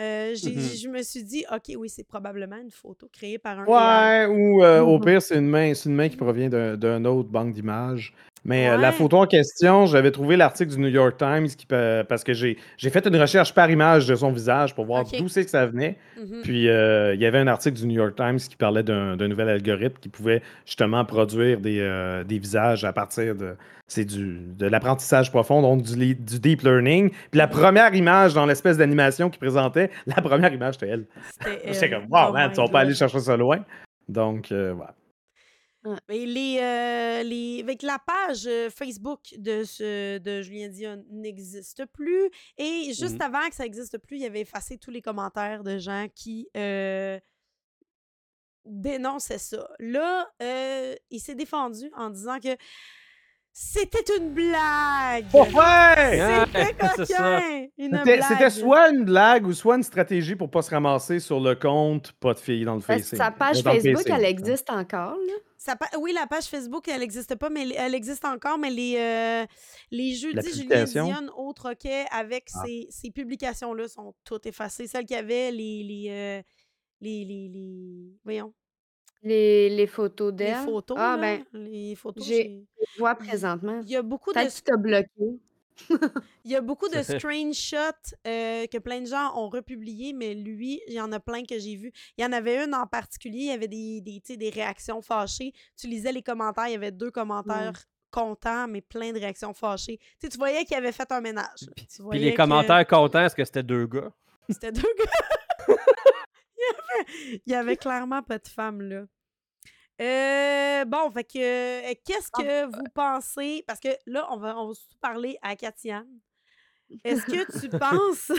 Euh, j'ai- Mhm. Je me suis dit, OK, oui, c'est probablement une photo créée par un Ouais, AI. ou euh, au Mhm. pire, c'est une main, c'est une main qui provient d'un d'un autre banque d'images. Mais euh, la photo en question, j'avais trouvé l'article du New York Times qui, pa- parce que j'ai fait une recherche par image de son visage pour voir d'où c'est que ça venait. Mhm. Puis il y avait un article du New York Times qui parlait d'un nouvel algorithme qui pouvait justement produire des, des visages à partir de c'est du de l'apprentissage profond, donc du, du deep learning. Puis la première image dans l'espèce d'animation qu'il présentait, la première image c'était elle. C'était comme wow Oh man, tu vas pas aller God. chercher ça loin. Donc euh, voilà. Mais les, euh, les, avec la page euh, Facebook de, ce, de Julien Dion n'existe plus. Et juste Mhm. avant que ça n'existe plus, il avait effacé tous les commentaires de gens qui euh, dénonçaient ça. Là, euh, il s'est défendu en disant que c'était une blague. Ouais! C'était C'était soit une blague ou soit une stratégie pour pas se ramasser sur le compte pas de filles dans le Parce sa page Facebook, elle existe encore, là. Sa pa- oui, la page Facebook, elle n'existe pas, mais elle- existe encore, mais les, euh, les jeudis, La Julien publication? Dion au Troquet, avec Ah. ces, ces publications-là, sont toutes effacées. Celles qui avaient les... les, euh, les, les, les- voyons, Les, les photos les d'elle? photos, Ah, là, ben, les photos, j'ai- j'ai- je vois présentement. il y a beaucoup de, Peut-être que tu t'as bloqué. il y a beaucoup de screenshots euh, que plein de gens ont republiés, mais lui, il y en a plein que j'ai vus. Il y en avait une en particulier, il y avait des, des, tu sais, des réactions fâchées. Tu lisais les commentaires, il y avait deux commentaires contents, mais plein de réactions fâchées. Tu sais, tu voyais qu'il avait fait un ménage. là. Tu Puis voyais les que commentaires contents, est-ce que c'était deux gars? C'était deux gars. il, y avait, clairement pas de femme, là. Euh, bon, fait que, euh, qu'est-ce Ah, que vous pensez? Parce que là, on va, on va parler à Katiane. Est-ce que tu penses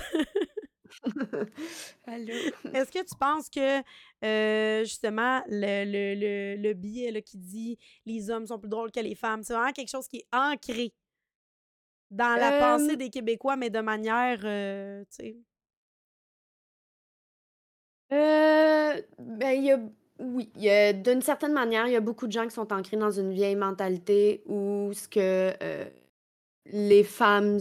Allô? Est-ce que tu penses que euh, justement le, le, le, le billet là, qui dit les hommes sont plus drôles que les femmes, c'est vraiment quelque chose qui est ancré dans la Euh, pensée des Québécois, mais de manière, euh, tu sais. Euh, ben, il y a, oui, y a, d'une certaine manière, il y a beaucoup de gens qui sont ancrés dans une vieille mentalité où ce que euh, les femmes,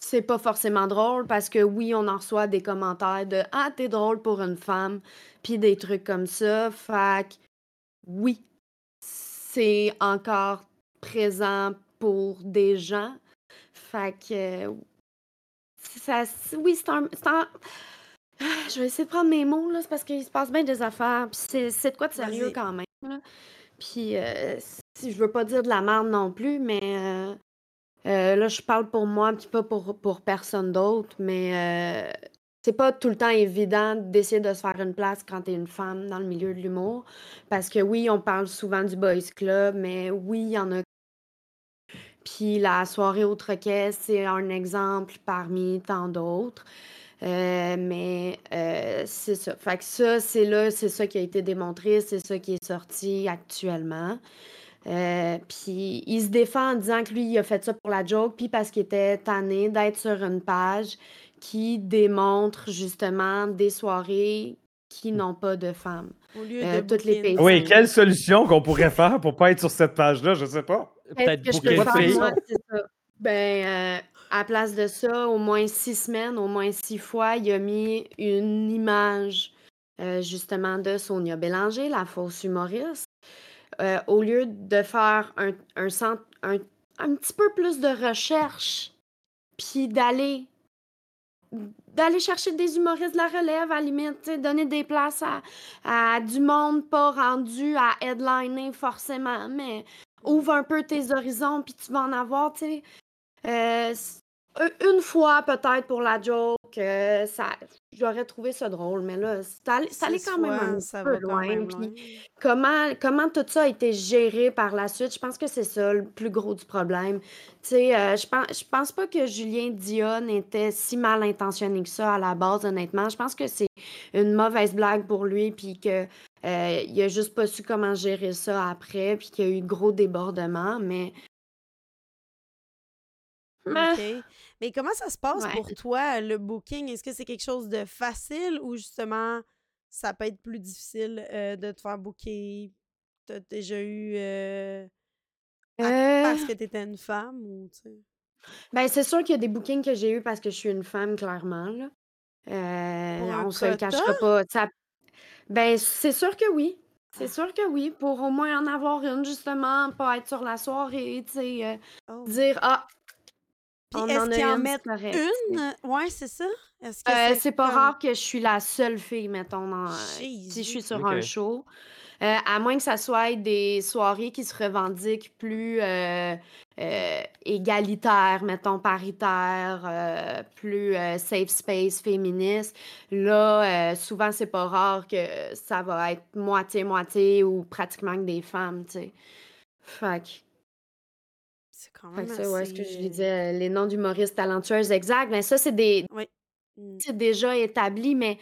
c'est pas forcément drôle parce que oui, on en reçoit des commentaires de Ah, t'es drôle pour une femme, puis des trucs comme ça. Fait oui, c'est encore présent pour des gens. Fait que, euh, ça, oui, c'est un, Je vais essayer de prendre mes mots, là, c'est parce qu'il se passe bien des affaires. Puis c'est, c'est de quoi de sérieux quand même. là. Puis euh, si je veux pas dire de la merde non plus, mais euh, euh, là, je parle pour moi, puis pas pour, pour personne d'autre. Mais c'est pas tout le temps évident d'essayer de se faire une place quand t'es une femme dans le milieu de l'humour. Parce que oui, on parle souvent du Boys Club, mais oui, il y en a. Puis la soirée au Troquet, c'est un exemple parmi tant d'autres. Euh, mais euh, c'est ça. Fait que ça, c'est là, c'est ça qui a été démontré, c'est ça qui est sorti actuellement. Euh, puis il se défend en disant que lui, il a fait ça pour la joke, puis parce qu'il était tanné d'être sur une page qui démontre justement des soirées qui n'ont pas de femmes. Au lieu Euh, de toutes les pays. Oui, quelle solution qu'on pourrait faire pour pas être sur cette page-là, je sais pas. Peut-être que je peux faire, moi, ça. Ben, euh, à la place de ça, au moins six semaines, au moins six fois, il a mis une image euh, justement de Sonia Bélanger, la fausse humoriste. Euh, au lieu de faire un, un, cent- un, petit peu plus de recherche, puis d'aller d'aller chercher des humoristes de la relève, à la limite, donner des places à, à du monde pas rendu à headliner forcément, mais ouvre un peu tes horizons, puis tu vas en avoir, tu sais. Euh, une fois peut-être pour la joke, euh, ça, j'aurais trouvé ça drôle, mais là, allé, c'est allé Six quand même un ça peu va loin. même puis loin. comment, comment tout ça a été géré par la suite, je pense que c'est ça le plus gros du problème. Tu sais, euh, je pense, je pense pas que Julien Dion était si mal intentionné que ça à la base, honnêtement. Je pense que c'est une mauvaise blague pour lui, puis que euh, il a juste pas su comment gérer ça après, puis qu'il y a eu gros débordements, mais. Mais- OK. Mais comment ça se passe Ouais. pour toi, le booking? Est-ce que c'est quelque chose de facile ou justement ça peut être plus difficile euh, de te faire booker? T'as déjà eu euh, Euh, parce que t'étais une femme ou tu sais? Ben, c'est sûr qu'il y a des bookings que j'ai eus parce que je suis une femme, clairement, là. On se le quota? cachera pas. Ça... Ben, c'est sûr que oui. C'est sûr que oui. Pour au moins en avoir une, justement, pas être sur la soirée, tu sais, euh, Oh. dire Ah, Puis on est-ce en qu'ils a en sais. Une? Ouais, c'est ça? Est-ce que Euh, c'est c'est pas comme... rare que je suis la seule fille, mettons, dans, si je suis sur un show. Euh, à moins que ça soit des soirées qui se revendiquent plus euh, euh, égalitaires, mettons, paritaires, euh, plus euh, safe space, féministe. Là, euh, souvent, c'est pas rare que ça va être moitié-moitié ou pratiquement que des femmes, tu sais. Fait que C'est quand fait même que ça, ouais, ce que je assez... euh, disais, les noms d'humoristes talentueuses, exact. Mais ça, c'est des, Oui. Mm. c'est déjà établi, mais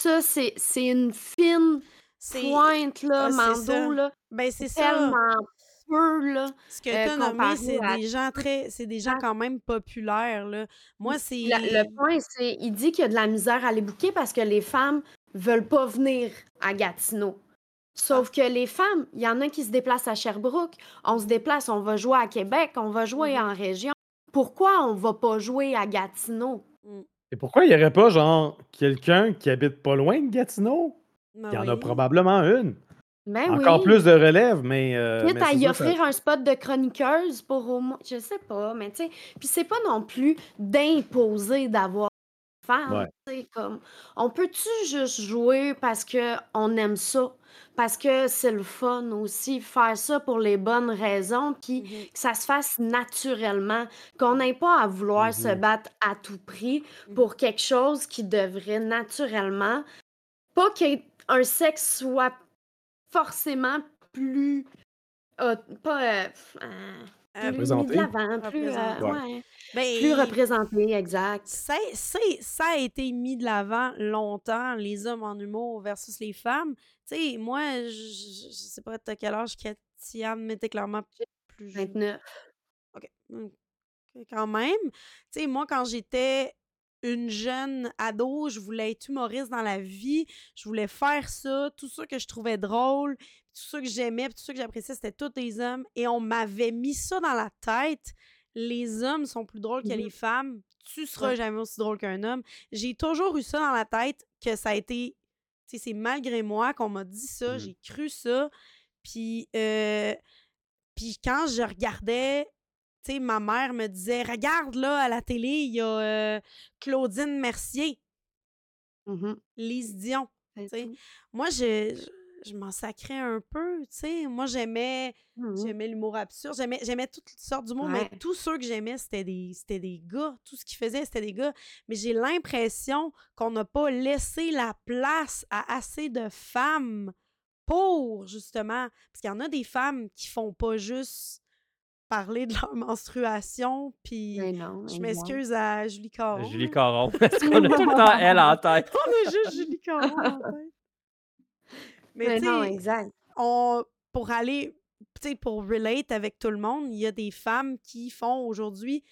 ça, c'est c'est une fine C'est... pointe, là, Ah, c'est ça. Mando, là. Ben, c'est ça. tellement peu, là. Ce que euh, tu as nommé, comparé c'est à des gens très... C'est des gens quand même populaires, là. Moi, Le, c'est... le point, c'est, il dit qu'il y a de la misère à les bouquer parce que les femmes veulent pas venir à Gatineau. Sauf que les femmes, il y en a qui se déplacent à Sherbrooke, on se déplace, on va jouer à Québec, on va jouer Mhm. en région. Pourquoi on va pas jouer à Gatineau? Mm. Et pourquoi il n'y aurait pas, genre, quelqu'un qui habite pas loin de Gatineau? Ben Il y en a probablement une. Ben Encore oui. plus de relève, mais. euh, Quitte à y ça, ça- offrir un spot de chroniqueuse pour au moins. Je sais pas, mais tu sais. Puis c'est pas non plus d'imposer d'avoir une femme. Ouais. Comme, on peut-tu juste jouer parce que on aime ça? Parce que c'est le fun aussi, faire ça pour les bonnes raisons, puis Mhm. que ça se fasse naturellement, qu'on n'ait pas à vouloir se Mhm. battre à tout prix Mhm. pour quelque chose qui devrait naturellement, pas qu'un sexe soit forcément plus euh, pas euh, euh, Euh, plus mis Représenté. l'avant, plus, euh, Représenté. ouais, Ben, plus représenté, exact. c'est, c'est- ça a été mis de l'avant longtemps, les hommes en humour versus les femmes. Tu sais, moi, je, je, je sais pas, t'as quel âge, Katiane, mais t'es clairement plus jeune. 29. OK. OK, Quand même. Tu sais, moi, quand j'étais une jeune ado, je voulais être humoriste dans la vie. Je voulais faire ça. Tout ça que je trouvais drôle, tout ça que j'aimais, puis tout ça que j'appréciais, c'était tous des hommes. Et on m'avait mis ça dans la tête. Les hommes sont plus drôles que Mhm. les femmes. Tu seras Ouais. jamais aussi drôle qu'un homme. J'ai toujours eu ça dans la tête que ça a été. Tu sais, c'est malgré moi qu'on m'a dit ça. Mhm. J'ai cru ça. Puis, euh, puis quand je regardais tu sais, ma mère me disait Regarde là à la télé, il y a euh, Claudine Mercier, Mhm. Lise Dion. Moi, je, je, m'en sacrais un peu. tu sais. Moi, j'aimais j'aimais l'humour absurde. J'aimais, j'aimais toutes sortes d'humour, Ouais. mais tous ceux que j'aimais, c'était des, c'était des gars. Tout ce qu'ils faisaient, c'était des gars. Mais j'ai l'impression qu'on n'a pas laissé la place à assez de femmes pour, justement. Parce qu'il y en a des femmes qui font pas juste parler de leur menstruation, puis Mais non, je mais m'excuse à Julie Caron. Julie. Caron. Parce qu'on a tout le temps elle en tête. On a juste Julie Caron en tête. Mais, Mais tu sais, pour aller, tu sais, pour relate avec tout le monde, il y a des femmes qui font aujourd'hui,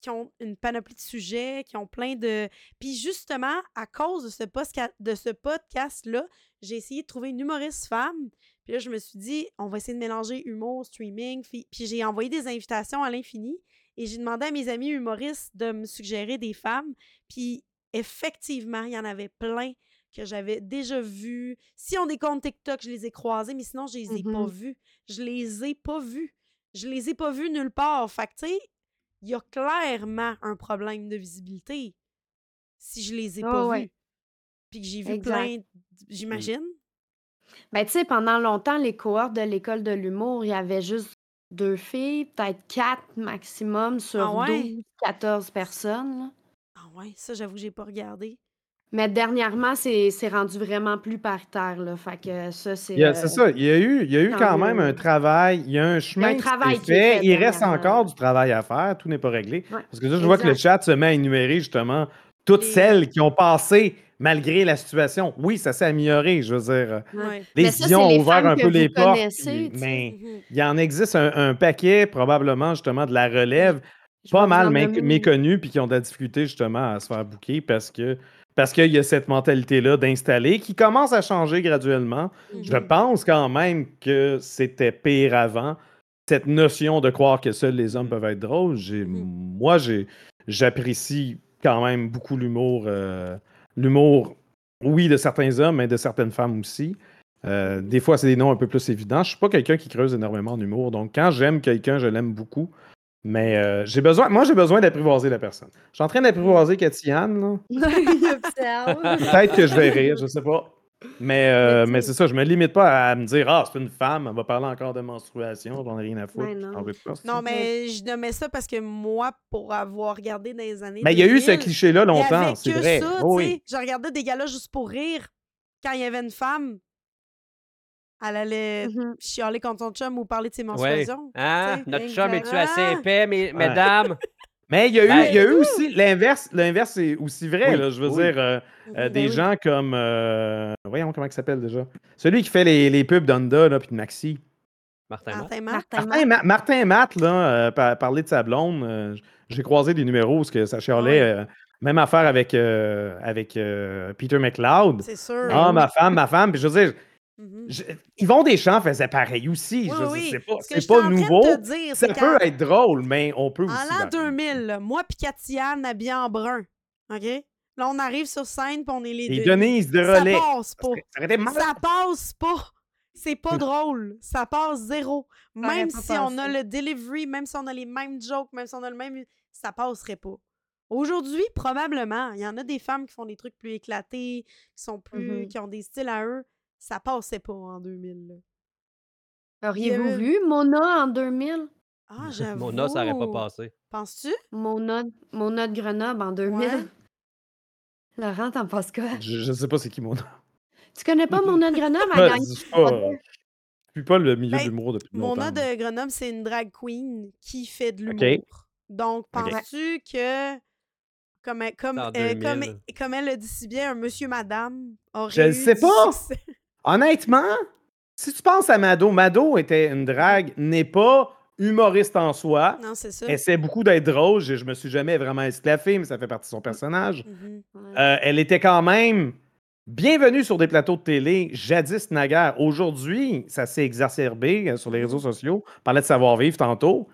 qui ont une panoplie de sujets, qui ont plein de... Puis justement, à cause de ce, posca- de ce podcast-là, j'ai essayé de trouver une humoriste femme. Puis là, je me suis dit, on va essayer de mélanger humour, streaming. Puis, puis j'ai envoyé des invitations à l'infini. Et j'ai demandé à mes amis humoristes de me suggérer des femmes. Puis effectivement, il y en avait plein que j'avais déjà vues. Si on des comptes TikTok, je les ai croisés, mais sinon, je les ai pas Mhm. vus. Je les ai pas vus. Je les ai pas vus nulle part. Fait que, tu sais, il y a clairement un problème de visibilité si je les ai Ah pas ouais. vus. Puis que j'ai vu Exact. plein, d- j'imagine. Ben, tu sais, pendant longtemps, les cohortes de l'école de l'humour, il y avait juste deux filles, peut-être quatre maximum sur Ah ouais? 12, 14 personnes. là. Ah ouais, ça, j'avoue que j'ai pas regardé. Mais dernièrement, c'est c'est rendu vraiment plus paritaire. Là. Fait que ça, c'est. Il y a- euh, C'est ça, il y a eu, il y a eu quand même un travail, il y a un chemin qui travail s'est qui est fait. fait Il reste encore du travail à faire, tout n'est pas réglé. Ouais, Parce que là, je vois que le chat se met à énumérer justement toutes Les- celles qui ont passé malgré la situation. Oui, ça s'est amélioré, je veux dire. Ouais. Les ça, c'est ont les ouvert un peu les portes. puis- mais Mhm. il y en existe un, un paquet, probablement, justement, de la relève, Je pas mal mé- méconnus, puis qui ont de la difficulté, justement, à se faire bouquer parce que parce qu'il y a cette mentalité-là d'installer qui commence à changer graduellement. Je Mhm. pense quand même que c'était pire avant. Cette notion de croire que seuls les hommes peuvent être drôles, Mhm. moi, j'apprécie quand même beaucoup l'humour. euh, l'humour, oui, de certains hommes, mais de certaines femmes aussi. Euh, des fois, c'est des noms un peu plus évidents. Je suis pas quelqu'un qui creuse énormément en humour. Donc, quand j'aime quelqu'un, je l'aime beaucoup. Mais euh, j'ai besoin, moi, j'ai besoin d'apprivoiser la personne. Je suis en train d'apprivoiser là. Il observe. Peut-être que je vais rire, je sais pas. Mais, euh, Mais c'est ça, je me limite pas à me dire Ah, c'est une femme, elle va parler encore de menstruation, j'en ai rien à foutre. Non. pas. Non, mais je nommais ça parce que moi, pour avoir regardé dans les années. Mais il y a eu ce 2000, cliché-là longtemps, c'est vrai. ça, Oh oui. Je regardais des gars-là juste pour rire. Quand il y avait une femme, elle allait Mhm. chialer contre son chum ou parler de ses menstruations. Sais. Notre chum, es-tu assez Exact. épais, mes- mesdames? Mais il y a eu, Ben, il y a eu aussi l'inverse, l'inverse c'est aussi vrai, Oui, là, je veux oui. dire, euh, euh, des Ben oui. gens comme, euh, voyons comment il s'appelle déjà, celui qui fait les, les pubs d'Honda, puis de Maxi. Martin, Matt. Martin Matt. Martin Martin, Ma- Martin Matt, là, euh, par- parler de sa blonde, euh, j'ai croisé des numéros où ce que ça chialait, Ouais. euh, même affaire avec, euh, avec euh, Peter McLeod. C'est sûr. Ah, oui. ma femme, ma femme. Puis je veux dire, Mhm. je- Yvon Deschamps faisait pareil aussi. Oui, je oui. C'est pas, c'est pas en nouveau. dire, Ça peut être drôle, mais on peut aussi. En l'an varier. 2000, là, moi puis Katiane habillés en brun. OK? Là, on arrive sur scène puis on est les Et deux. Denise de Ça relais. passe pas. Ça. Ça passe pas. C'est pas drôle. Ça passe zéro. Ça Même si on a le delivery, même si on a les mêmes jokes, même si on a le même. Ça passerait pas. Aujourd'hui, probablement, il y en a des femmes qui font des trucs plus éclatés, qui sont plus. Mhm. qui ont des styles à eux. Ça passait pas en 2000. là. Auriez-vous Il y a- vu Mona en 2000? Ah, j'avoue. Mon os, ça aurait pas passé. Penses-tu? Mona, Mona de Grenoble en 2000? Ouais. Laurent, t'en penses quoi? Je, je sais pas c'est qui mon nom. Tu connais pas Mona de Grenoble? Elle Je gagne suis pas, je suis pas le milieu Ben, de l'humour depuis Mona longtemps. de Grenoble, c'est une drag queen qui fait de Ok. l'humour. Donc, Ok. penses-tu que, comme, elle- comme, En euh, comme, 2000. comme elle le dit si bien, un monsieur, madame aurait Je le eu sais du pas. succès? Honnêtement, si tu penses à Mado, Mado était une drague, n'est pas humoriste en soi. Non, c'est ça. Elle essaie beaucoup d'être drôle. Je, je me suis jamais vraiment esclaffé, mais ça fait partie de son personnage. Mhm. Euh, elle était quand même bienvenue sur des plateaux de télé, jadis naguère. Aujourd'hui, ça s'est exacerbé euh, sur les Mhm. réseaux sociaux. On parlait de savoir-vivre tantôt.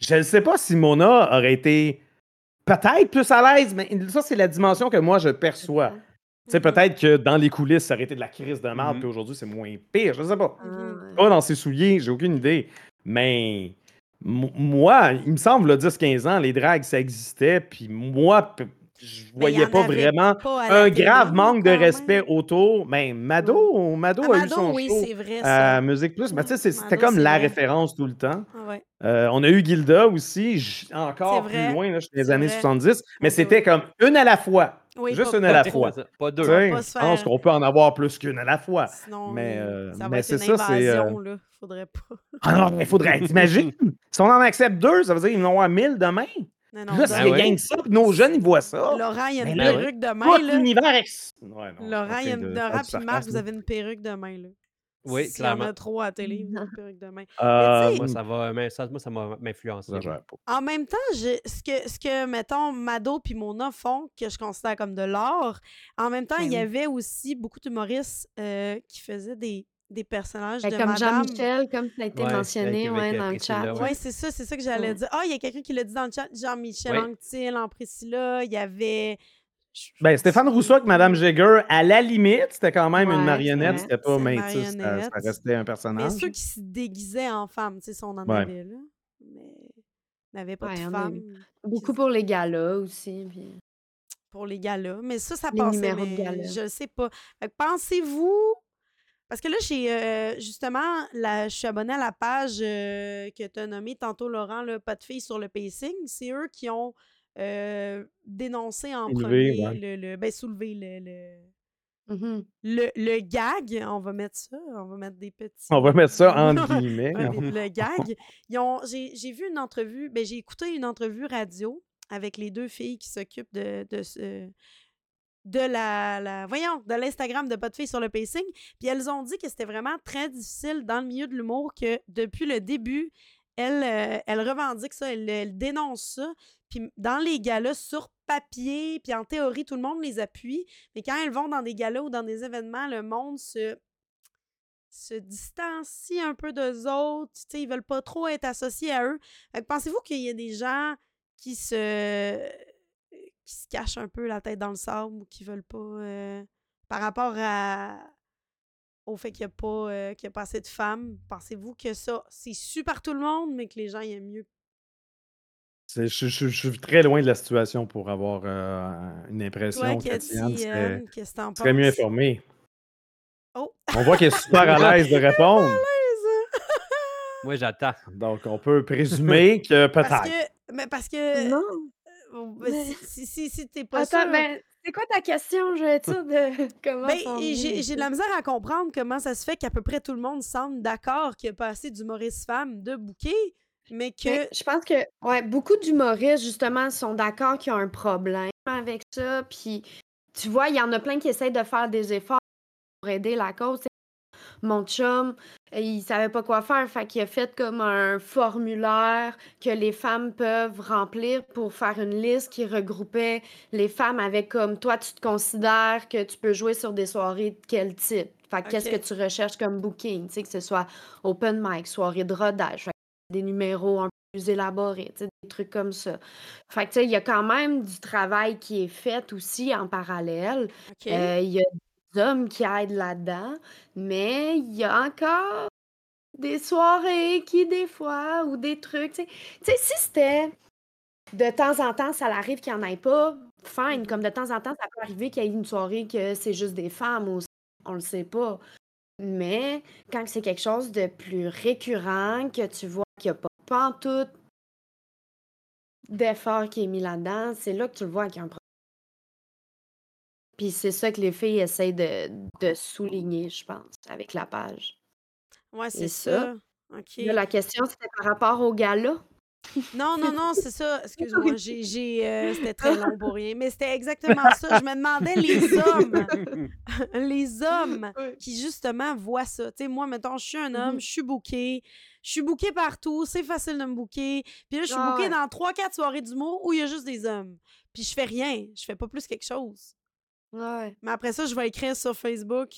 Je ne sais pas si Mona aurait été peut-être plus à l'aise, mais ça, c'est la dimension que moi, je perçois. Tu sais, Mhm. peut-être que dans les coulisses, ça aurait été de la crise de merde, Mhm. puis aujourd'hui, c'est moins pire. Je sais pas. Ah, Mhm. ouais. Pas dans ses souliers, j'ai aucune idée. Mais moi, il me semble, là, 10-15 ans, les dragues, ça existait, puis moi, je voyais pas vraiment pas un grave manque de respect même. autour. Mais Mado, Mado Ah, a eu Mado, son oui, show c'est vrai, ça. à Musique Plus. Mais tu sais, c'était comme la vrai. référence tout le temps. Ah ouais. Euh, on a eu Gilda aussi, encore plus loin, là, chez les années vrai. 70. Mais c'était comme une à la fois. Oui, Juste pas- une à la fois. Pas deux. Pas je se pense qu'on peut en avoir plus qu'une à la fois. Sinon, Mais, euh, ça va mais être une c'est ça, c'est, euh, invasion, là. Faudrait pas. Ah non, mais faudrait. T'imagines? si on en accepte deux, ça veut dire qu'ils vont avoir 1000 demain. Non, non, Là, y a ouais? rien que ça, nos jeunes, ils voient ça. Laurent, il y a une là, perruque de Tout l'univers Laurent, il y a une... Laurent puis Marc, vous avez une perruque de main, là. Oui, en clairement. a trop à la télé, une perruque de main. Euh, Moi, ça va, mais ça, moi, ça m'a pas. En même temps, je- ce, que, ce que, mettons, Mado puis Mona font, que je considère comme de l'art, en même temps, Ben il y oui. avait aussi beaucoup d'humoristes euh, qui faisaient des, des personnages Ben, de comme madame. Jean-Michel, comme ça a été Ouais, mentionné ouais, dans le chat. ouais. Oui, c'est ça, c'est ça que j'allais Ouais. dire. Ah, il y a quelqu'un qui l'a dit dans le chat, Jean-Michel Ouais. Anctil, en Priscilla, il y avait... Ben, Stéphane Rousseau avec Madame Jagger, à la limite, c'était quand même Ouais, une marionnette, c'était pas, C'est mais ça, ça restait un Mais personnage. ceux qui se déguisaient en femme, tu sais, si on en Ouais. avait, là. mais il n'y avait pas Ouais, de femmes Beaucoup pour les galas aussi. Puis... pour les galas. Mais ça, ça Les passait, de mais gala. je sais pas. Fait que pensez-vous. Parce que là, j'ai euh, justement, la, je suis abonnée à la page euh, que tu as nommée tantôt, Laurent, là, pas de filles sur le pacing. C'est eux qui ont euh, dénoncé en premier ouais. le, le- Ben, soulevé le, le, Mhm. le, le gag. On va mettre ça. On va mettre des petits. On va mettre ça entre guillemets. Le gag. Ils ont- J'ai j'ai vu une entrevue, ben, j'ai écouté une entrevue radio avec les deux filles qui s'occupent de, de, ce- de la, la- voyons, de l'Instagram de Pas de filles sur le pacing. Puis elles ont dit que c'était vraiment très difficile dans le milieu de l'humour, que depuis le début, elles, euh, elles revendiquent ça, elles, elles dénoncent ça. Puis dans les galas, sur papier, puis en théorie, tout le monde les appuie. Mais quand elles vont dans des galas ou dans des événements, le monde se se distancient un peu d'eux autres, tu sais, ils veulent pas trop être associés à eux. Pensez-vous qu'il y a des gens qui se qui se cachent un peu la tête dans le sable ou qui veulent pas euh, par rapport au fait qu'il n'y a pas euh, a pas assez de femmes, pensez-vous que ça c'est su par tout le monde mais que les gens aiment mieux? Je, je- je suis très loin de la situation pour avoir euh, une toi impression. Cathy qu'est-ce que t'en serait mieux penses? informée. Oh On voit qu'elle est super à l'aise de répondre. Moi, j'attends. Donc, on peut présumer que parce peut-être. que mais parce que Non. euh, ben, Mais- si, si, si, si t'es pas Attends, sûr ben, c'est quoi ta question? Je de comment Ben, j'ai de la misère à comprendre comment ça se fait qu'à peu près tout le monde semble d'accord qu'il n'y a pas assez d'humoristes femmes de bouquet, mais que. Mais je pense que ouais, beaucoup d'humoristes, justement, sont d'accord qu'il y a un problème avec ça. Puis, tu vois, il y en a plein qui essayent de faire des efforts pour aider la cause. Mon chum, il savait pas quoi faire, fait qu'il a fait comme un formulaire que les femmes peuvent remplir pour faire une liste qui regroupait les femmes avec comme toi, tu te considères que tu peux jouer sur des soirées de quel type? Fait que qu'est-ce que tu recherches comme booking, tu sais, que ce soit open mic, soirée de rodage, fait des numéros un peu plus élaborés, des trucs comme ça. Fait que tu sais, il y a quand même du travail qui est fait aussi en parallèle. Euh, Il y a des hommes qui aident là-dedans, mais il y a encore des soirées qui, des fois, ou des trucs. Tu sais, Tu sais, si c'était de temps en temps, ça arrive qu'il n'y en ait pas, fine. Comme de temps en temps, ça peut arriver qu'il y ait une soirée que c'est juste des femmes ou on le sait pas. Mais quand c'est quelque chose de plus récurrent, que tu vois qu'il n'y a pas pantoute d'effort qui est mis là-dedans, c'est là que tu le vois qu'il y a un problème. Puis c'est ça que les filles essayent de, de souligner, je pense, avec la page. ouais, c'est ça, ça. OK. Là, la question, c'était par rapport au gala? Non, non, non, c'est ça. Excuse-moi, j'ai, j'ai, euh, c'était très long pour rien. Mais c'était exactement ça. Je me demandais les hommes, les hommes qui justement voient ça. Tu sais, moi, mettons, je suis un homme, je suis booké, je suis booké partout, c'est facile de me booker. Puis là, je suis Ah booké ouais. dans trois, quatre soirées d'humour où il y a juste des hommes. Puis je fais rien, je fais pas plus quelque chose. Ouais. Mais après ça, je vais écrire sur Facebook.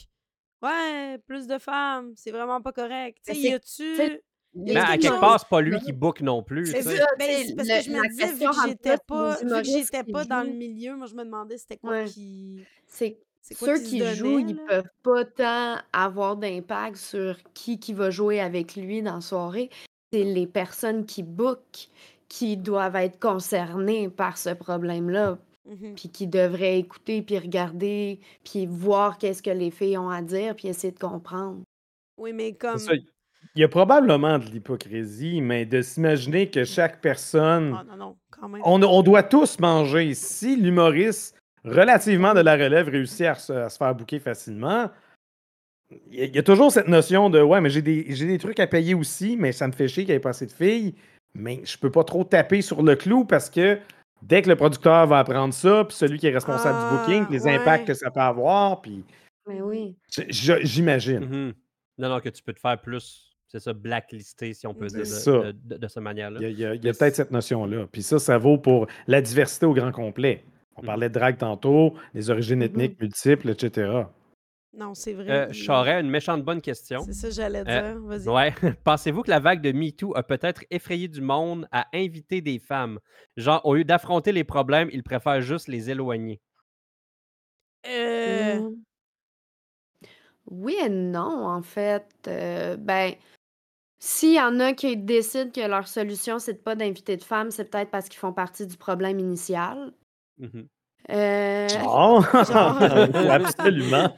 Ouais, plus de femmes, c'est vraiment pas correct. Tu Mais sais, y a-tu. Mais a à quelque part, c'est pas lui qui book non plus. C'est Ben, parce que je me disais, vu que j'étais pas pas, les vu que humoristes j'étais qui pas dans le milieu, moi je me demandais c'était quoi qui. C'est C'est quoi ceux qui se qui donnait, jouent, ils là? peuvent pas tant avoir d'impact sur qui, qui va jouer avec lui dans la soirée. C'est les personnes qui bookent qui doivent être concernées par ce problème-là, Mhm. puis qui devraient écouter, puis regarder, puis voir qu'est-ce que les filles ont à dire, puis essayer de comprendre. Oui, mais C'est comme. Il y a probablement de l'hypocrisie, mais de s'imaginer que chaque personne. Ah non, non, quand même. On, on doit tous manger. Si l'humoriste relativement de la relève réussit à se, à se faire bouquer facilement, il y, a- il y a toujours cette notion de Ouais, mais j'ai des, trucs à payer aussi, mais ça me fait chier qu'il n'y ait pas assez de filles. Mais je peux pas trop taper sur le clou parce que dès que le producteur va apprendre ça, puis celui qui est responsable du booking, Ah, puis les ouais. impacts que ça peut avoir, puis Mais oui. j'imagine. Mhm. Non, non, que tu peux te faire plus, c'est ça, blacklister, si on peut dire, de, ça. de- de- de cette manière-là. Il y a, peut-être cette notion-là. Puis ça, ça vaut pour la diversité au grand complet. On Mhm. parlait de drague tantôt, les origines Mhm. ethniques multiples, etc. Non, c'est vrai. Euh, J'aurais une méchante bonne question. C'est ça, que j'allais Euh, dire. Vas-y. Ouais. Pensez-vous que la vague de MeToo a peut-être effrayé du monde à inviter des femmes? Genre, au lieu d'affronter les problèmes, ils préfèrent juste les éloigner. Euh, Mm. Oui et non, en fait. Euh, ben, S'il y en a qui décident que leur solution, c'est de pas d'inviter de femmes, c'est peut-être parce qu'ils font partie du problème initial. Mhm. Euh, Genre, Genre. absolument.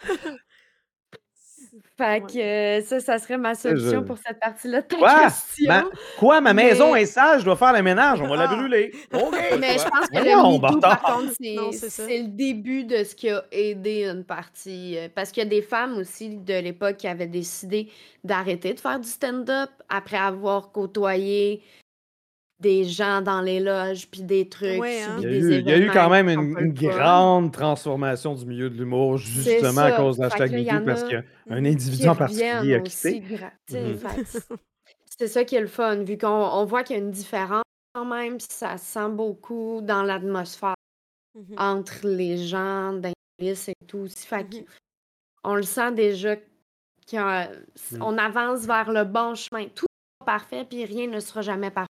fait Ouais. que ça, ça serait ma solution je- pour cette partie-là de ta Quoi? question. Ma- Quoi, ma maison Mais- est sale, je dois faire le ménage, on va la Ah. brûler. OK. Mais je pense que Voyons, le MeToo, par bâtard. contre, c'est Non, c'est ça. c'est le début de ce qui a aidé une partie. euh, Parce qu'il y a des femmes aussi de l'époque qui avaient décidé d'arrêter de faire du stand-up après avoir côtoyé des gens dans les loges, puis des trucs, Ouais, hein. Il y, a eu, il y a eu quand même une, grande transformation du milieu de l'humour, justement à cause de Fait que hashtag là, il y MeToo, parce a qu'un Mhm. individu en particulier a quitté. Mhm. C'est ça qui est le fun, vu qu'on on voit qu'il y a une différence quand même, puis ça se sent beaucoup dans l'atmosphère Mhm. entre les gens, dans les et tout aussi. Fait que Mhm. on le sent déjà qu'on Mm. on avance vers le bon chemin. Tout n'est pas parfait, puis rien ne sera jamais parfait.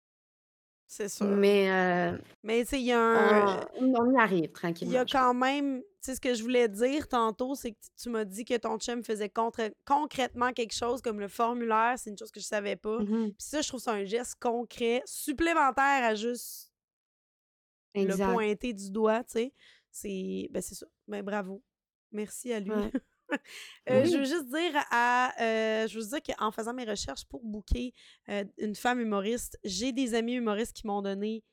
C'est sûr. Mais euh, Mais tu sais, il y a un. on, on y arrive Il y tranquillement. a quand même, tu sais, ce que je voulais dire tantôt, c'est que tu m'as dit que ton chum faisait contre- concrètement quelque chose comme le formulaire. C'est une chose que je savais pas. Mhm. Puis ça, je trouve ça un geste concret, supplémentaire à juste le pointer du doigt, tu sais. C'est ben, c'est ça. Ben, bravo. Merci à lui. Ouais. Euh, Oui. Je veux juste dire à. euh, je veux dire qu'en faisant mes recherches pour booker euh, une femme humoriste, j'ai des amis humoristes qui m'ont donné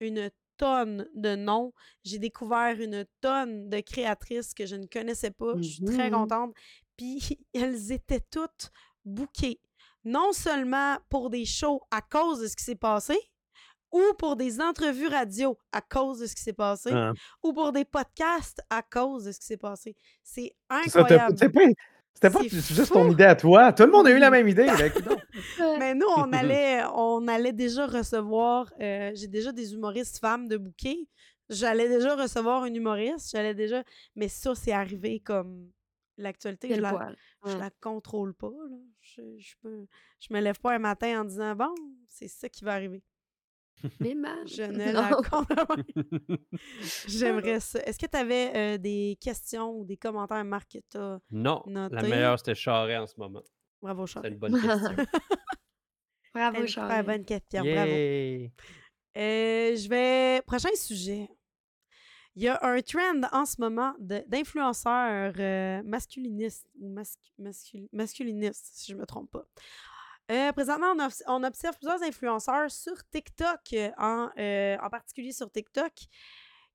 une tonne de noms. J'ai découvert une tonne de créatrices que je ne connaissais pas. Je suis très Mhm. contente. Puis elles étaient toutes bookées. Non seulement pour des shows à cause de ce qui s'est passé, ou pour des entrevues radio à cause de ce qui s'est passé, Ah. ou pour des podcasts à cause de ce qui s'est passé. C'est incroyable. C'était pas, juste fou. ton idée à toi. Tout le monde a eu la même idée. ben. Mais nous, on allait, on allait déjà recevoir. euh, J'ai déjà des humoristes femmes de bouquet. J'allais déjà recevoir une humoriste. J'allais déjà. Mais ça, c'est arrivé comme l'actualité. Je la, je la contrôle pas. là. Je, je, peux- je me lève pas un matin en disant bon, c'est ça qui va arriver. Mais. Je ne la J'aimerais ça. Est-ce que tu avais des questions ou des commentaires, Marc, que tu as Non, la meilleure, c'était Charret en ce moment. Bravo, C'est Charles. une bonne question. Bravo, Charles. bonne question. Bravo. Euh, je vais. Prochain sujet. Il y a un trend en ce moment de- d'influenceurs euh, masculinistes ou mascu- mascul- masculinistes, si je ne me trompe pas. Euh, présentement, on, obs- on observe plusieurs influenceurs sur TikTok, euh, en, euh, en particulier sur TikTok,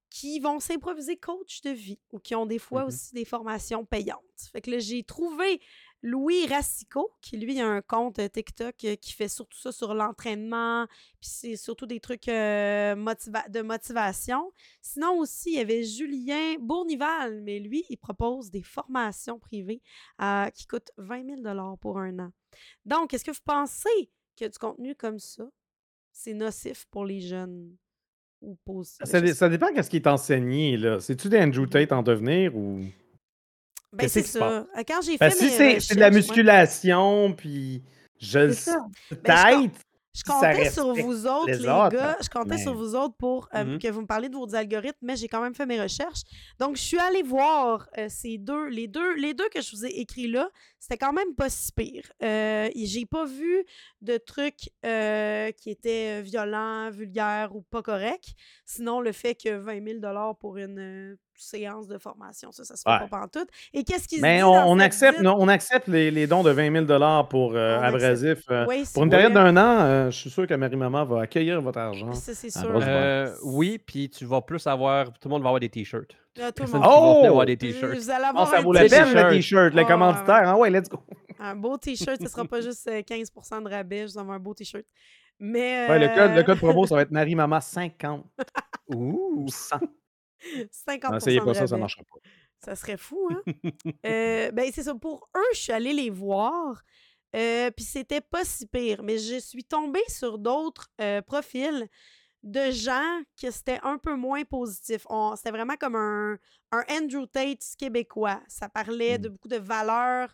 qui vont s'improviser coach de vie ou qui ont des fois Mhm. aussi des formations payantes. Fait que là, j'ai trouvé Louis Racicot, qui lui a un compte TikTok qui fait surtout ça sur l'entraînement, puis c'est surtout des trucs euh, motiva- de motivation. Sinon aussi, il y avait Julien Bournival, mais lui, il propose des formations privées euh, qui coûtent 20 000 pour un an. Donc, est-ce que vous pensez que du contenu comme ça, c'est nocif pour les jeunes ou positif? Ça, ça dépend de ce qui est enseigné. là. C'est-tu des Andrew Tate en devenir ou. Ben, c'est ça. Quand j'ai fait Ben, si mes c'est c'est de la musculation, puis je le. Peut-être. Je ça comptais sur vous autres, les les, autres, gars. Je comptais mais- sur vous autres pour euh, Mhm. que vous me parliez de vos algorithmes, mais j'ai quand même fait mes recherches. Donc, je suis allée voir euh, ces deux, les deux, les deux que je vous ai écrits là. C'était quand même pas si pire. Euh, j'ai pas vu de trucs euh, qui étaient violents, vulgaires ou pas corrects. Sinon, le fait que 20 000 pour une séance de formation, ça, ça se fait Ouais. pas pantoute. Et qu'est-ce qu'ils Mais on, on accepte, non, on accepte les, les dons de 20 000 pour euh. Abrasif. euh, Oui, pour une période d'un an, euh, je suis sûr que Marie-Maman va accueillir votre argent. Ça, c'est sûr. Euh, oui, puis tu vas plus avoir. Tout le monde va avoir des t-shirts. Ah, tout le monde. qui va Oh! avoir des Vous t-shirts. vous allez Ah, avoir ça un vaut la peine, le t-shirt. Ouais, commanditaires. Ah ouais, let's go. Un beau t-shirt, ce sera pas juste euh, 15% de rabais, je vous envoie un beau t-shirt. Mais. Ouais, le, code, le euh, code promo, ça va être Marie-Maman 50 Ouh! ou 100. 50 N'essayez de pas ça, ça rabais. marchera pas. Ça serait fou, hein? Euh, ben, c'est ça. Pour eux, je suis allée les voir. euh, Puis c'était pas si pire. Mais je suis tombée sur d'autres euh, profils de gens que c'était un peu moins positif. On- C'était vraiment comme un, un Andrew Tate québécois. Ça parlait de beaucoup de valeurs,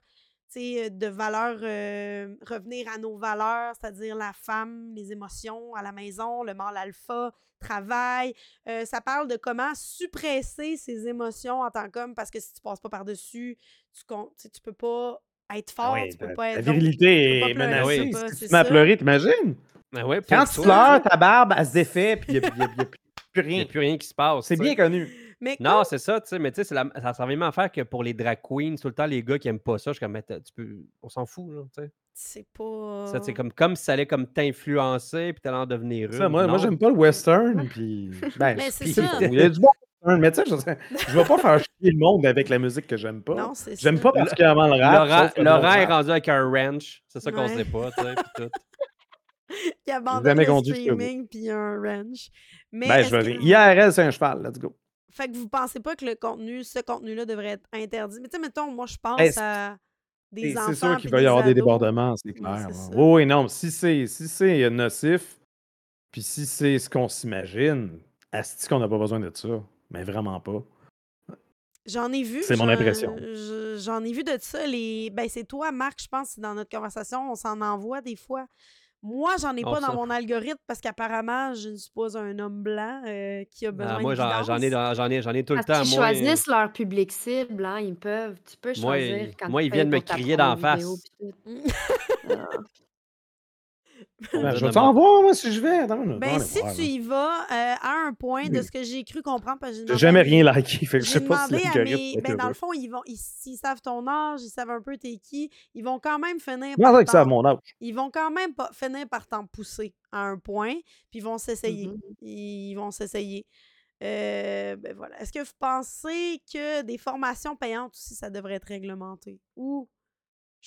de valeurs, euh, revenir à nos valeurs, c'est-à-dire la femme, les émotions à la maison, le mâle alpha, travail. Euh, ça parle de comment suppresser ses émotions en tant qu'homme parce que si tu passes pas par-dessus, tu, tu peux pas être fort, Ouais, tu peux la- pas la être. donc, virilité tu peux pas est menacée. tu Si ça. pleurer, t'imagines? Ben ouais, Quand tu pleures, ta barbe, elle se défait, puis il n'y a, y a- y a plus Il n'y rien. a plus rien qui se passe. C'est bien connu. Mais Non, c'est ça, tu sais, mais tu sais, c'est la- ça s'en vient même à faire que pour les drag queens, tout le temps, les gars qui aiment pas ça, je suis comme, tu peux, on s'en fout, là, tu sais. c'est pas. Ça, c'est comme, comme si ça allait comme t'influencer, puis t'allais en devenir une. moi, moi Non. j'aime pas le western, puis... Ben, Mais c'est ça. Il y a du bon western, mais tu sais, je, je vais pas faire chier le monde avec la musique que j'aime pas. Non, c'est ça. J'aime pas particulièrement le rap. Laurent, Laurent est rendu avec un ranch, c'est ça qu'on Ouais. sait pas, tu sais, puis tout. Il abandonne le streaming puis un ranch. Mais Ben, je vais... que- IRL, c'est un cheval, let's go. Fait que vous pensez pas que le contenu, ce contenu-là devrait être interdit. Mais tu sais, mettons, moi, je pense à des enfants. C'est sûr qu'il va y avoir des débordements, c'est clair. c'est. Oui, oui, non. Si c'est si c'est euh, nocif, puis si c'est ce qu'on s'imagine, est-ce qu'on n'a pas besoin de ça? Mais vraiment pas. J'en ai vu. C'est mon impression. je- J'en ai vu de ça. Les... Ben, c'est toi, Marc, je pense, dans notre conversation, on s'en envoie des fois. Moi, j'en ai Oh, pas dans mon algorithme parce qu'apparemment, je ne suis pas un homme blanc euh, qui a besoin Ah, moi, de j'en j'en ai, j'en ai, j'en ai tout le temps. qu'ils Moi, choisissent leur public cible, hein, ils peuvent. Tu peux Moi, choisir ils- quand moi, tu ils viennent me crier d'en vidéo, face. puis tout. Ah. on Ben, je vais t'en voir, moi, si je vais. Attends, Ben, si voir, tu là. y vas euh, à un point de ce que j'ai cru comprendre, parce que j'ai demandé jamais rien liké, fait que je sais pas si l'algorithme mes. est Ben, dans le fond, ils vont, ils- s'ils savent ton âge, ils savent un peu t'es qui, ils vont quand même finir Moi, par à t'en- mon âge. ils vont quand même pas finir par t'en pousser à un point, puis ils vont s'essayer. Mhm. Ils vont s'essayer. Euh, ben voilà. Est-ce que vous pensez que des formations payantes aussi, ça devrait être réglementé? Ou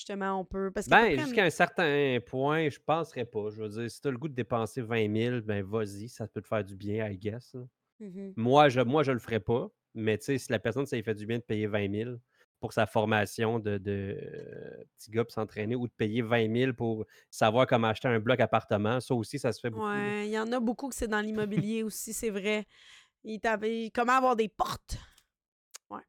justement, on peut. Parce Ben, jusqu'à un certain point, je penserais pas. Je veux dire, si tu as le goût de dépenser 20 000, ben vas-y, ça peut te faire du bien, I guess. Mhm. Moi, je moi, je le ferais pas. Mais tu sais, si la personne, ça lui fait du bien de payer 20 000 pour sa formation de, de euh, petit gars pour s'entraîner ou de payer 20 000 pour savoir comment acheter un bloc appartement, ça aussi, ça se fait beaucoup. Ouais, il y en a beaucoup que c'est dans l'immobilier aussi, c'est vrai. T'avaient- Comment avoir des portes?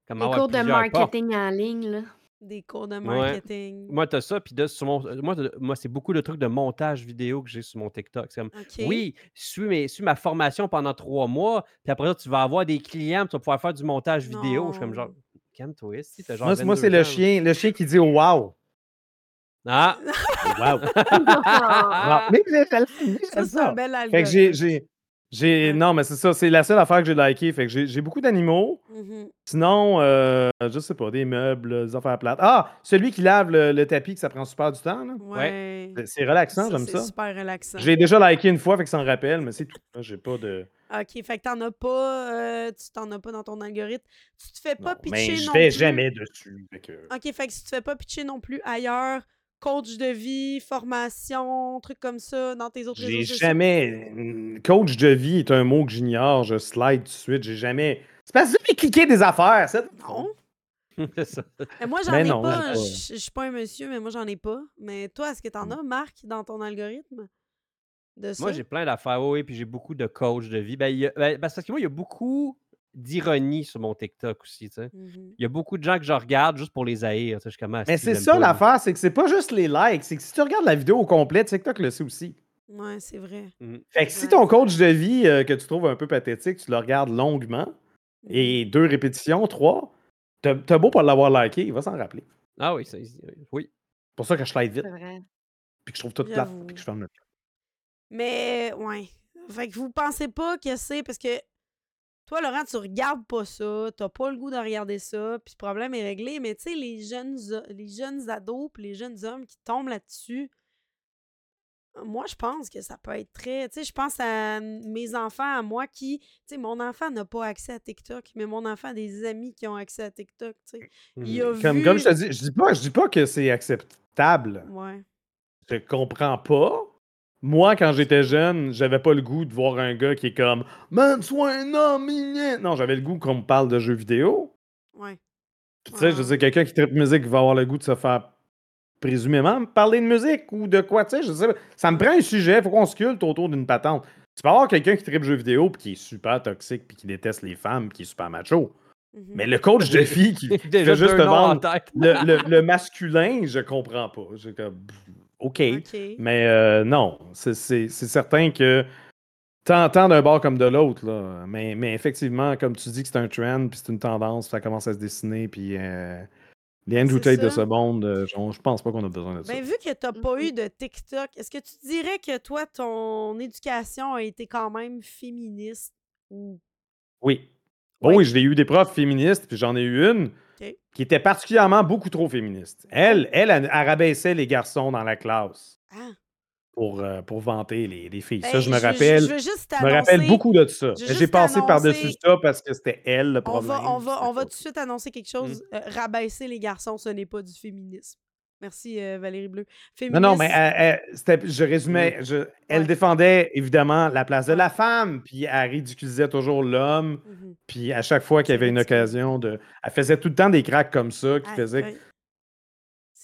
Comment Les avoir cours de portes. marketing en ligne, là. Des cours de Ouais. marketing. Moi, tu as ça, puis de- sur mon- euh, moi, moi c'est beaucoup de trucs de montage vidéo que j'ai sur mon TikTok. C'est comme, oui, suis, mes, suis ma formation pendant trois mois, puis après ça, tu vas avoir des clients, puis tu vas pouvoir faire du montage vidéo. Je suis comme genre, Non. calme-toi, t'as genre Moi, c'est- moi, 22 c'est le chien, le chien qui dit wow. Ah! Wow. Ah, mais le- Ça, c'est un ça. bel Fait que j'ai. J'ai-. Non, mais c'est ça, c'est la seule affaire que j'ai liké. Fait que j'ai beaucoup d'animaux. Mhm. Sinon, euh, je sais pas, des meubles, des affaires plates. Ah, celui qui lave le, le tapis, que ça prend super du temps. là. Ouais. C'est- C'est relaxant, Ça, j'aime c'est ça. super relaxant. J'ai déjà liké une fois, fait que ça me rappelle, mais c'est tout. J'ai pas de. OK, fait que t'en as pas, euh, tu t'en as pas dans ton algorithme. Tu te fais pas Non, pitcher mais je non vais plus. jamais dessus. fait que- OK, fait que si tu te fais pas pitcher non plus ailleurs, coach de vie, formation, trucs comme ça, dans tes autres J'ai jamais. Coach de vie est un mot que j'ignore, je slide tout de suite. J'ai jamais. C'est parce que j'ai cliqué des affaires, c'est Non. C'est ça. Mais moi, j'en ai non, pas. Je suis pas un monsieur, mais moi, j'en ai pas. Mais toi, est-ce que t'en Mm. as, Marc, dans ton algorithme? De ça? Moi, j'ai plein d'affaires, oui, puis j'ai beaucoup de coachs de vie. Ben, a- ben, parce que moi, il y a beaucoup d'ironie sur mon TikTok aussi, tu sais. Mhm. Il y a beaucoup de gens que je regarde juste pour les haïr. tu sais, Je suis comme, ah, Mais c'est ça l'affaire, c'est que c'est pas juste les likes, c'est que si tu regardes la vidéo au complet, TikTok le sait aussi. Ouais, c'est vrai. Fait que si ton coach de vie euh, que tu trouves un peu pathétique, tu le regardes longuement, Mhm. et deux répétitions, trois, t'as beau pas l'avoir liké, il va s'en rappeler. Ah oui, ça- oui. C'est pour ça que je slide vite, C'est vrai. puis que je trouve tout plate, puis que je ferme le Mais, ouais. Fait que vous pensez pas que c'est parce que toi, Laurent, tu regardes pas ça, t'as pas le goût de regarder ça, puis le problème est réglé. Mais tu sais, les jeunes, les jeunes ados puis les jeunes hommes qui tombent là-dessus, moi, je pense que ça peut être très. Tu sais, je pense à mes enfants, à moi qui. Tu sais, mon enfant n'a pas accès à TikTok, mais mon enfant a des amis qui ont accès à TikTok, tu sais. Il a Mhm. Comme, vu. comme je te dis, je dis pas, je dis pas que c'est acceptable. Ouais. Je comprends pas. Moi, quand j'étais jeune, j'avais pas le goût de voir un gars qui est comme Man, sois un homme, mignon. Non, j'avais le goût qu'on me parle de jeux vidéo. Ouais. Puis, tu sais, je veux quelqu'un qui traite musique va avoir le goût de se faire présumément me parler de musique ou de quoi, tu sais, je sais pas. Ça me prend un sujet, faut qu'on se culte autour d'une patente. Tu peux avoir quelqu'un qui tripe jeux vidéo puis qui est super toxique puis qui déteste les femmes puis qui est super macho. Mhm. Mais le coach de fille qui fait juste vendre le, le- le masculin, je comprends pas. Comme, OK. OK. Mais euh, non, c'est- certain que tant, tant d'un bord comme de l'autre. là. Mais, mais effectivement, comme tu dis que c'est un trend, puis c'est une tendance, ça commence à se dessiner, puis euh, Les Andrew Tate de ce monde, euh, je pense pas qu'on a besoin de ça. Ben, vu que tu n'as pas eu de TikTok, est-ce que tu dirais que toi, ton éducation a été quand même féministe ou? Oui. Bon, Ouais. oui, j'ai eu des profs féministes, puis j'en ai eu une Qui était particulièrement beaucoup trop féministe. Elle, elle, elle, elle rabaissait les garçons dans la classe Ah. pour, euh, pour vanter les, les filles. ça, Ben, je me rappelle. Je, veux juste Je me rappelle beaucoup de ça. J'ai passé par-dessus ça parce que c'était elle le On problème. va, on va, on va tout de suite annoncer quelque chose. Mm. Euh, rabaisser les garçons, ce n'est pas du féminisme. Merci, euh, Valérie Bleu. Non, non, mais elle- elle- c'était- je résumais. je- elle Ouais. défendait évidemment la place de la femme, puis elle ridiculisait toujours l'homme. Mhm. Puis à chaque fois qu'il y avait une occasion de. Elle faisait tout le temps des cracks comme ça qui faisaient.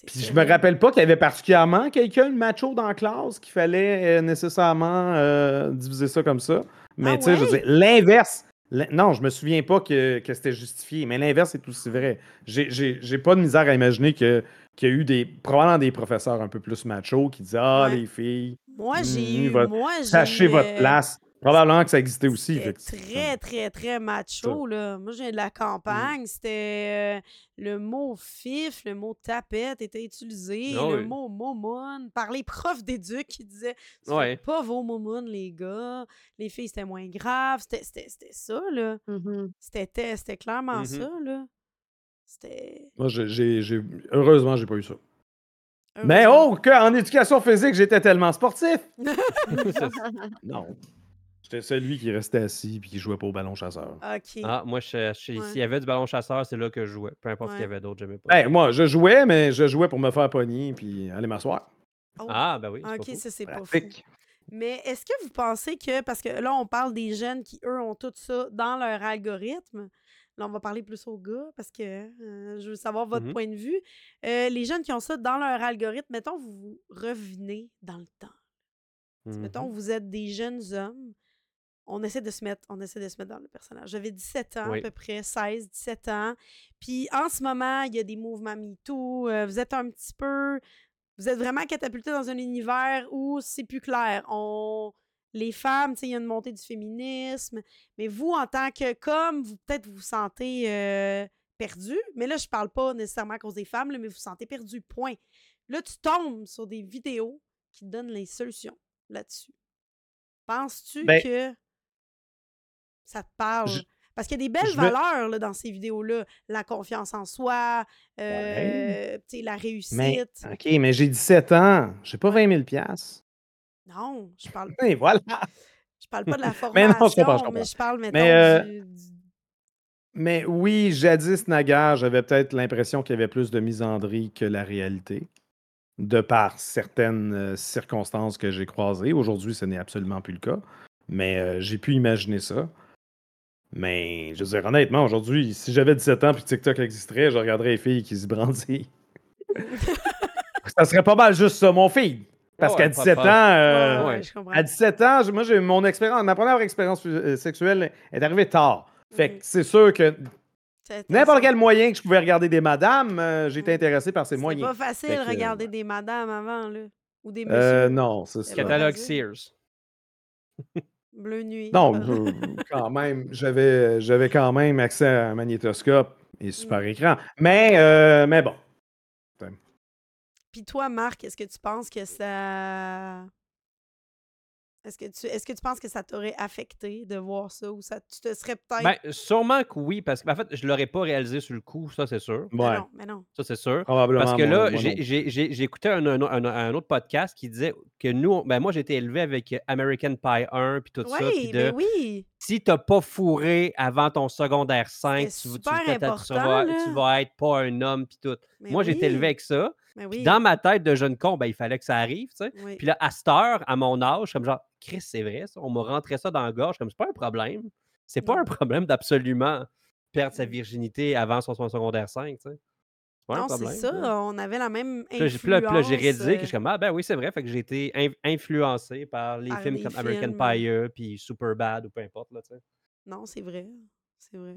Puis je me rappelle pas qu'il y avait particulièrement quelqu'un de macho dans la classe qu'il fallait euh, nécessairement euh, diviser ça comme ça. Mais Ah tu sais, je veux dire, l'inverse. l'in- Non, je me souviens pas que, que c'était justifié, mais l'inverse est aussi vrai. J'ai pas de misère à imaginer que- qu'il y a eu des probablement des professeurs un peu plus machos qui disaient Ah, Ouais. les filles, Moi, j'ai Mhm, eu. votre- Moi, j'ai sachez eu, votre euh, place. Probablement que ça existait aussi. Très, très, très macho, là. Moi, je viens de la campagne. C'était euh, le mot fif, le mot tapette était utilisé, Ah le oui. mot momone par les profs d'éduc qui disaient « Ouais. Pas vos momounes, les gars. Les filles, c'était moins grave. » C'était c'était- c'était ça, là. Mhm. C'était c'était clairement Mhm. ça, là. C'était... Moi, j'ai- j'ai- heureusement, j'ai pas eu ça. Mais oh, qu'en éducation physique, j'étais tellement sportif! Non. J'étais celui qui restait assis puis qui jouait pas au ballon chasseur. OK. Ah, moi, je- je- Ouais. s'il y avait du ballon chasseur, c'est là que je jouais. Peu importe ce qu'il y Ouais. avait d'autre, j'aimais pas. Ben, moi, je jouais, mais je jouais pour me faire pogner puis aller m'asseoir. Oh, Ah, ben oui. pas OK, ça, c'est pas fou. Mais est-ce que vous pensez que, parce que là, on parle des jeunes qui, eux, ont tout ça dans leur algorithme. Là, on va parler plus aux gars parce que euh, je veux savoir votre Mhm. point de vue. Euh, les jeunes qui ont ça dans leur algorithme, mettons, vous revenez dans le temps. Mhm. Mettons, vous êtes des jeunes hommes. On essaie de se mettre, on essaie de se mettre dans le personnage. J'avais 17 ans Oui. à peu près, 16, 17 ans. Puis en ce moment, il y a des mouvements MeToo. euh, vous êtes un petit peu, vous êtes vraiment catapulté dans un univers où c'est plus clair. On, les femmes, tu sais, il y a une montée du féminisme. Mais vous, en tant que, comme vous peut-être vous vous sentez euh, perdu, mais là, je parle pas nécessairement à cause des femmes, là, mais vous vous sentez perdu, point. Là, tu tombes sur des vidéos qui te donnent les solutions là-dessus. Penses-tu Ben, que ça te parle? je- Parce qu'il y a des belles valeurs là, dans ces vidéos-là. La confiance en soi, euh, la réussite. Mais, OK, mais j'ai 17 ans. J'ai pas 20 000 piastres. Non, je parle, Et voilà. je parle pas de la Mais formation, non, je comprends, je mais comprends. je parle, mettons, Mais, euh, du, du- Mais oui, jadis, naguère, j'avais peut-être l'impression qu'il y avait plus de misandrie que la réalité, de par certaines euh, circonstances que j'ai croisées. Aujourd'hui, ce n'est absolument plus le cas, mais euh, j'ai pu imaginer ça. Mais je veux dire, honnêtement, aujourd'hui, si j'avais 17 ans puis TikTok existerait, je regarderais les filles qui se brandissent. ça serait pas mal juste ça, mon fille. Parce Ouais, qu'à pas 17 peur. ans, euh, Ouais, ouais, à 17 ans, moi, j'ai mon expérience, ma première expérience euh, sexuelle est arrivée tard. Fait que Mhm. c'est sûr que C'est- N'importe c'est- quel moyen que je pouvais regarder des madames, euh, j'étais Mm. intéressé par ces C'est moyens. pas facile de que, regarder des madames avant, là. Ou des messieurs. Euh, non, c'est C'est ça. Catalogue. Sears. Bleu nuit. Non, Ah. quand même, j'avais, j'avais quand même accès à un magnétoscope et super Mm. écran. Mais, euh, mais bon. Puis toi, Marc, est-ce que tu penses que ça. Est-ce que tu est-ce que tu penses que ça t'aurait affecté de voir ça ou ça tu te serais peut-être. Ben, sûrement que oui, parce que en fait, je l'aurais pas réalisé sur le coup, ça c'est sûr. Mais Ouais, Ben non, mais non. Ça c'est sûr. probablement. Parce que moi- là, moi j'ai- non. j'ai j'ai- j'ai écouté un, un- un- un autre podcast qui disait que nous, ben moi j'ai été élevé avec American Pie 1 puis tout ça. Oui, Puis de, mais oui. si t'as pas fourré avant ton secondaire 5, C'était tu, tu, super tu- tu important, vas, là. tu vas être pas un homme puis tout. Mais moi, j'ai été oui, élevé avec ça. Oui. dans ma tête de jeune con, ben, il fallait que ça arrive, tu sais. oui. Puis là, à cette heure, à mon âge, comme genre, Chris, c'est vrai, ça. On m'a rentré ça dans la gorge, comme c'est pas un problème. C'est pas un problème d'absolument perdre sa Mm. virginité avant son, secondaire 5, tu sais. Non, c'est ça. On avait la même influence. j'ai- puis là, j'ai réalisé que je euh, suis comme, ah ben oui, c'est vrai. Fait que j'ai été in- influencé par les Par films comme American. Pie, euh, puis Superbad ou peu importe, là, tu sais. Non, c'est vrai. C'est vrai.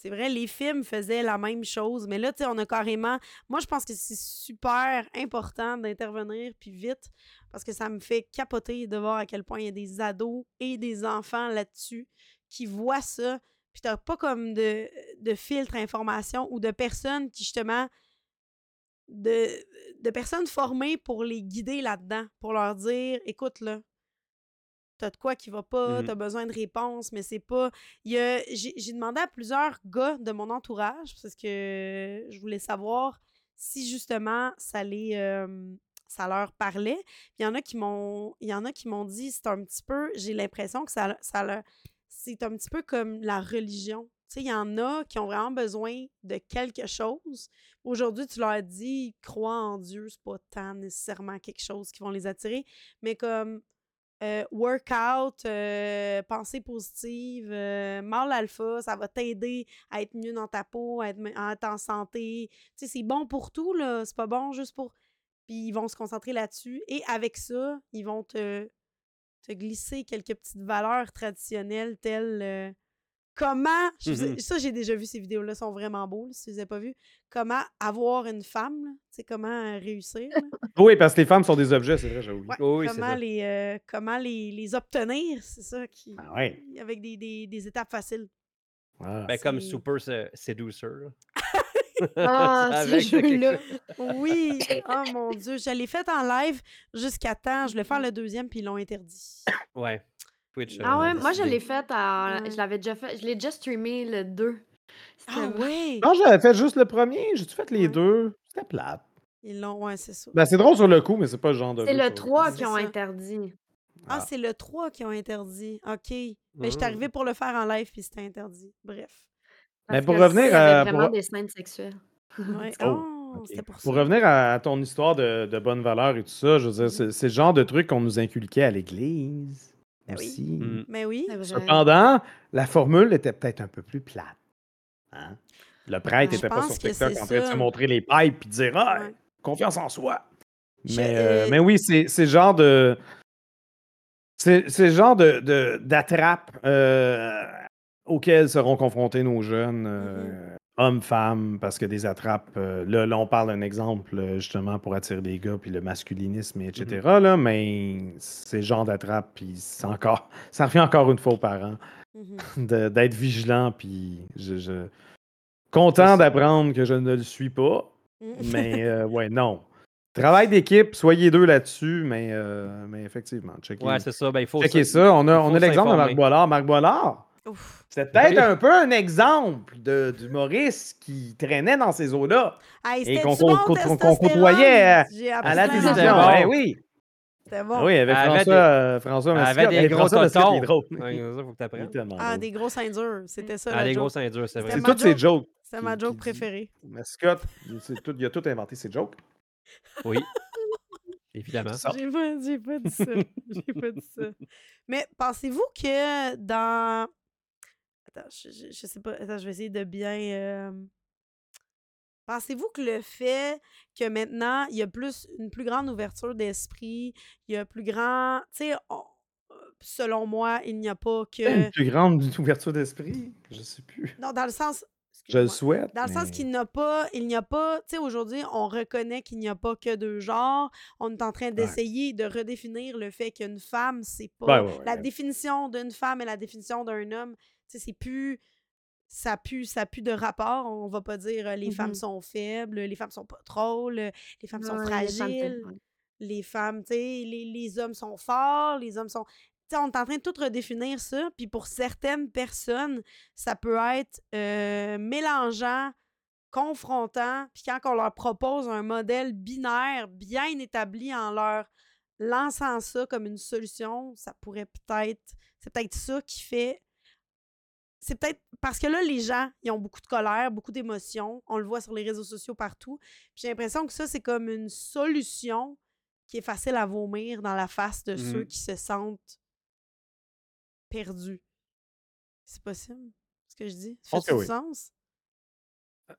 C'est vrai, les films faisaient la même chose, mais là, tu sais, on a carrément. Moi, je pense que c'est super important d'intervenir, puis vite, parce que ça me fait capoter de voir à quel point il y a des ados et des enfants là-dessus qui voient ça, puis t'as pas comme de, filtre information ou de personnes qui, justement, de, de personnes formées pour les guider là-dedans, pour leur dire écoute, là, t'as de quoi qui va pas, Mhm. t'as besoin de réponses, mais c'est pas. J'ai j'ai demandé à plusieurs gars de mon entourage parce que je voulais savoir si justement ça les. euh, ça leur parlait. Puis Il y en a qui m'ont il y en a qui m'ont dit c'est un petit peu j'ai l'impression que ça ça leur- c'est un petit peu comme la religion. Tu sais, il y en a qui ont vraiment besoin de quelque chose. Aujourd'hui, tu leur dis crois en Dieu, c'est pas tant nécessairement quelque chose qui vont les attirer, mais comme euh, workout, euh, pensée positive, euh, mâle alpha, ça va t'aider à être mieux dans ta peau, à être, en santé. Tu sais, c'est bon pour tout, là. C'est pas bon juste pour. Puis ils vont se concentrer là-dessus. Et avec ça, ils vont te, te glisser quelques petites valeurs traditionnelles telles. Comment. je Mhm. Ça, j'ai déjà vu ces vidéos-là, sont vraiment beaux, là, si vous les avez pas vues. Comment avoir une femme, sais, comment euh, réussir. là? Oui, parce que les femmes sont des objets, c'est vrai, j'ai oublié. Ouais, Oui, oui, c'est comment, les, euh, comment les, les obtenir, c'est ça qui. Ah ouais. Avec des, des, des étapes faciles. Ah. Ben, comme c'est- Super Seducer. Ah, C'est ce jeu-là. Oui! Oh mon Dieu! Je l'ai fait en live jusqu'à temps. Je voulais faire le deuxième, puis ils l'ont interdit. Ouais. Twitch. Ah euh, ouais, moi je l'ai fait à... Ouais. Je l'avais déjà fait. Je l'ai déjà streamé le 2. C'était Ah ouais! Non, j'avais fait juste le premier, j'ai-tu fait les Ouais. deux? C'était plate. Ils l'ont, ouais, c'est ça. Ben, c'est drôle sur le coup, mais c'est pas le genre de. C'est jeu le sur- 3 C'est qui ont ça. interdit. Ah, Ah. c'est le 3 qui ont interdit. OK. Mais j'étais Ah. arrivée pour le faire en live, puis c'était interdit. Bref. Mais Parce pour que revenir il y avait à- vraiment pour- des scènes sexuelles. Ouais. Oh, ok. c'était pour ça. Pour revenir à ton histoire de, de bonne valeur et tout ça, je veux dire, Mhm. c'est c'est le genre de truc qu'on nous inculquait à l'église Ben oui. Mm. Mais oui. C'est vrai. Cependant, la formule était peut-être un peu plus plate. Hein? Le prêtre Je n'était pas sur TikTok en train de se montrer les pipes et dire Ah, Ouais. confiance en soi. Je- Mais, euh, mais oui, c'est c'est le genre de. C'est c'est le genre de, de- d'attrape euh, auquel seront confrontés nos jeunes, euh, hommes, femmes, parce que des attrapes. euh, là, là, on parle d'un exemple euh, justement pour attirer des gars, puis le masculinisme, et etc. là, mais c'est le genre d'attrape, puis c'est encore. Ça revient encore une fois aux parents Mhm. d'être vigilant, puis je, je- content d'apprendre que je ne le suis pas, Mhm. mais euh, ouais, non. Travail d'équipe, soyez deux là-dessus, mais, euh, mais effectivement, checkez, Ouais, c'est ça. Ben, il faut checkez ça. On a, on l'exemple de Marc. Boilard. Marc Boilard, C'est peut-être un peu un exemple de- d'humoriste qui traînait dans ces eaux-là Hey, Et c'était qu'on qu'on testostérone. côtoyait à- J'ai à appris la télévision. C'était bon. oui. C'était bon. Oui, avec François, des- euh, François Mascotte. avait des gros drôle. Faut que t'apprennes. tellement Ah, des gros seins durs. C'était ça, Ah, des gros seins durs, c'est C'était vrai. C'est toutes ses joke. jokes. C'est ma joke préférée. Mascotte, il a tout inventé ses jokes. Oui. Évidemment. Ça. J'ai pas, j'ai pas dit ça. J'ai pas dit ça. Mais pensez-vous que dans. Attends, je, je- je sais pas. Attends, je vais essayer de bien. euh, Pensez-vous que le fait que maintenant, il y a plus une plus grande ouverture d'esprit, il y a plus grand. Tu sais, on- selon moi, il n'y a pas que. Une plus grande ouverture d'esprit, je sais plus. Non, dans le sens. Je le souhaite. Dans le sens qu'il n'y a pas, il n'y a pas, tu sais, aujourd'hui, on reconnaît qu'il n'y a pas que deux genres. On est en train d'essayer de redéfinir le fait qu'une femme, c'est pas. Ouais, ouais, ouais. La définition d'une femme et la définition d'un homme, sais, c'est plus. Ça pue, ça pue de rapport. On va pas dire les femmes Mhm. sont faibles, les femmes sont pas drôles, les femmes sont femmes, fragiles les femmes, tu sais, les, les hommes sont forts, les hommes sont... Tu sais, on est en train de tout redéfinir ça, puis pour certaines personnes, ça peut être euh, mélangeant, confrontant, puis quand on leur propose un modèle binaire bien établi en leur lançant ça comme une solution, ça pourrait peut-être... C'est peut-être ça qui fait... C'est peut-être parce que là, les gens, ils ont beaucoup de colère, beaucoup d'émotions. On le voit sur les réseaux sociaux partout. J'ai l'impression que ça, c'est comme une solution qui est facile à vomir dans la face de ceux Mhm. qui se sentent perdus. C'est possible, ce que je dis? Ça fait que du oui. sens?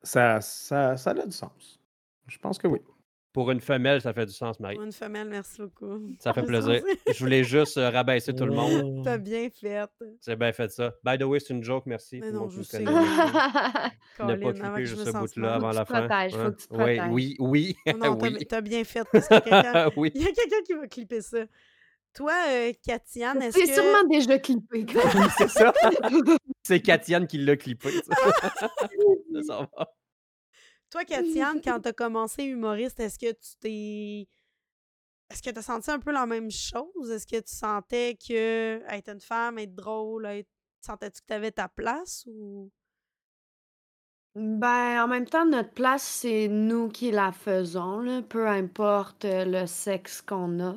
Ça, ça, ça a du sens. Je pense que oui. Pour une femelle, ça fait du sens, Marie. Pour une femelle, merci beaucoup. Ça fait plaisir. Je voulais juste euh, rabaisser tout le monde. T'as bien fait. J'ai bien fait ça. By the way, c'est une joke, merci. Mais non, je sais. Ne Colin, pas avant clipper que je juste me ce bout-là avant la tu fin. protèges, faut que tu te Oui, oui, oui, Oh non, t'as oui. t'as bien fait parce quelqu'un oui. il y a quelqu'un qui va clipper ça. Toi, euh, Katiane, est-ce C'est que... sûrement déjà clippé. C'est ça. C'est Katiane qui l'a clippé. ça. Va. Toi, Katiane, quand t'as commencé humoriste, est-ce que tu t'es. Est-ce que tu as senti un peu la même chose? Est-ce que tu sentais que être une femme, être drôle, être... sentais-tu que tu avais ta place ou? Ben, en même temps, notre place, c'est nous qui la faisons, là, peu importe euh, le sexe qu'on a.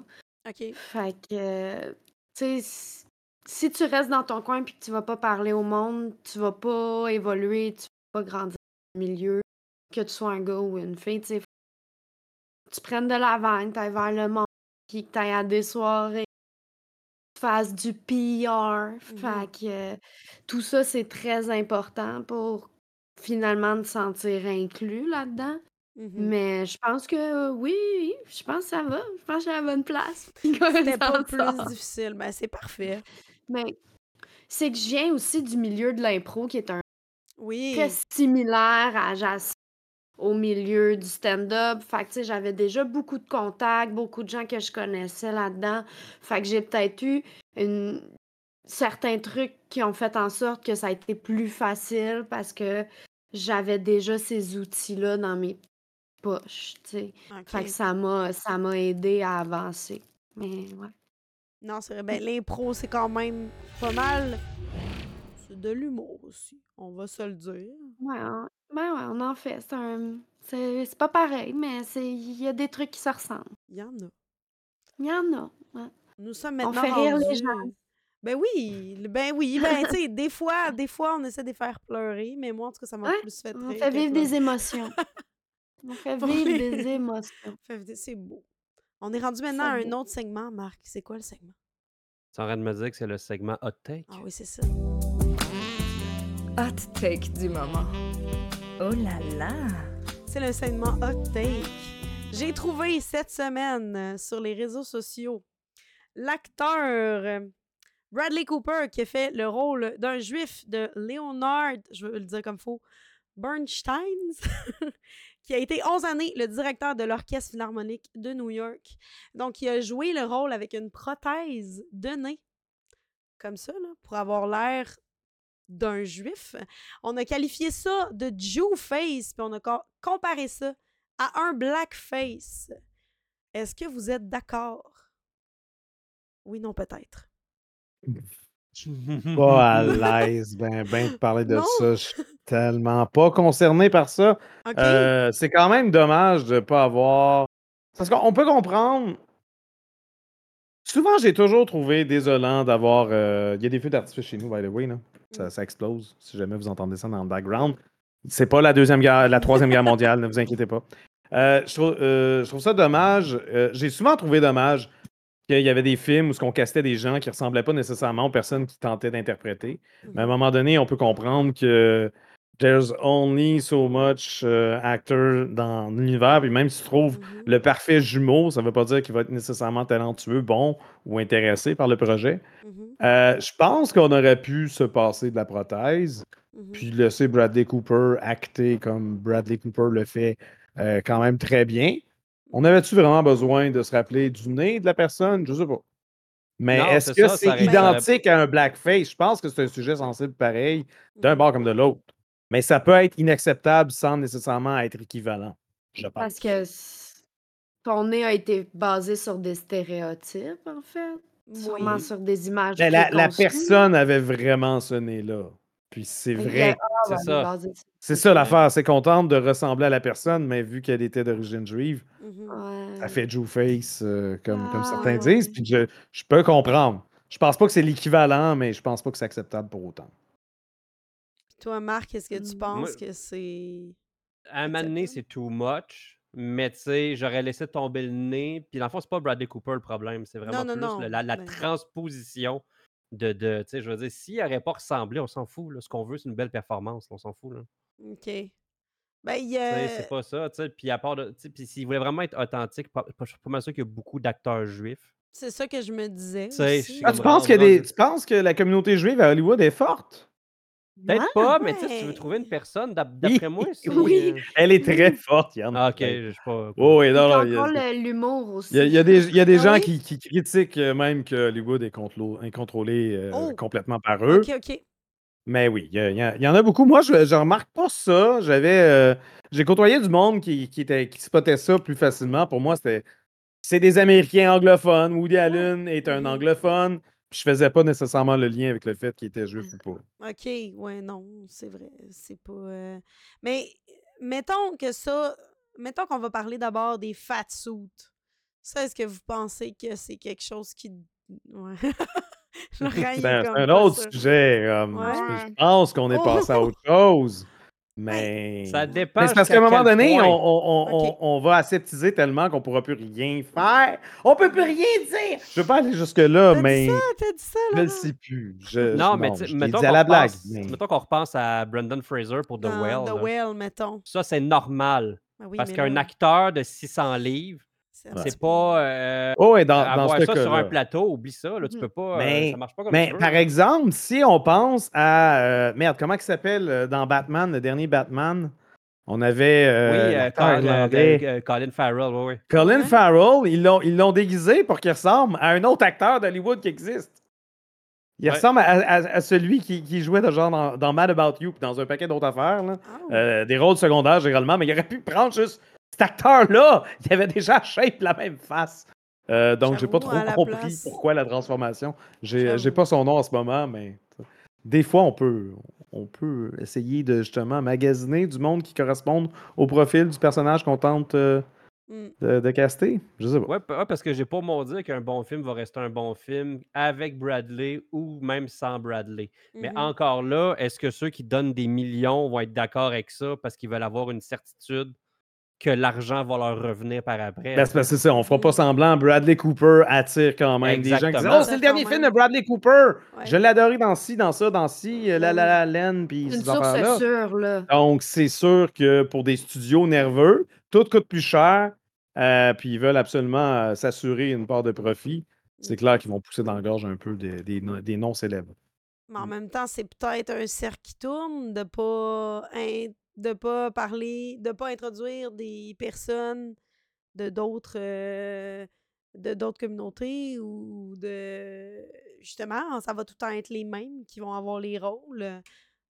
OK. Fait que, tu sais, si si tu restes dans ton coin puis que tu vas pas parler au monde, tu vas pas évoluer, tu vas pas grandir dans le milieu, que tu sois un gars ou une fille, tu. Tu prennes de l'avant, que t'ailles vers le monde, puis que t'ailles à des soirées, tu fasses du PR. Fait que tout ça, c'est très important pour finalement te sentir inclus là-dedans. Mhm. Mais je pense que oui, oui, je pense que ça va. Je pense que j'ai la bonne place. C'était pas plus sort. difficile. Ben, c'est parfait. Mais c'est que je viens aussi du milieu de l'impro qui est un Oui. très similaire à Jace au milieu du stand-up. Fait que, tu sais, j'avais déjà beaucoup de contacts, beaucoup de gens que je connaissais là-dedans. Fait que j'ai peut-être eu une... certains trucs qui ont fait en sorte que ça a été plus facile parce que j'avais déjà ces outils-là dans mes poches, tu sais. Fait que ça m'a ça m'a aidé à avancer. Mais ouais. Non, c'est vrai. Ben, l'impro, c'est quand même pas mal. De l'humour aussi. On va se le dire. Ouais, on... ben ouais, on en fait. C'est un... c'est c'est pas pareil, mais c'est il y a des trucs qui se ressemblent. Il y en a. Il y en a. ouais. Nous sommes On maintenant fait rire les rendus- gens. Ben oui, le- ben oui, ben tu sais, des fois, des fois, on essaie de les faire pleurer, mais moi, en tout cas, ça m'a Ouais, plus fait On rire fait que vivre des émotions. On fait Pour vivre les- des émotions. Fait C'est beau. On est rendu maintenant à C'est un beau. autre segment, Marc. C'est quoi le segment? Tu es en train de me dire que c'est le segment hot take? Ah oui, c'est ça. Hot take du moment. Oh là là! C'est le segment Hot Take. J'ai trouvé cette semaine euh, sur les réseaux sociaux l'acteur euh, Bradley Cooper qui a fait le rôle d'un juif de Leonard, je veux le dire comme faux, Bernstein, qui a été 11 années le directeur de l'Orchestre Philharmonique de New York. Donc, il a joué le rôle avec une prothèse de nez, comme ça, pour avoir l'air d'un juif. On a qualifié ça de Jew face, puis on a co- comparé ça à un blackface. Est-ce que vous êtes d'accord? Oui, non, peut-être. Pas à l'aise, ben, ben, de parler de Non. ça. Je suis tellement pas concerné par ça. Euh, c'est quand même dommage de ne pas avoir. Parce qu'on peut comprendre. Souvent, j'ai toujours trouvé désolant d'avoir. euh, Il y a des feux d'artifice chez nous, by the way. Là. Ça, ça explose. Si jamais vous entendez ça dans le background. C'est pas la deuxième guerre, la troisième guerre mondiale, ne vous inquiétez pas. Euh, je, trouve, euh, je trouve ça dommage. Euh, j'ai souvent trouvé dommage qu'il y avait des films où ce qu'on castait des gens qui ressemblaient pas nécessairement aux personnes qui tentaient d'interpréter. Mais à un Mhm. moment donné, on peut comprendre que there's only so much euh, actor dans l'univers. Puis même si tu trouves Mhm. le parfait jumeau, ça veut pas dire qu'il va être nécessairement talentueux, bon ou intéressé par le projet. Mhm. Euh, je pense qu'on aurait pu se passer de la prothèse, Mhm. puis laisser Bradley Cooper acter comme Bradley Cooper le fait euh, quand même très bien. On avait-tu vraiment besoin de se rappeler du nez de la personne? Je sais pas. Mais est-ce que c'est identique à un blackface? Je pense que c'est un sujet sensible pareil, d'un bord comme de l'autre. Mais ça peut être inacceptable sans nécessairement être équivalent, je pense. Parce que ton nez a été basé sur des stéréotypes, en fait. Sûrement Oui. sur des images. Mais la, personne avait vraiment ce nez-là. Puis c'est vrai. ah, C'est ça. C'est ça l'affaire. C'est contente de ressembler à la personne, mais vu qu'elle était d'origine juive, Mhm. Ouais. ça fait Jew face, euh, comme, comme Ah, certains ouais. disent. Puis je, je peux comprendre. Je pense pas que c'est l'équivalent, mais je pense pas que c'est acceptable pour autant. Toi, Marc, est-ce que tu Mm. penses Moi- que c'est. À un moment donné, c'est too much. Mais tu sais, j'aurais laissé tomber le nez. Puis dans le fond, c'est pas Bradley Cooper le problème. C'est vraiment non, plus non, le- la, la mais- transposition de. de tu sais, je veux dire, s'il n'aurait pas ressemblé, on s'en fout. là. Ce qu'on veut, c'est une belle performance. On s'en fout. Là. OK. Ben, a. C'est pas ça. tu sais. Puis à part de. tu sais, Puis s'il voulait vraiment être authentique, je suis pas mal sûr qu'il y a beaucoup d'acteurs juifs. C'est ça que je me disais. Tu sais, je aussi. Ah, tu, penses rendu- des- tu penses que la communauté juive à Hollywood est forte? Peut-être pas, mais tu sais, si tu veux trouver une personne, d'ap- d'après moi, c'est. Oui. euh, Elle est très forte, Yann. Ah, ok, je sais pas. Oh, oui, non, il y a- encore le- l'humour aussi. Il y a, il y a des, il y a des Ah gens oui? qui, qui critiquent euh, même que Hollywood est, contrô- est contrôlé euh, Oh! complètement par eux. OK, OK. Mais oui, il y, a- il y a- il y en a beaucoup. Moi, je, je remarque pas ça. J'avais, euh, j'ai côtoyé du monde qui, qui, était, qui spottait ça plus facilement. Pour moi, c'était, c'est des Américains anglophones. Woody Allen est un Mhm. anglophone. Puis je faisais pas nécessairement le lien avec le fait qu'il était juif ou pas. OK, ouais, non, c'est vrai. C'est pas. euh, Mais mettons que ça. Mettons qu'on va parler d'abord des fat suits. Ça, est-ce que vous pensez que c'est quelque chose qui. Ouais. Est C'est un, un autre sujet. Ouais. je- Je pense qu'on est passé à autre chose. Ben, Mais. Ça dépend. Mais c'est parce qu'à un moment donné, on, on- on- Ok. on va aseptiser tellement qu'on pourra plus rien faire. On peut plus rien dire. Je veux pas aller jusque-là, mais dit ça, t'as dit ça, je ne là. sais plus. Je, Non, je- mais tu mettons qu'on la blague. repense- mais- mettons qu'on repense à Brendan Fraser pour The Whale. The là. Whale, mettons. Ça, c'est normal. Ben oui, parce qu'un là, acteur de 600 livres, c'est pas. euh, Oh, et dans, dans avoir ce ça sur un plateau, oublie ça. Là, tu Mhm. peux pas. euh, Mais- ça marche pas comme Mais tu veux. par exemple, si on pense à. euh, merde, comment il s'appelle euh, dans Batman, le dernier Batman? On avait. euh, oui, euh, Colin, euh, Colin Farrell, oui, oui. Colin Ouais. Farrell, ils l'ont, ils l'ont déguisé pour qu'il ressemble à un autre acteur d'Hollywood qui existe. Il Ouais. ressemble à, à- à celui qui, qui jouait de genre dans, dans Mad About You puis dans un paquet d'autres affaires. là. Ah, Euh, des rôles secondaires généralement, mais il aurait pu prendre juste cet acteur-là. Il avait déjà shape la même face. Euh, donc, j'ai pas trop compris place. pourquoi la transformation. J'ai, j'ai pas son nom en ce moment, mais des fois, on peut, on peut essayer de justement magasiner du monde qui corresponde au profil du personnage qu'on tente euh, mm. de, de caster. Je sais pas. Ouais, ouais, parce que j'ai pas mon dire qu'un bon film va rester un bon film avec Bradley ou même sans Bradley. Mais Mhm. encore là, est-ce que ceux qui donnent des millions vont être d'accord avec ça parce qu'ils veulent avoir une certitude que l'argent va leur revenir par après? Ben, c'est parce que c'est ça, on fera pas semblant. Bradley Cooper attire quand même des gens qui disent Exactement. Oh, c'est le dernier film de Bradley Cooper. Ouais. Je l'ai adoré dans ci, dans ça, dans ci, euh, la la la laine, puis Une source affaires-là. sûre, là. Donc, c'est sûr que pour des studios nerveux, tout coûte plus cher, euh, puis ils veulent absolument euh, s'assurer une part de profit. C'est clair qu'ils vont pousser dans la gorge un peu des, des, des noms célèbres. Mais en même temps, c'est peut-être un cercle qui tourne de pas in- de pas parler, de pas introduire des personnes de d'autres euh, de d'autres communautés ou de justement, ça va tout le temps être les mêmes qui vont avoir les rôles.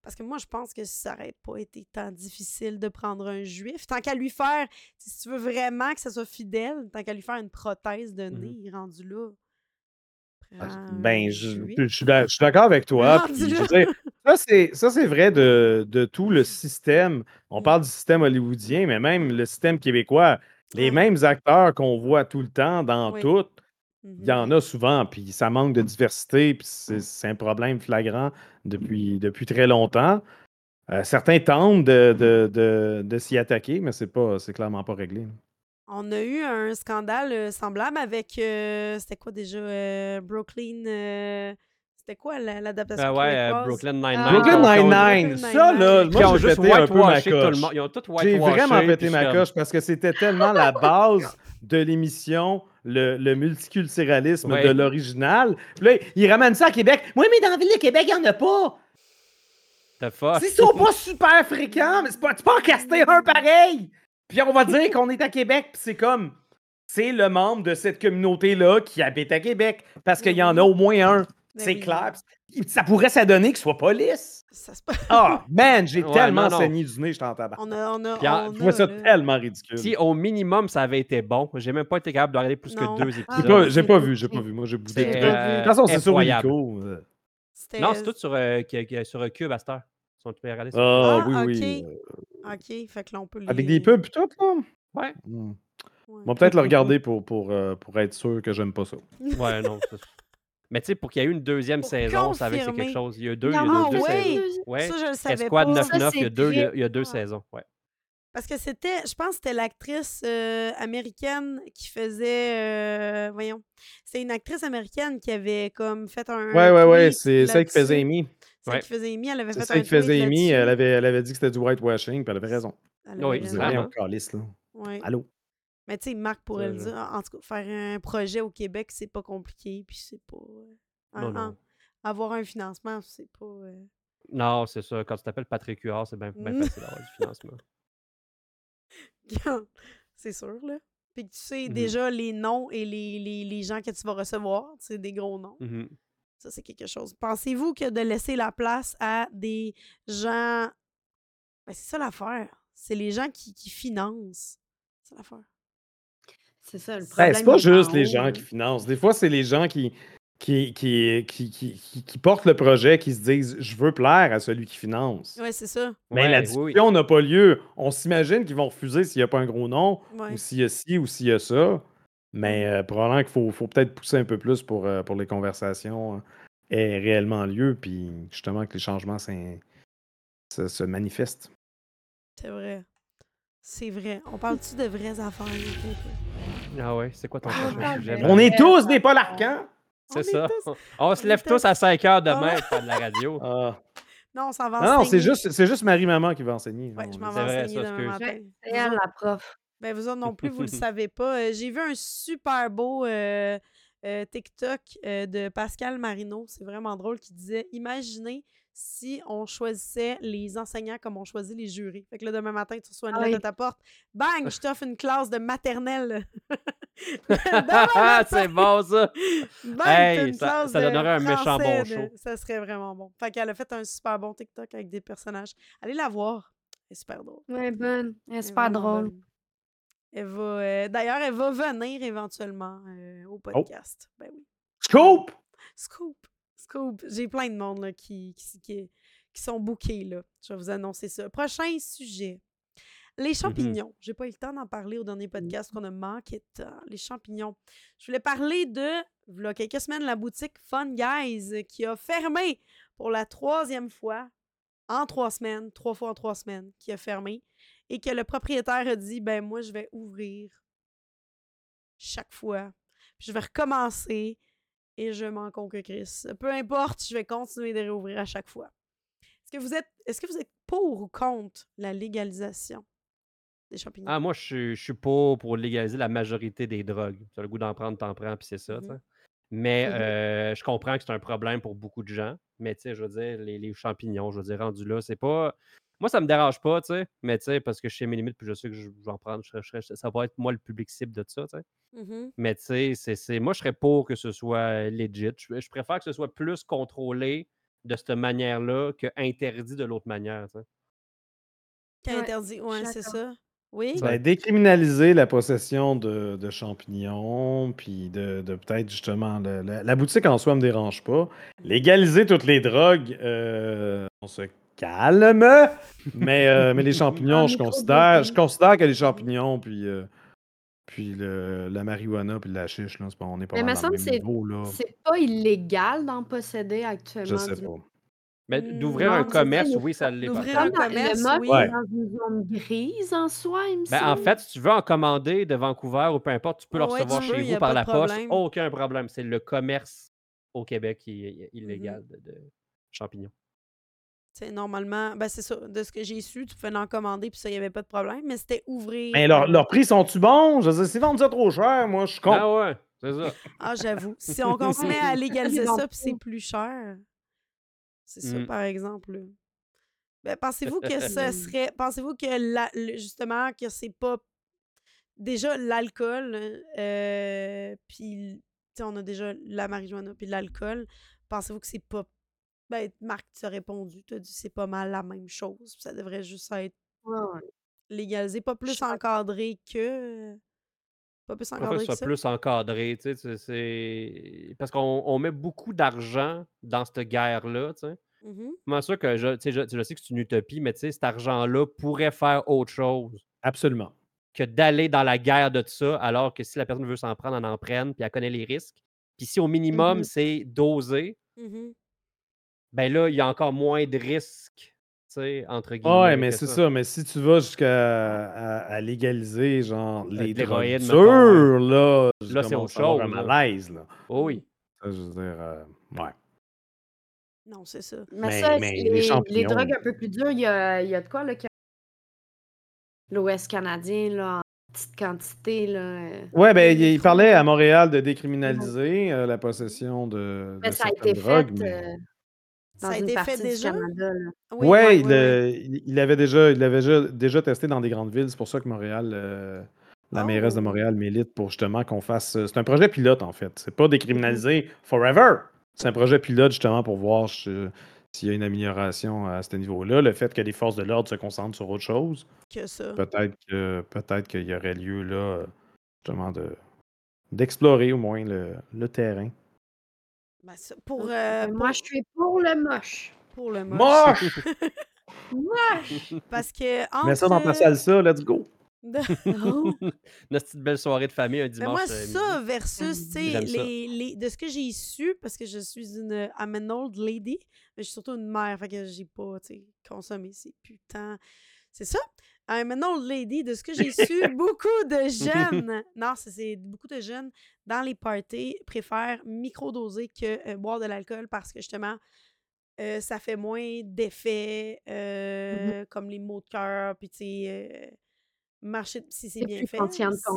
Parce que moi, je pense que ça n'aurait pas été tant difficile de prendre un juif. Tant qu'à lui faire, si tu veux vraiment que ça soit fidèle, tant qu'à lui faire une prothèse de Mhm. nez rendu là. un Ben, je, je suis d'ac- je suis d'accord avec toi. Rendu je là. veux dire, ça, c'est, vrai de, de tout le système. On Mm. parle du système hollywoodien, mais même le système québécois. Les mêmes acteurs qu'on voit tout le temps dans Oui. tout, il y en a souvent, puis ça manque de diversité, puis c'est, c'est un problème flagrant depuis, depuis très longtemps. Euh, certains tentent de, de- de- de s'y attaquer, mais c'est pas, c'est clairement pas réglé. On a eu un scandale euh, semblable avec. euh, c'était quoi déjà euh, Brooklyn. C'était quoi la- l'adaptation Ben ouais, euh, québécoise? Brooklyn Nine-Nine. Ah. ont- Brooklyn Nine-Nine, ça là, Nine-Nine. Moi ont j'ai juste pété un peu ma whitewashé tout le coche. monde. Ils ont tout J'ai vraiment pété ma coche parce que c'était tellement la base de l'émission, le, le multiculturalisme Ouais. de l'original. Puis là, ils ramènent ça à Québec. Oui, mais dans la ville de Québec, il n'y en a pas. comme, the fuck? Ils sont pas super fréquents, mais c'est pas, tu peux en caster un pareil. Puis on va dire qu'on est à Québec, puis c'est comme, c'est le membre de cette communauté-là qui habite à Québec, parce qu'il y en a au moins un. Ben C'est oui. clair. Ça pourrait s'adonner qu'il soit pas lisse. Ça se passe. Ah, man, j'ai Ouais, tellement non, non. saigné du nez, je t'en tabac. On a. On a, on Je vois a, ça là. tellement ridicule. Si au minimum ça avait été bon, j'ai même pas été capable de regarder plus Non. que deux Ah, J'ai épisodes. pas, oui, j'ai pas vu, j'ai pas vu. Moi, j'ai boudé. J'ai De toute façon, c'est sur. Illico. euh. Non, c'est tout sur, euh, sur Cube à cette heure. Ils sont tous regardés sur Ah, Ah, oui, oui. euh, Ok, fait que là, on peut les. Avec des pubs pis tout, là? Ouais. Hmm. Ouais. On va peut-être le regarder pour, pour, euh, pour être sûr que j'aime pas ça. Ouais, non. c'est- Mais tu sais, pour qu'il y ait eu une deuxième Pour saison, ça avait c'est confirmer. quelque chose. Il y a eu deux, il y Non, a deux, deux ouais. saisons. Ouais. Ça, je le savais Esquad pas. 9-9, il y a c'est deux, il y a- très- il y a deux Ah. saisons. Ouais. Parce que c'était, je pense que c'était l'actrice euh, américaine qui faisait, euh, voyons, c'est une actrice américaine qui avait comme fait un Ouais, ouais, ouais. C'est celle qui faisait. Amy. Celle Ouais. qui faisait Amy, elle avait C'est fait celle un qui faisait Amy. Elle avait, elle avait dit que c'était du whitewashing, puis elle avait raison. Elle Oui, avait Je raison. vraiment. voyons, calice, là. Ouais. Allô? Mais tu sais, Marc pourrait le dire. En tout cas, faire un projet au Québec, c'est pas compliqué, puis c'est pas. euh, Non, non. avoir un financement, c'est pas. euh, Non, c'est ça. Quand tu t'appelles Patrick Huard, c'est bien facile d'avoir du financement. c'est sûr, là. Puis que tu sais Mhm. déjà les noms et les, les, les gens que tu vas recevoir, c'est des gros noms. Mhm. Ça, c'est quelque chose. Pensez-vous que de laisser la place à des gens. Ben, c'est ça l'affaire. C'est les gens qui, qui financent. C'est l'affaire. C'est ça le Ben, problème. c'est pas juste les gens qui financent. Des fois, c'est les gens qui, qui, qui, qui, qui, qui- qui portent le projet, qui se disent Je veux plaire à celui qui finance. Ouais, c'est ça. Mais Ouais, la oui, oui. discussion n'a pas lieu. On s'imagine qu'ils vont refuser s'il n'y a pas un gros nom, Ouais. ou s'il y a ci, ou s'il y a ça. Mais euh, probablement qu'il faut, faut peut-être pousser un peu plus pour, euh, pour les conversations euh, aient réellement lieu, puis justement que les changements se, se manifestent. C'est vrai. C'est vrai. On parle-tu de vraies affaires? Ah ouais, c'est quoi ton Ah, prochain sujet? On est tous des Paul Arcand! On C'est est ça. tous- On se lève tous tous- à 5 heures demain pour faire de la radio. Ah. Non, on s'en va Non, non, c'est juste, c'est juste Marie-Maman qui va enseigner. Ouais, je m'en C'est vais enseigner ça, demain matin. C'est elle, la prof. Ben, vous autres non plus, vous le savez pas. Euh, J'ai vu un super beau euh, euh, TikTok euh, de Pascal Marino. C'est vraiment drôle qui disait Imaginez si on choisissait les enseignants comme on choisit les jurés. Fait que là, demain matin, tu reçois une Ah lettre oui. à ta porte. Bang, je t'offre une classe de maternelle. C'est bon ça! Bang, t'as Hey, une ça- classe ça de donnerait un méchant bon de- show. Ça serait vraiment bon. Fait qu'elle a fait un super bon TikTok avec des personnages. Allez la voir. Elle est super drôle. Ouais, bonne. Elle est super drôle. bonne. Elle va, euh, D'ailleurs, elle va venir éventuellement euh, Oh. au podcast. Ben oui. Scoop! Scoop! Scoop! J'ai plein de monde là, qui, qui, qui, qui sont bookés. Là. Je vais vous annoncer ça. Prochain sujet. Les champignons. J'ai pas eu le temps d'en parler au dernier podcast qu'on a manqué de temps. Les champignons. Je voulais parler de, a quelques semaines, la boutique Fun Guys qui a fermé pour la troisième fois en trois semaines, trois fois en trois semaines, qui a fermé et que le propriétaire a dit ben moi je vais ouvrir chaque fois. Puis je vais recommencer et je m'en conque Chris. Peu importe, je vais continuer de réouvrir à chaque fois. Est-ce que vous êtes est-ce que vous êtes pour ou contre la légalisation des champignons? Ah, moi, je suis, je suis pas pour légaliser la majorité des drogues. Tu as le goût d'en prendre, t'en prends, puis c'est ça. Mhm. sais. Mais Mhm. euh, je comprends que c'est un problème pour beaucoup de gens. Mais tu sais, je veux dire, les, les champignons, je veux dire, rendu là, c'est pas. Moi, ça me dérange pas, tu sais. Mais tu sais, parce que je sais mes limites, puis je sais que je je vais en prendre. je serais- je serais- ça va être moi le public cible de ça, tu sais. Mhm. Mais tu sais, c'est- c'est- moi, je serais pour que ce soit legit. Je, je préfère que ce soit plus contrôlé de cette manière-là que interdit de l'autre manière, tu sais. Qui a Ouais, interdit, je ouais, suis c'est ça. Oui? Ben, décriminaliser la possession de, de champignons, puis de, de peut-être justement. le- la, la boutique en soi me dérange pas. Légaliser toutes les drogues, euh, on se calme. Mais, euh, mais les champignons, je considère, je considère que les champignons, puis, euh, puis le- la marijuana, puis la chiche, là, c'est pas, on est pas Mais dans le semble même que niveau. Là. C'est pas illégal d'en posséder actuellement. Je sais du- pas. Mais Mm, d'ouvrir non, un ça, commerce, oui, ça l'est pas. d'ouvrir un commerce, le oui. Ouais. dans une zone grise en soi, il me Ben, en fait, si tu veux en commander de Vancouver ou peu importe, tu peux le Ouais, recevoir peux, chez vous par la poste. Aucun problème. C'est le commerce au Québec qui est illégal Mm-hmm. de, de champignons. C'est normalement, ben c'est ça, de ce que j'ai su, tu pouvais en commander, puis ça, il n'y avait pas de problème, mais c'était ouvrir. Mais leurs leurs prix sont-tu bons? Je dire, s'ils vendent ça trop cher, moi, je suis con. Ah ouais, c'est ça. Ah, j'avoue. Si on continuait à légaliser ça, puis c'est plus cher. C'est ça, Mm. par exemple. Ben, pensez-vous que ce serait. Pensez-vous que la, le- justement, que c'est pas. Déjà, l'alcool, euh, puis. tu sais, on a déjà la marijuana, puis l'alcool. Pensez-vous que c'est pas. Ben, Marc, tu as répondu. Tu as dit c'est pas mal la même chose. puis Ça devrait juste être Ouais, légalisé. Pas plus encadré que. Pas plus encadré ce que soit ça. plus encadré. tu sais, c'est- c'est- Parce qu'on on met beaucoup d'argent dans cette guerre-là. tu sais. Mhm. Comment ça que je, tu sais, je, je sais que c'est une utopie, mais tu sais, cet argent-là pourrait faire autre chose Absolument. que d'aller dans la guerre de ça, alors que si la personne veut s'en prendre, elle en prenne, puis elle connaît les risques. Puis si au minimum, Mhm. c'est dosé, Mhm. Ben là, il y a encore moins de risques, tu sais, entre guillemets. Ouais, mais c'est ça. Mais si tu vas jusqu'à à, à légaliser, genre, Euh, les drogues dures, là, Là, c'est autre chose, un là. malaise, là. Oh oui. Ça, je veux dire, euh, ouais. Non, c'est ça. Mais, Mais- ça, mais les les, drogues un peu plus dures, il y a, il y a de quoi, là, l'Ouest canadien, là, en petite quantité, là. euh, Ouais, ben, il, parlait à Montréal de décriminaliser euh, la possession de, Mais de ça a été drogues. fait mais- euh, Ça a une été fait partie du déjà? Canada, là. Oui, ouais, ouais, il, ouais, euh, ouais. il- il avait déjà, il avait déjà, déjà testé dans des grandes villes. C'est pour ça que Montréal, euh, la mairesse de Oh. Montréal milite pour justement qu'on fasse. euh, C'est un projet pilote, en fait. C'est pas décriminalisé forever. C'est un projet pilote justement pour voir si- s'il y a une amélioration à ce niveau-là. Le fait que les forces de l'ordre se concentrent sur autre chose, Que ça. peut-être que peut-être qu'il y aurait lieu là, justement, de d'explorer au moins le, le terrain. Ben, ça, pour, Euh, euh, Moi, je suis pour le moche. pour le moche. Moche! Moche! Parce que entre... Mets ça dans ta salsa, let's go! Oh. Une petite belle soirée de famille un Ben dimanche. moi, euh, ça midi. versus, tu sais, J'aime ça. les, les- de ce que j'ai su, parce que je suis une I'm an old lady, mais je suis surtout une mère, fait que j'ai pas, tu sais, consommé ces putains. C'est ça? I'm an old lady, de ce que j'ai su, beaucoup de jeunes, non, c'est- beaucoup de jeunes dans les parties préfèrent microdoser que euh, boire de l'alcool parce que justement, euh, ça fait moins d'effets, euh, comme les maux de cœur, puis tu sais, marcher, si c'est bien plus fait. conscient de ton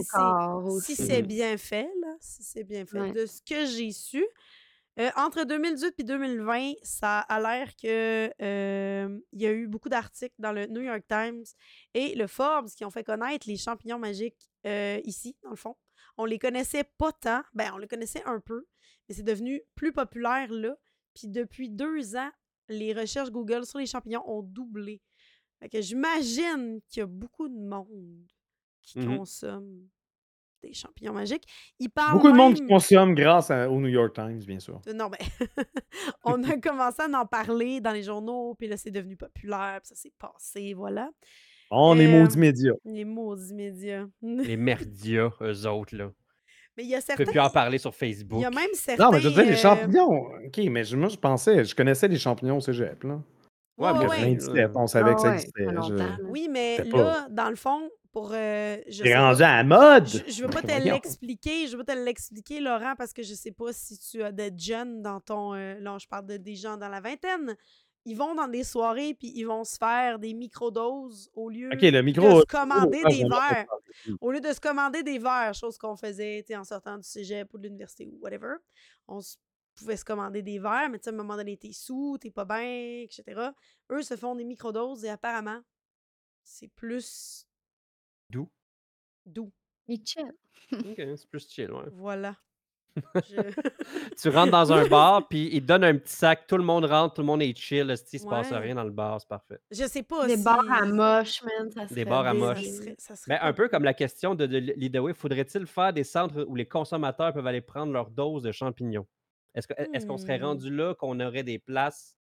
si si c'est bien fait, là, si c'est bien fait, Ouais. de ce que j'ai su, euh, entre 2018 et 2020, ça a l'air que euh, il y a eu beaucoup d'articles dans le New York Times et le Forbes qui ont fait connaître les champignons magiques euh, ici, dans le fond. On les connaissait pas tant, ben on les connaissait un peu, mais c'est devenu plus populaire là. Puis depuis deux ans, les recherches Google sur les champignons ont doublé. Fait que j'imagine qu'il y a beaucoup de monde qui Mhm. consomme des champignons magiques. Ils parlent Beaucoup de monde consomme grâce à- au New York Times, bien sûr. euh, Non, mais on a commencé à en parler dans les journaux, puis là, c'est devenu populaire, puis ça s'est passé, voilà. On est Euh, maudits médias. Les maudits médias. Les merdias, eux autres, là. mais il y a certains... peux plus en parler sur Il Facebook. y a même certains... Non, mais je veux dire, les euh, champignons. Ok, mais je- moi, je pensais, je connaissais les champignons au cégep, là. Ouais, mais ouais, il y a ouais. rien 97, on savait Ah que ça existait. je-. Oui, mais là, dans le fond, pour... euh, je T'es rendu pas- à la mode! Je, je veux pas te Voyons. l'expliquer, je veux pas te l'expliquer, Laurent, parce que je sais pas si tu as des jeunes dans ton. euh, là, je parle de des gens dans la vingtaine. Ils vont dans des soirées puis ils vont se faire des microdoses au lieu le de micro. se commander oh, des verres. Au lieu de se commander des verres, chose qu'on faisait en sortant du cégep ou de l'université ou whatever. On se- pouvait se commander des verres, mais tu sais, à un moment donné, t'es sous, t'es pas bien, etc. Eux se font des microdoses et apparemment, c'est plus Doux. doux. Il chill. Ok, c'est plus chill, ouais. Voilà. Je- Tu rentres dans un bar, puis ils te donnent un petit sac, tout le monde rentre, tout le monde est chill, esti, il se passe Ouais. rien dans le bar, c'est parfait. Je sais pas Des si... bars à moche, man, ça serait bars à moche. Ça serait, ça serait Mais pas- un peu comme la question de, de Lidaway, faudrait-il faire des centres où les consommateurs peuvent aller prendre leur dose de champignons? Est-ce que- est-ce qu'on serait Hmm. rendu là qu'on aurait des places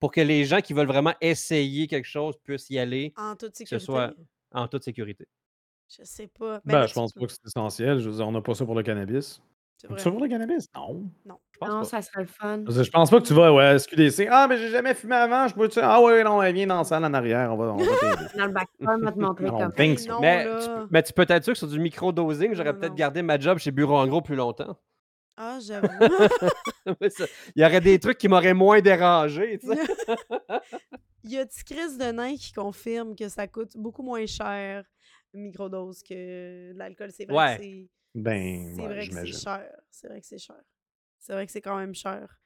pour que les gens qui veulent vraiment essayer quelque chose puissent y aller En toute que ce sécurité. soit en toute sécurité? Je sais pas. Ben, là, je tu pense pas que c'est essentiel. Je veux dire, on n'a pas ça pour le cannabis. c'est On a vrai. ça pour le cannabis? Non. Je pense Non, pas. ça serait le fun. Je pense pas que tu vas ouais, SQDC. Ah, mais j'ai jamais fumé avant. Je peux te Ah, ouais, non, elle vient dans la salle en arrière. On va, on va t'aider. Dans le bac, on va te montrer Non, comme. ben, ça. non, Mais tu, peux- mais tu peux être sûr que sur du micro-dosing, j'aurais Non, peut-être non. gardé ma job chez Bureau en gros plus longtemps. Ah, j'avoue. Il y aurait des trucs qui m'auraient moins dérangé. tu sais. Il y a Chris de nain qui confirme que ça coûte beaucoup moins cher microdose que l'alcool. C'est vrai Ouais. que c'est. Ben, c'est ouais, vrai que c'est cher. C'est vrai que c'est cher. C'est vrai que c'est quand même cher.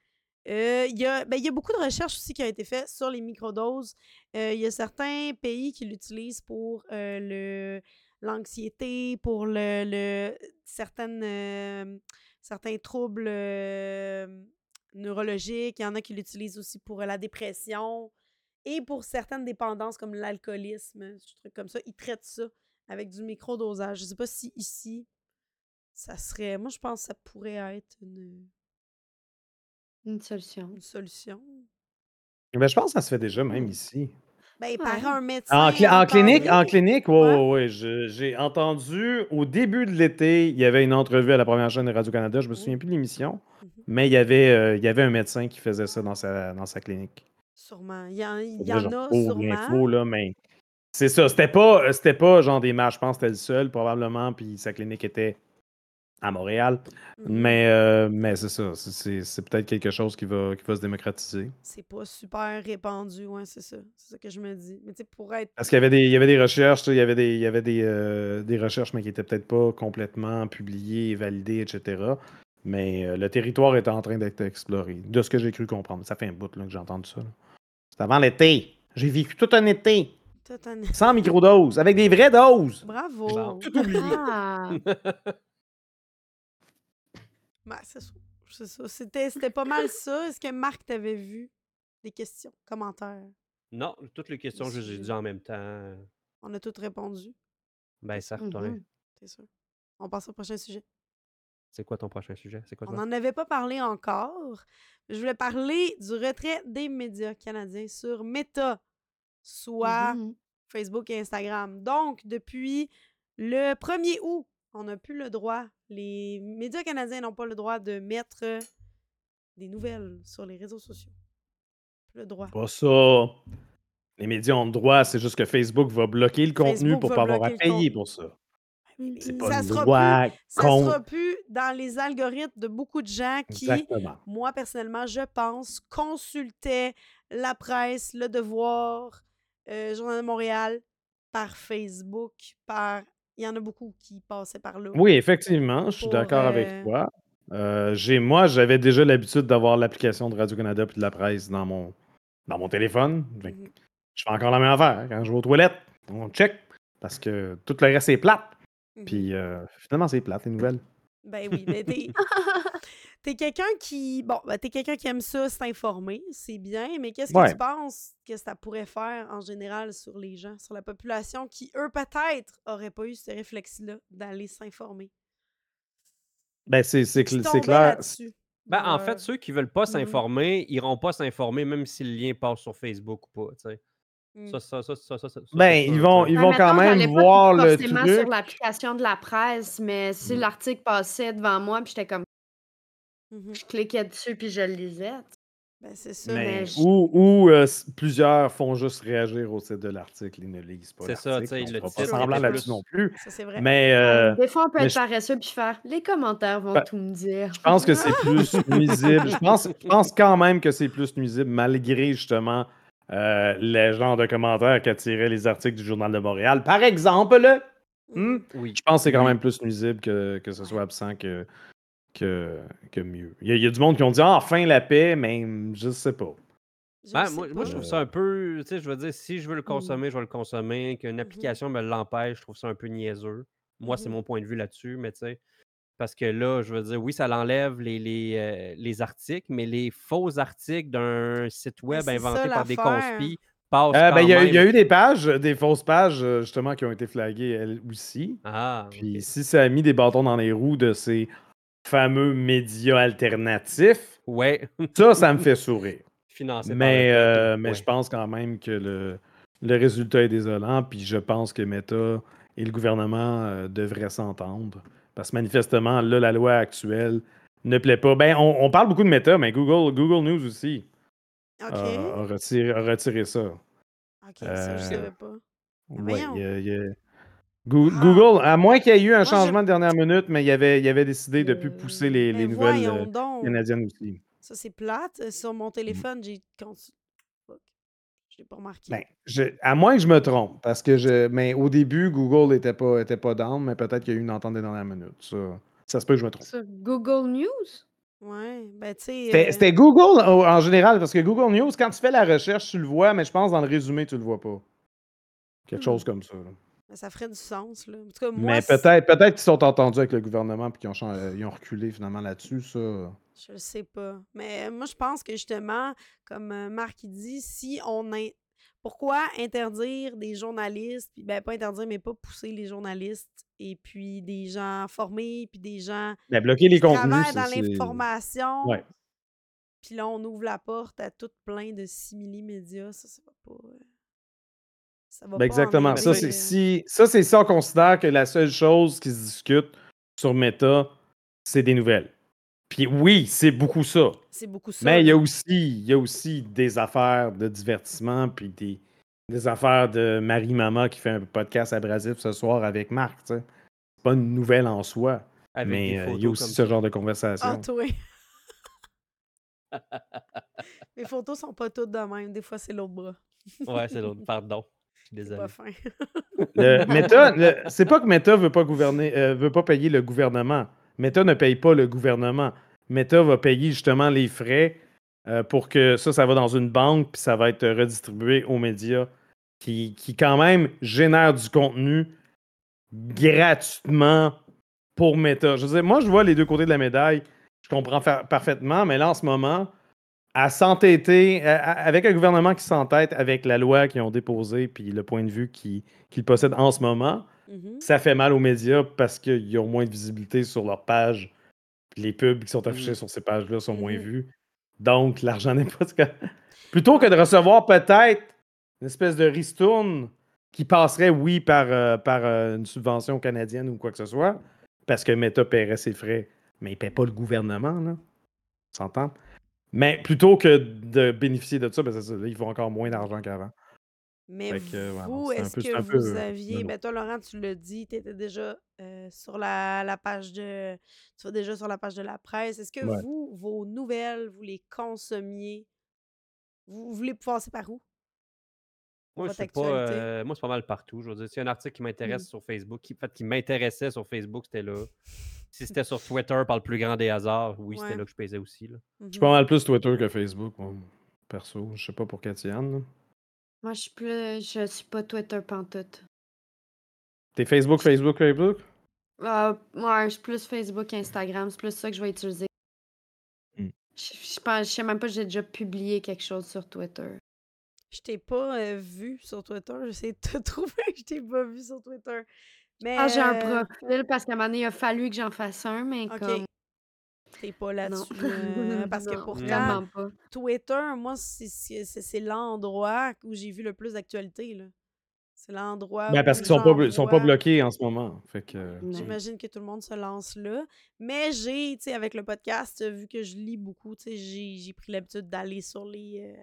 Euh, Il y, a, ben, il y a beaucoup de recherches aussi qui ont été faites sur les microdoses. Euh, Il y a certains pays qui l'utilisent pour euh, le l'anxiété, pour le, le certaines, euh, certains troubles euh, neurologiques. Il y en a qui l'utilisent aussi pour euh, la dépression et pour certaines dépendances comme l'alcoolisme, des trucs comme ça. Ils traitent ça avec du microdosage. Je sais pas si ici, ça serait. Moi, je pense que ça pourrait être une, Une solution. une solution. Ben, je pense que ça se fait déjà, même ici. Ben, par un médecin. En, cli- en clinique, en clinique, ouais, Ouais. ouais, j'ai entendu au début de l'été, il y avait une entrevue à la première chaîne de Radio-Canada, je me souviens plus de l'émission, Mhm. mais il y, avait, euh, il y avait un médecin qui faisait ça dans sa, dans sa clinique. Sûrement. Il y en, il y en a sûrement. l'info, là, mais c'est ça. C'était pas, euh, c'était pas genre des matchs, je pense que c'était le seul, probablement, puis sa clinique était à Montréal. Mhm. Mais, euh, mais c'est ça. c'est- peut-être quelque chose qui va, qui va se démocratiser. C'est pas super répandu, ouais, c'est ça. C'est ça que je me dis. Mais tu sais, pour être. Parce qu'il y avait des, il y avait des recherches, il y avait des, il y avait des, euh, des recherches, mais qui étaient peut-être pas complètement publiées validées, etc. Mais euh, le territoire est en train d'être exploré, de ce que j'ai cru comprendre. Ça fait un bout là, que j'ai entendu ça. C'est avant l'été. J'ai vécu tout un été, sans microdoses, avec des vraies doses. Bravo! Tout oublié. Ah, Ben, c'est ça. C'est ça. C'était, c'était pas mal ça. Est-ce que Marc t'avait vu? Des questions, commentaires? Non, toutes les questions que j'ai Monsieur. dit en même temps. On a toutes répondu. Ben, certes, ouais. Mhm. C'est sûr. On passe au prochain sujet. C'est quoi ton prochain sujet? C'est quoi On n'en avait pas parlé encore. Je voulais parler du retrait des médias canadiens sur Meta, soit Mhm. Facebook et Instagram. Donc, depuis le 1er août, on n'a plus le droit. Les médias canadiens n'ont pas le droit de mettre des nouvelles sur les réseaux sociaux. Le droit. Pas ça. Les médias ont le droit, c'est juste que Facebook va bloquer le contenu pour pas avoir à payer pour ça. C'est Ça pas sera Ça sera plus dans les algorithmes de beaucoup de gens qui, Exactement. moi personnellement, je pense, consultaient la presse, le devoir, euh, Journal de Montréal, par Facebook, par. Il y en a beaucoup qui passaient par là. Oui, effectivement, je suis d'accord euh, avec toi. Euh, j'ai, moi, j'avais déjà l'habitude d'avoir l'application de Radio-Canada puis de la presse dans mon, dans mon téléphone. Fait Mhm. Je fais encore la même affaire. Quand je vais aux toilettes, on check. Parce que tout le reste, c'est plate. Mhm. Puis euh, finalement, c'est plate, les nouvelles. Ben oui, mais t'es. T'es quelqu'un qui. Bon, ben, t'es quelqu'un qui aime ça, s'informer, c'est bien, mais qu'est-ce que Ouais. tu penses que ça pourrait faire en général sur les gens, sur la population qui, eux, peut-être, auraient pas eu ce réflexe-là d'aller s'informer? Ben, c'est, c'est, Qui cl- c'est tombaient clair. là-dessus. Ben, en Euh, fait, ceux qui veulent pas mhm. s'informer, iront pas s'informer même si le lien passe sur Facebook ou pas, tu sais. mm. Ça, ça, ça, ça, ça, ça, ça, Ben, ils vont, ils Ben, vont quand même pas voir le forcément truc. sur l'application de la presse, mais si Mm. l'article passait devant moi, puis j'étais comme, Mhm. je cliquais dessus, puis je le lisais. Ben, c'est ça. Mais, mais je- ou ou, euh, s- plusieurs font juste réagir au titre de l'article, ils ne lisent pas C'est ça, l'article. tu sais, On le fera pas titre, semblant là-dessus plus- non plus. Ça, c'est vrai. Mais euh, Des fois, on peut mais être je- paresseux puis faire les commentaires vont Ben, tout me dire. je pense que c'est plus nuisible. Je pense, je pense quand même que c'est plus nuisible, malgré justement euh, les genres de commentaires qu'attiraient les articles du Journal de Montréal. Par exemple, hmm, Mhm. Oui. je pense que c'est quand Oui. même plus nuisible que, que ce soit absent que, que, que mieux. Il y, a, il y a du monde qui ont dit ah, enfin la paix, mais je sais pas. Je Ben, sais moi, moi, je pas. trouve ça un peu. Tu sais, je veux dire, si je veux le Mm. consommer, je vais le consommer. Qu'une Mhm. application me l'empêche, je trouve ça un peu niaiseux. Moi, c'est Mhm. mon point de vue là-dessus, mais tu sais. Parce que là, je veux dire, oui, ça l'enlève les, les, euh, les articles, mais les faux articles d'un site web ça, inventé par des conspis passent. Euh, quand ben, il y, a- il y a même. eu des pages, des fausses pages, euh, justement, qui ont été flaguées elles aussi. Ah, Puis si ça a mis des bâtons dans les roues de ces fameux médias alternatifs, Ouais, ça, ça me fait sourire. financé Mais, euh, mais Ouais. je pense quand même que le, le résultat est désolant. Puis je pense que Meta et le gouvernement euh, devraient s'entendre. Parce que manifestement, là, la loi actuelle ne plaît pas. Ben, on, on parle beaucoup de Meta, mais Google, Google News aussi OK. a, a retiré, a retiré ça. OK, ça, je euh, savais pas. Ouais, voyons. il y a- il y a- Goo-. Google, à moins qu'il y ait eu un Moi, je- changement de dernière minute, mais il avait, il avait décidé de ne plus pousser les, les nouvelles euh, canadiennes aussi. Ça, c'est plate. Euh, Sur Mm. mon téléphone, j'ai. pas remarqué. Ben, je- à moins que je me trompe, parce que je, mais au début, Google n'était pas, était pas down, mais peut-être qu'il y a eu une entente des dernières minutes. Ça, ça se peut que je me trompe. Sur Google News? Ouais, ben, tu sais. C'était euh, c'était Google en en général, parce que Google News, quand tu fais la recherche, tu le vois, mais je pense dans le résumé, tu le vois pas. Quelque Hmm. chose comme ça. là. Ben, ça ferait du sens, là. En tout cas, moi, Mais c'est- peut-être peut qu'ils sont entendus avec le gouvernement et qu'ils ont, euh, ils ont reculé finalement là-dessus. Ça. Je le sais pas. Mais moi, je pense que justement, comme euh, Marc il dit, si on Pourquoi interdire des journalistes, puis ben pas interdire, mais pas pousser les journalistes, et puis des gens formés, puis des gens Mais bloquer les qui contenus, c'est- dans c'est- l'information, Ouais. puis là, on ouvre la porte à tout plein de simili-médias, ça, ça va pas... euh, Ça va Ben pas exactement. Ça, c'est si, ça, c'est ça, on considère que la seule chose qui se discute sur Meta, c'est des nouvelles. Puis oui, c'est beaucoup ça. C'est beaucoup ça. Mais il y, a aussi, il y a aussi des affaires de divertissement, puis des, des affaires de Marie-Mama qui fait un podcast abrasif ce soir avec Marc. C'est pas une nouvelle en soi, Avec mais euh, il y a aussi ce genre de Ah, conversation. toi. Les photos sont pas toutes de même. Des fois, c'est l'autre bras. Ouais, c'est l'autre. Pardon. Je suis C'est désolé. pas fin. Le Meta, le- c'est pas que Meta veut pas gouverner, euh, veut pas payer le gouvernement. Meta ne paye pas le gouvernement. Meta va payer justement les frais euh, pour que ça, ça va dans une banque puis ça va être redistribué aux médias qui, qui quand même génèrent du contenu gratuitement pour Meta. Je veux dire, moi, je vois les deux côtés de la médaille. Je comprends fa- parfaitement, mais là, en ce moment, à s'entêter, avec un gouvernement qui s'entête avec la loi qu'ils ont déposée puis le point de vue qu'ils possèdent en ce moment, Mhm. ça fait mal aux médias parce qu'ils ont moins de visibilité sur leur page. Les pubs qui sont affichés Mhm. sur ces pages-là sont moins Mhm. vus. Donc, l'argent n'est pas. ce que- Plutôt que de recevoir peut-être une espèce de ristourne qui passerait, oui, par, euh, par euh, une subvention canadienne ou quoi que ce soit, parce que Meta paierait ses frais, mais il ne paie pas le gouvernement, là. S'entend? Mais plutôt que de bénéficier de ça, ben ça, ils font encore moins d'argent qu'avant. Mais Fait que, ouais, vous, est-ce que un vous peu, aviez. Ben toi, Laurent, tu l'as dit, tu étais déjà euh, sur la, la page de. Tu vas déjà sur la page de la presse. Est-ce que Ouais. vous, vos nouvelles, vous les consommiez? Vous, vous les passez par où? Moi, pas, euh, moi, c'est pas mal partout. Je veux dire, s'il y a un article qui m'intéresse sur Facebook, qui, en fait, qui m'intéressait sur Facebook, c'était là. Si c'était sur Twitter par le plus grand des hasards, oui, Ouais. c'était là que je pesais aussi. Là. Je suis Mhm. pas mal plus Twitter que Facebook, moi, perso. Je sais pas pour Katiane. Moi, je suis plus. Je suis pas Twitter pantoute. T'es Facebook, Facebook, Facebook? Euh, ouais, je suis plus Facebook, Instagram. C'est plus ça que je vais utiliser. Hmm. Je, je pense, je sais même pas si j'ai déjà publié quelque chose sur Twitter. Je t'ai pas euh, vu sur Twitter. J'essaie de te trouver. Je t'ai pas vu sur Twitter. Mais. Ah, j'ai un euh, profil parce qu'à un moment donné, il a fallu que j'en fasse un, mais Ok. comme. T'es pas Non. là-dessus. euh, parce que Non, pourtant, Vraiment pas. Twitter, moi, c'est- c'est c'est- c'est l'endroit où j'ai vu le plus d'actualité. là. C'est l'endroit Ben, où parce qu'ils sont pas, blo- sont pas bloqués en ce moment. Fait que... Ouais. J'imagine que tout le monde se lance là. Mais j'ai, tu sais, avec le podcast, vu que je lis beaucoup, tu sais, j'ai j'ai pris l'habitude d'aller sur les euh,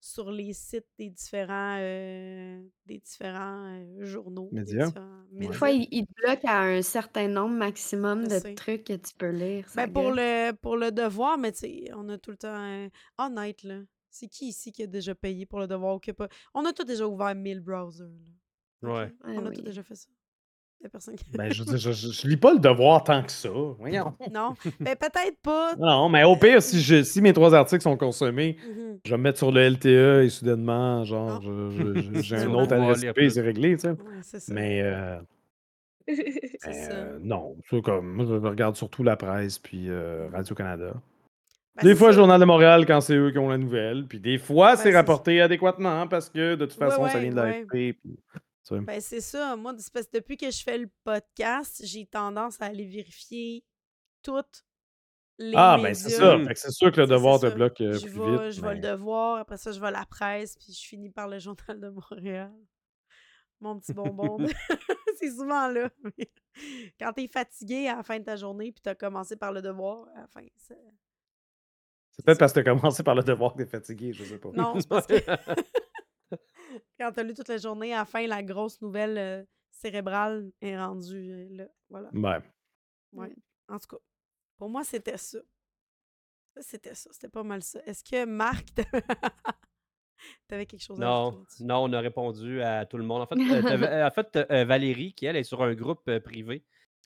sur les sites des différents euh, des différents euh, journaux. des Médias. différents Ouais. Des fois, il, il te bloque à un certain nombre maximum Je de sais. trucs que tu peux lire. Ben, pour le pour le devoir, mais tu sais, on a tout le temps un... honnête là. C'est qui ici qui a déjà payé pour le devoir ou qui a pas? On a tous déjà ouvert 1000 browsers. Là. Ouais. On a Ouais, tous oui. déjà fait ça. Personne qui Ben, je, je, je- je lis pas le devoir tant que ça. Voyons. Non, ben peut-être pas. Non, mais au pire, si, je, si mes trois articles sont consommés, Mhm. je vais me mettre sur le LTE et soudainement, genre, j'ai un autre adresse IP, plus. c'est réglé, tu sais. Ouais, c'est ça. Mais euh, C'est ça. euh, non, comme, moi, je regarde surtout la presse puis euh, Radio-Canada. Ben, des fois, ça. Journal de Montréal quand c'est eux qui ont la nouvelle. Puis des fois, Ben, c'est rapporté adéquatement parce que de toute Ouais, façon, ça vient de ouais. l'AFP. puis. Ben, c'est ça. Moi, c'est parce que depuis que je fais le podcast, j'ai tendance à aller vérifier toutes les Ah, médias. ben c'est ça. Mm. Que c'est sûr que le devoir te bloque euh, Je plus vais, vite. je vais le devoir, après ça, je vais à la presse, puis je finis par le Journal de Montréal. Mon petit bonbon. c'est souvent là. Quand t'es fatigué à la fin de ta journée, puis t'as commencé par le devoir, à la fin, c'est- C'est peut-être parce que tu as commencé par le devoir que t'es fatigué, je sais pas. Non, c'est parce que quand t'as lu toute la journée, à la fin, la grosse nouvelle euh, cérébrale est rendue euh, là. Voilà. Ouais. Ouais. En tout cas, pour moi, c'était ça. Ça, c'était ça. C'était pas mal ça. Est-ce que Marc, t'avais quelque chose à Non, là-dessus? non, on a répondu à tout le monde. En fait, euh, en fait euh, Valérie, qui elle est sur un groupe euh, privé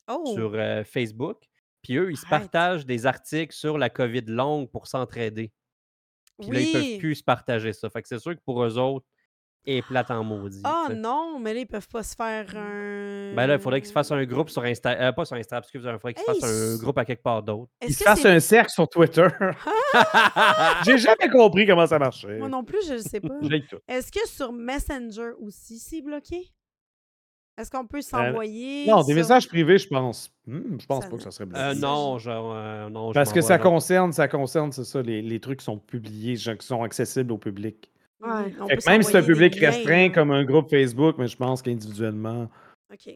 Oh! sur euh, Facebook, puis eux, ils se partagent des articles sur la COVID longue pour s'entraider. Puis là, ils peuvent Oui! plus se partager ça. Fait que c'est sûr que pour eux autres, et plate en maudit. Ah sais. non, mais là, ils peuvent pas se faire un. Ben là, il faudrait qu'ils se fassent un groupe sur Instagram. pas sur Instagram, excusez, il faudrait qu'ils se Hey, fassent un s- groupe à quelque part d'autre. Il Est-ce se que fasse c'est. un cercle sur Twitter. J'ai jamais compris comment ça marchait. Moi non plus, je le sais pas. Est-ce que sur Messenger aussi, c'est bloqué? Est-ce qu'on peut s'envoyer. Non, des sur- messages privés, je pense. Hmm, je pense Ça- pas que ça serait bloqué. Euh, ça, non, genre, euh, non, je Parce que ça genre- concerne, ça concerne, c'est ça, les, les trucs qui sont publiés, genre, qui sont accessibles au public. Ouais. on Fait peut que même si c'est un public restreint comme un groupe Facebook, mais je pense qu'individuellement.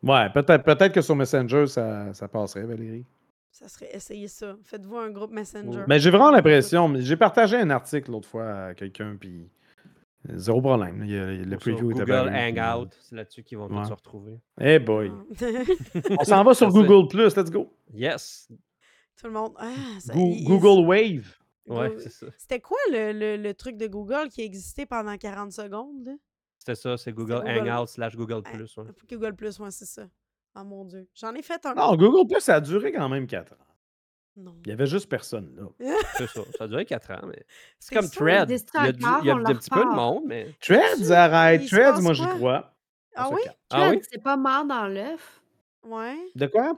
Ouais, peut-être peut que sur Messenger, ça, ça passerait, Valérie. Ça serait essayer ça. Faites-vous un groupe Messenger. Mais j'ai vraiment l'impression, mais j'ai partagé un article l'autre fois à quelqu'un, puis zéro problème. Il y a- le preview était Google Hangout, c'est là-dessus qu'ils vont Ouais. tous se retrouver. Eh boy. Ah. On s'en va sur. Google Plus, let's go. Yes! Tout le monde. Ah, ça- Google Wave. Ouais, Go- c'est ça. C'était quoi le, le- le truc de Google qui existait pendant 40 secondes? là? C'était ça, c'est Google, Google. Hangout slash Google Ah, Plus. ouais. Google Plus, ouais, c'est ça. Oh mon Dieu. J'en ai fait un. Non, Google Plus, ça a duré quand même 4 ans. Non. Il y avait juste personne là. C'est ça. Ça a duré 4 ans, mais c'est comme Thread. Il y a, du- encore, il y a on un petit peu de monde, mais. Threads, arrête. Threads, moi, j'y crois. Ah se oui? calme. Ah oui? C'est pas mort dans l'œuf? Ouais. De quoi?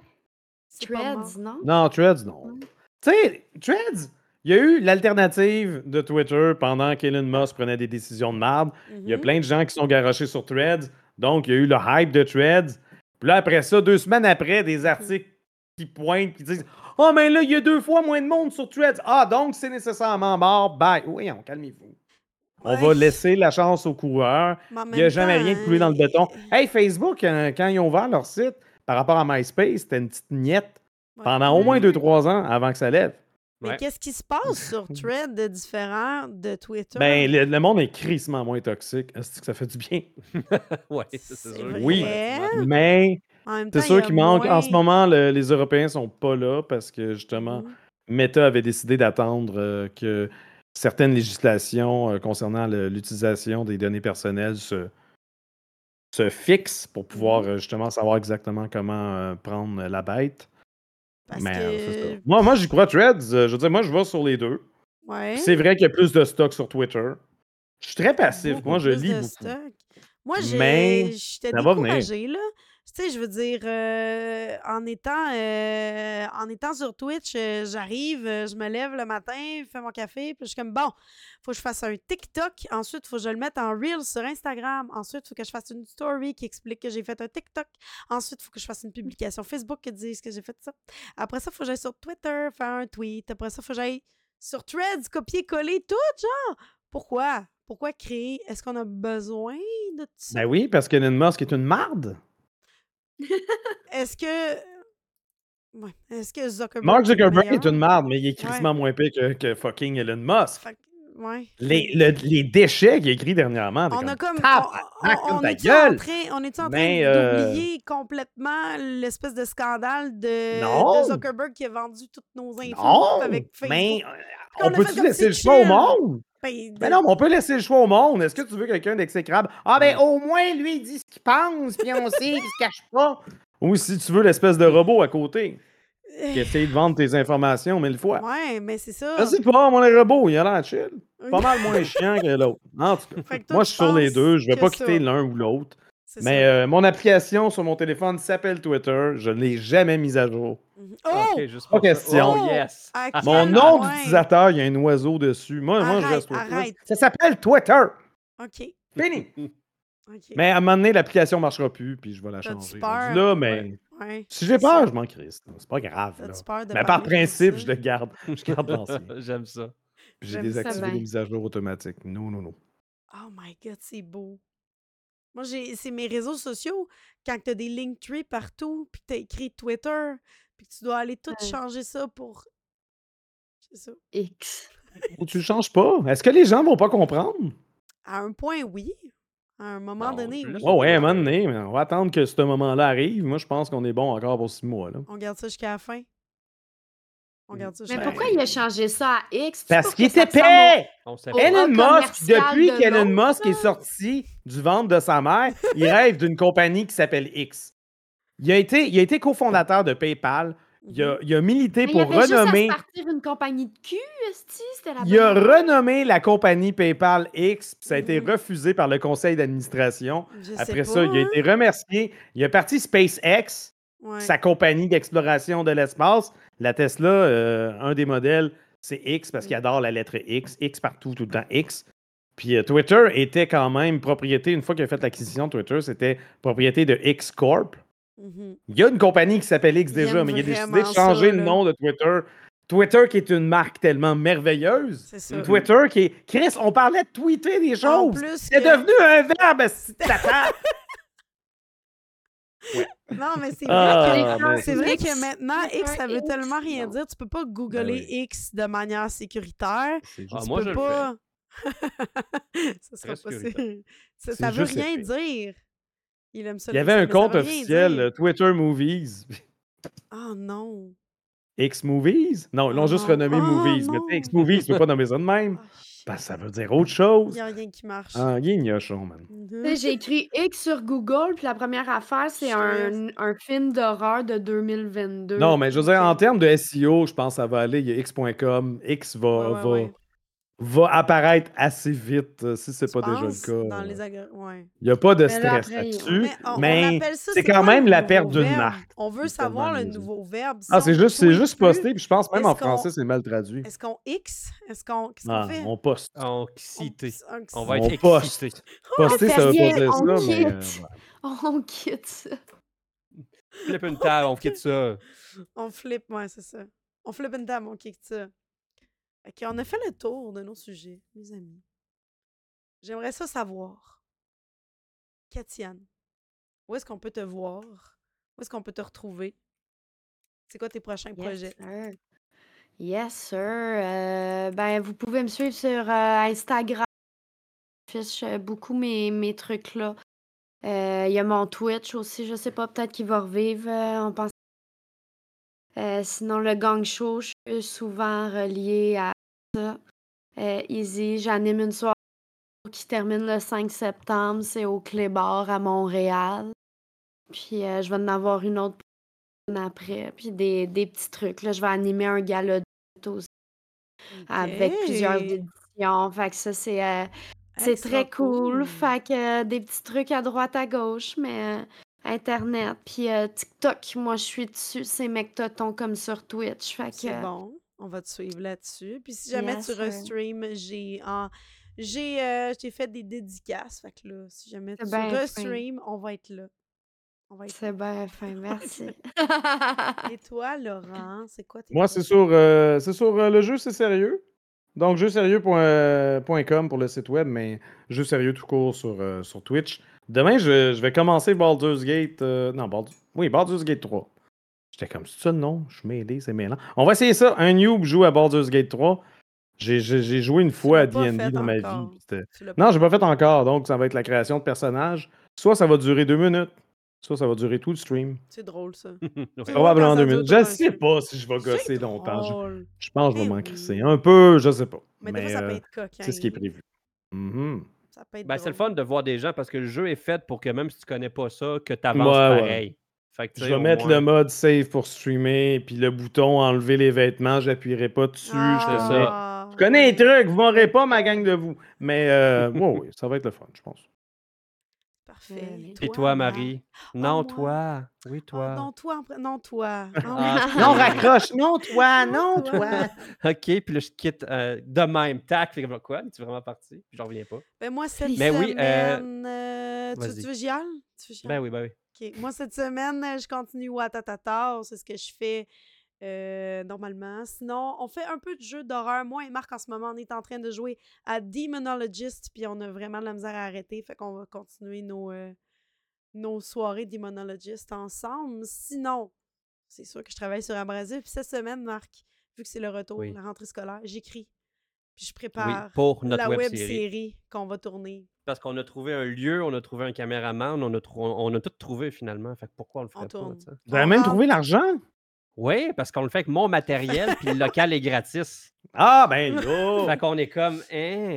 Threads, non? Non, Threads, non. Mm. Tu sais, Threads, il y a eu l'alternative de Twitter pendant qu'Elon Musk prenait des décisions de merde. Il y a Mhm. plein de gens qui sont garochés sur Threads. Donc, il y a eu le hype de Threads. Puis là, après ça, deux semaines après, des articles qui pointent, qui disent Oh, mais là, il y a deux fois moins de monde sur Threads. Ah, donc c'est nécessairement mort. Bye. Oui, on calmez-vous. On va laisser la chance aux coureurs. Il n'y a jamais temps, rien de coulé dans le béton. euh, Hey, Facebook, euh, quand ils ont ouvert leur site, par rapport à MySpace, c'était une petite niette ouais. pendant au moins 2-3 ans avant que ça lève. Mais Ouais. qu'est-ce qui se passe sur Thread de différent de Twitter? Ben, le, le monde est crissement moins toxique. Est-ce que ça fait du bien? ouais, c'est sûr. vrai. Oui. Mais c'est sûr qu'il manque. En ce moment, le- les Européens sont pas là parce que justement, Mhm. Meta avait décidé d'attendre euh, que certaines législations euh, concernant l'utilisation des données personnelles se, se fixent pour pouvoir Mhm. euh, justement savoir exactement comment euh, prendre la bête. Parce euh, que... Moi, moi j'y crois Threads. euh, je veux dire, moi, je vais sur les deux. Ouais. C'est vrai qu'il y a plus de stock sur Twitter. Je suis très passif. Beaucoup Moi, je lis beaucoup. stock. Moi, j'étais découragée, là. Tu sais, je veux dire, euh, en, étant, euh, en étant sur Twitch, euh, j'arrive, je me lève le matin, je fais mon café, puis je suis comme, bon, faut que je fasse un TikTok, ensuite, faut que je le mette en Reel sur Instagram, ensuite, faut que je fasse une story qui explique que j'ai fait un TikTok, ensuite, faut que je fasse une publication Facebook qui dise que j'ai fait ça. Après ça, faut que j'aille sur Twitter, faire un tweet, après ça, faut que j'aille sur Threads, copier-coller, tout, genre. Pourquoi? Pourquoi créer? Est-ce qu'on a besoin de tout ça? Ben oui, parce que Elon Musk est une marde. Est-ce que. Ouais. Est-ce que Zuckerberg. Mark est Zuckerberg est une marde, mais il est crissement moins pire que, que fucking Elon Musk. Fait que- ouais. Les, le- les déchets qu'il a écrits dernièrement. On a comme. On- est-tu en train, est en train euh, d'oublier complètement l'espèce de scandale de, Non. de Zuckerberg qui a vendu toutes nos infos avec Facebook? mais on on peut-tu laisser c'est le choix au monde? Ben, Ben non, mais on peut laisser le choix au monde. Est-ce que tu veux quelqu'un d'exécrable? Ah ben au moins lui il dit ce qu'il pense, puis on sait qu'il se cache pas. Ou si tu veux l'espèce de robot à côté qui essaye de vendre tes informations mille fois. Ouais, mais c'est ça. Sais pas, mon robot, il a l'air chill. Pas mal moins chiant que l'autre. En tout cas, moi je suis sur les deux, je vais pas quitter l'un ou l'autre. Mais ça. euh, mon application sur mon téléphone s'appelle Twitter, je ne l'ai jamais mise à jour. Mhm. Ok, Oh! juste pas question. Oh, yes. Mon nom d'utilisateur, il y a un oiseau dessus. Moi, moi je reste Twitter. Ça s'appelle Twitter. OK. Fini. OK. Mais à un moment donné, l'application marchera plus, puis je vais la changer. peur? Là, mais Ouais. si j'ai peur, je m'en crisse. C'est pas grave. là. T'as-tu peur de Mais par principe, je le garde. Je garde l'ancien. J'aime ça. Puis j'ai J'aime ça désactivé les mises à jour automatiques. Non, non, non. Oh my god, c'est beau. Moi, j'ai c'est mes réseaux sociaux. Quand tu as des Linktree partout, puis que tu as écrit Twitter, puis que tu dois aller tout Ouais. changer ça pour. Ça. X. Ou tu le changes pas. Est-ce que les gens vont pas comprendre? À un point, oui. À un moment Non, donné, oui. Oh ouais, à un moment donné, mais on va attendre que ce moment-là arrive. Moi, je pense qu'on est bon encore pour six mois. Là. On garde ça jusqu'à la fin. On garde ça Mais pourquoi il a changé ça à X? Parce qu'il était pas. Elon Musk, depuis de qu'Elon Musk est sorti du ventre de sa mère, il rêve d'une compagnie qui s'appelle X. Il a été, il a été cofondateur de PayPal. Il a, Mhm. il a milité Mais pour il avait juste à se renommer. partir une compagnie de cul, esti, c'était la Il a bonne- renommé la compagnie PayPal X, puis ça a été Mhm. refusé par le conseil d'administration. Après pas, ça, il a été remercié. Il a parti SpaceX, Ouais. sa compagnie d'exploration de l'espace. La Tesla, euh, un des modèles, c'est X parce qu'il adore la lettre X. X partout, tout le temps X. Puis euh, Twitter était quand même propriété, une fois qu'il a fait l'acquisition de Twitter, c'était propriété de X Corp. Mhm. Il y a une compagnie qui s'appelle X déjà, mais il a décidé de changer ça, le nom de Twitter. Twitter qui est une marque tellement merveilleuse. C'est ça. Twitter qui est. Chris, on parlait de tweeter des choses. C'est que- devenu un verbe, Non, mais c'est Ah, vrai que, mais c'est vrai que maintenant, X, ça veut tellement rien non. dire. Tu peux pas googler Ben oui. X de manière sécuritaire. Ah, tu moi, peux je le pas. ça sera pas ça, veut rien dire. Il aime ça. Il y avait un mais compte officiel, Twitter Movies. Oh non. X Movies? Non, ils l'ont Oh juste non. renommé Oh Movies. Mais tu sais, X Movies, tu peux pas nommer ça de même. Ah. Parce que ça veut dire autre Il chose. n'y a rien qui marche. Ah, il est gnochon, man. Mhm. Tu sais, J'ai écrit X sur Google, puis la première affaire, c'est un, un film d'horreur de 2022. Non, mais je veux dire, en termes de SEO, je pense que ça va aller. Il y a X.com. X va, Ouais, ouais, va, ouais. Va apparaître assez vite euh, si c'est pas déjà le cas. Dans euh. les agré- ouais. Il n'y a pas de Mais là, stress après, là-dessus, Mais on, on mais appelle ça, c'est quand quoi même la nouveau perte d'une verbe? marque. On veut savoir le nouveau verbe. Ah, on c'est juste, c'est juste posté, puis je pense même en qu'on- français, c'est mal traduit. Est-ce qu'on X? Est-ce qu'on qu'est-ce qu'on Ah, fait? on poste. En On- excité. un- On va On être poste. excité. Poster, ça veut pas dire on ça, mais. quitte. euh, ouais. On quitte ça. Flip une table, on quitte ça. On flippe, ouais, c'est ça. On flippe une table, on kick ça. Ok, on a fait le tour de nos sujets, mes amis. J'aimerais ça savoir. Katiane, où est-ce qu'on peut te voir? Où est-ce qu'on peut te retrouver? C'est quoi tes prochains Yes, projets? sir. Yes, sir. Euh, ben, vous pouvez me suivre sur euh, Instagram. J'affiche euh, beaucoup mes, mes trucs là. Euh, Il y a mon Twitch aussi, je sais pas, peut-être qu'il va revivre. on pense. Sinon, le gang show, je suis souvent relié à ça. Euh, Easy, j'anime une soirée qui termine le 5 septembre. C'est au Clébar à Montréal. Puis euh, je vais en avoir une autre après. Puis des, des petits trucs. Là, je vais animer un gala aussi avec plusieurs éditions. Fait que ça, c'est euh, c'est très cool. cool. Fait que des petits trucs à droite, à gauche, mais Internet. Puis TikTok, moi, je suis dessus. C'est Mectoton comme sur Twitch. Fait que C'est bon. On va te suivre là-dessus. Puis si jamais Yes, tu restream, j'ai en... j'ai euh, j'ai fait des dédicaces. Fait que là, si jamais tu fin. restream, on va être là. On va être là. c'est bien fin. Merci. Et toi, Laurent, c'est quoi tes Moi, c'est sur, euh, c'est sur euh, le jeu, c'est sérieux. Donc, jeu-sérieux.com pour le site web, mais jeu sérieux tout court sur, euh, sur Twitch. Demain, je, je vais commencer Baldur's Gate. euh, non, Baldur- oui, Baldur's Gate 3. J'étais comme, c'est ça le nom? Je suis mêlé, c'est mêlant. On va essayer ça. Un noob joue à Baldur's Gate 3. J'ai, joué une fois à D&D dans ma vie. Non, j'ai pas fait encore. Donc, ça va être la création de personnages. Soit ça va durer deux minutes, soit ça va durer tout le stream. C'est drôle, ça. Probablement deux minutes. Je sais pas si je vais gosser longtemps. Je, pense que je vais m'en crisser un peu, je sais pas. Mais, Mais, des fois, ça peut euh, être coquin. c'est ce qui est prévu. Ça peut être Ben, c'est le fun de voir des gens parce que le jeu est fait pour que même si tu connais pas ça, que tu avances Ouais, ouais. Fait que, Je vais mettre moins- le mode save pour streamer, puis le bouton enlever les vêtements, j'appuierai pas dessus. Ah, Je connais les trucs, vous m'aurez pas, ma gang de vous. Mais euh, ouais, oui, ça va être le fun, je pense. Parfait. Et Et toi? Marie? Oh, non, moi? toi. Oui, Ah, toi. non, toi. Non, toi. Ah, Ah, oui. Non, raccroche. Non, toi, Non, toi. OK, puis là, je quitte euh, de même. Tac, fait comme quoi? Tu es vraiment parti? Puis j'en reviens pas. Ben, moi, cette Mais oui, euh, semaine... euh, tu, vas-y. tu veux que j'y aille? Tu Ben oui, ben oui. Moi, cette semaine, je continue Watatata. C'est ce que je fais euh, normalement. Sinon, on fait un peu de jeu d'horreur. Moi et Marc, en ce moment, on est en train de jouer à Demonologist, puis on a vraiment de la misère à arrêter. Fait qu'on va continuer nos, euh, nos soirées Demonologist ensemble. Sinon, c'est sûr que je travaille sur Abrasif. Puis cette semaine, Marc, vu que c'est le retour, Oui. la rentrée scolaire, j'écris. Puis je Oui, prépare pour notre la web web série. série qu'on va tourner. Parce qu'on a trouvé un lieu, on a trouvé un caméraman, on a, trou- on a tout trouvé finalement. Fait que pourquoi on le On ferait tourne. sais? Vous avez On même trouvé l'argent? Oui, parce qu'on le fait avec mon matériel, puis le local est gratis. Ah, ben là. Fait qu'on est comme, hein,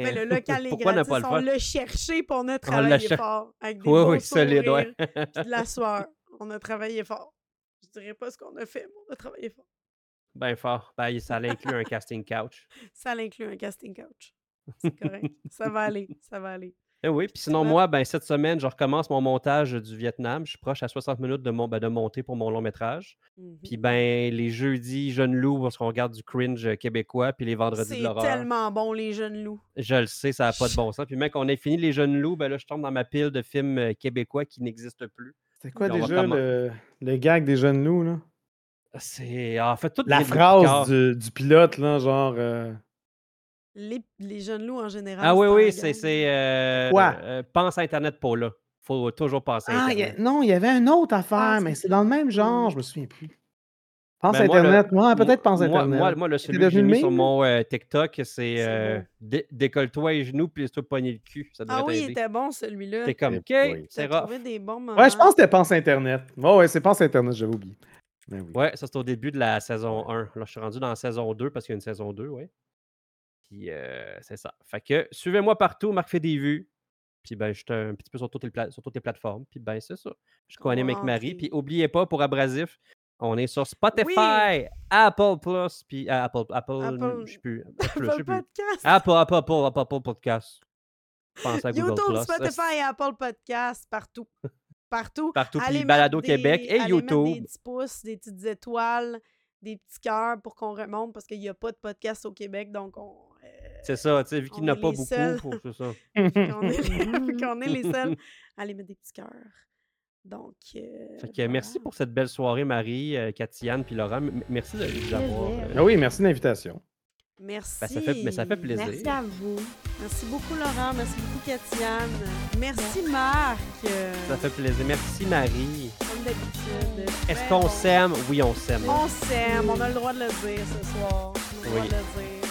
Mais le local est pourquoi ne gratis, pas le on l'a cherché puis on a travaillé cher- fort. Avec des Oui, bons oui, solide, ouais. puis de la sueur. On a travaillé fort. Je dirais pas ce qu'on a fait, mais on a travaillé fort. Ben fort. Ben, ça inclut un casting couch. Ça inclut un casting couch. C'est correct. ça va aller, ça va aller. Eh oui, puis sinon, moi, ben, cette semaine, je recommence mon montage du Vietnam. Je suis proche à 60 minutes de, mon, ben, de monter pour mon long métrage. Puis Mhm. ben, les jeudis, Jeune Loup, parce qu'on regarde du cringe euh, québécois, puis les vendredis de C'est l'horreur. tellement bon, les jeunes loups. Je le sais, ça n'a pas de bon sens. Puis même qu'on ait fini les Jeunes Loups, ben là, je tombe dans ma pile de films euh, québécois qui n'existent plus. C'était quoi Puis déjà le, le gag des jeunes loups, là? C'est. En fait, tout La phrase du, du pilote, là, genre. euh, Les, les jeunes loups en général. Ah oui, oui, c'est. c'est, euh, Quoi? euh, pense à Internet pour là. faut toujours penser à Ah, il y a- Internet. non, il y avait une autre affaire, Ah, mais c'est dans le même genre, je me souviens plus. Pense Ben, Internet. Moi, peut-être pense Internet. Moi, moi, le celui que j'ai mis sur mon euh, TikTok, c'est euh, dé- décolle-toi les genoux puis laisse-toi pogner le cul. Ça Ah oui, il était bon celui-là. T'es comme, OK, c'est T'as rough. trouvé des bons moments. Ouais, je pense que c'était Pense Internet. Ouais, ouais, c'est Pense Internet, j'avais oublié. Oui. Ouais, ça c'est au début de la saison 1. Là, je suis rendu dans la saison 2 parce qu'il y a une saison 2, ouais. Puis euh, c'est ça. Fait que suivez-moi partout, Marc fait des vues. Puis ben, je suis un petit peu sur toutes les, pla- sur toutes les plateformes. Puis ben, c'est ça. Je va avec Marie. Puis oubliez pas, pour Abrasif, On est sur Spotify, Apple Plus, puis euh, Apple, Apple, Apple- je sais plus. Apple plus. Podcast. Apple, Apple, Apple, Apple, Apple Podcast. Je pense à Google YouTube, Plus. Spotify et Apple Podcast, partout. Partout. Partout, puis Allez Balado mettre des- Québec et allez mettre YouTube. Des petits pouces, des petites étoiles, des petits cœurs pour qu'on remonte parce qu'il n'y a pas de podcast au Québec, donc on. euh, C'est ça, tu sais, vu qu'il n'y en a pas beaucoup, seuls. pour- c'est ça. qu'on est, qu'on est les seuls à aller mettre des petits cœurs. Donc. euh, Fait que merci pour cette belle soirée, Marie, euh, puis Laurent. M- Merci de nous avoir. Euh, Ah oui, merci de l'invitation. Merci. Ben, ça fait- mais ça fait plaisir. Merci à vous. Merci beaucoup, Laurent. Merci beaucoup, Katiane. Merci, Marc. Ça fait plaisir. Merci, Marie. Comme d'habitude. Est-ce qu'on bon. s'aime? Oui, on s'aime. On s'aime. On a le droit de le dire ce soir. On a le droit Oui. de le dire.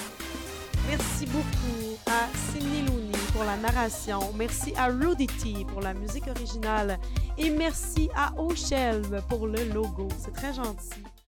Merci beaucoup à Sidney Looney pour la narration. Merci à Rudy T pour la musique originale. Et merci à O'Shelve pour le logo. C'est très gentil.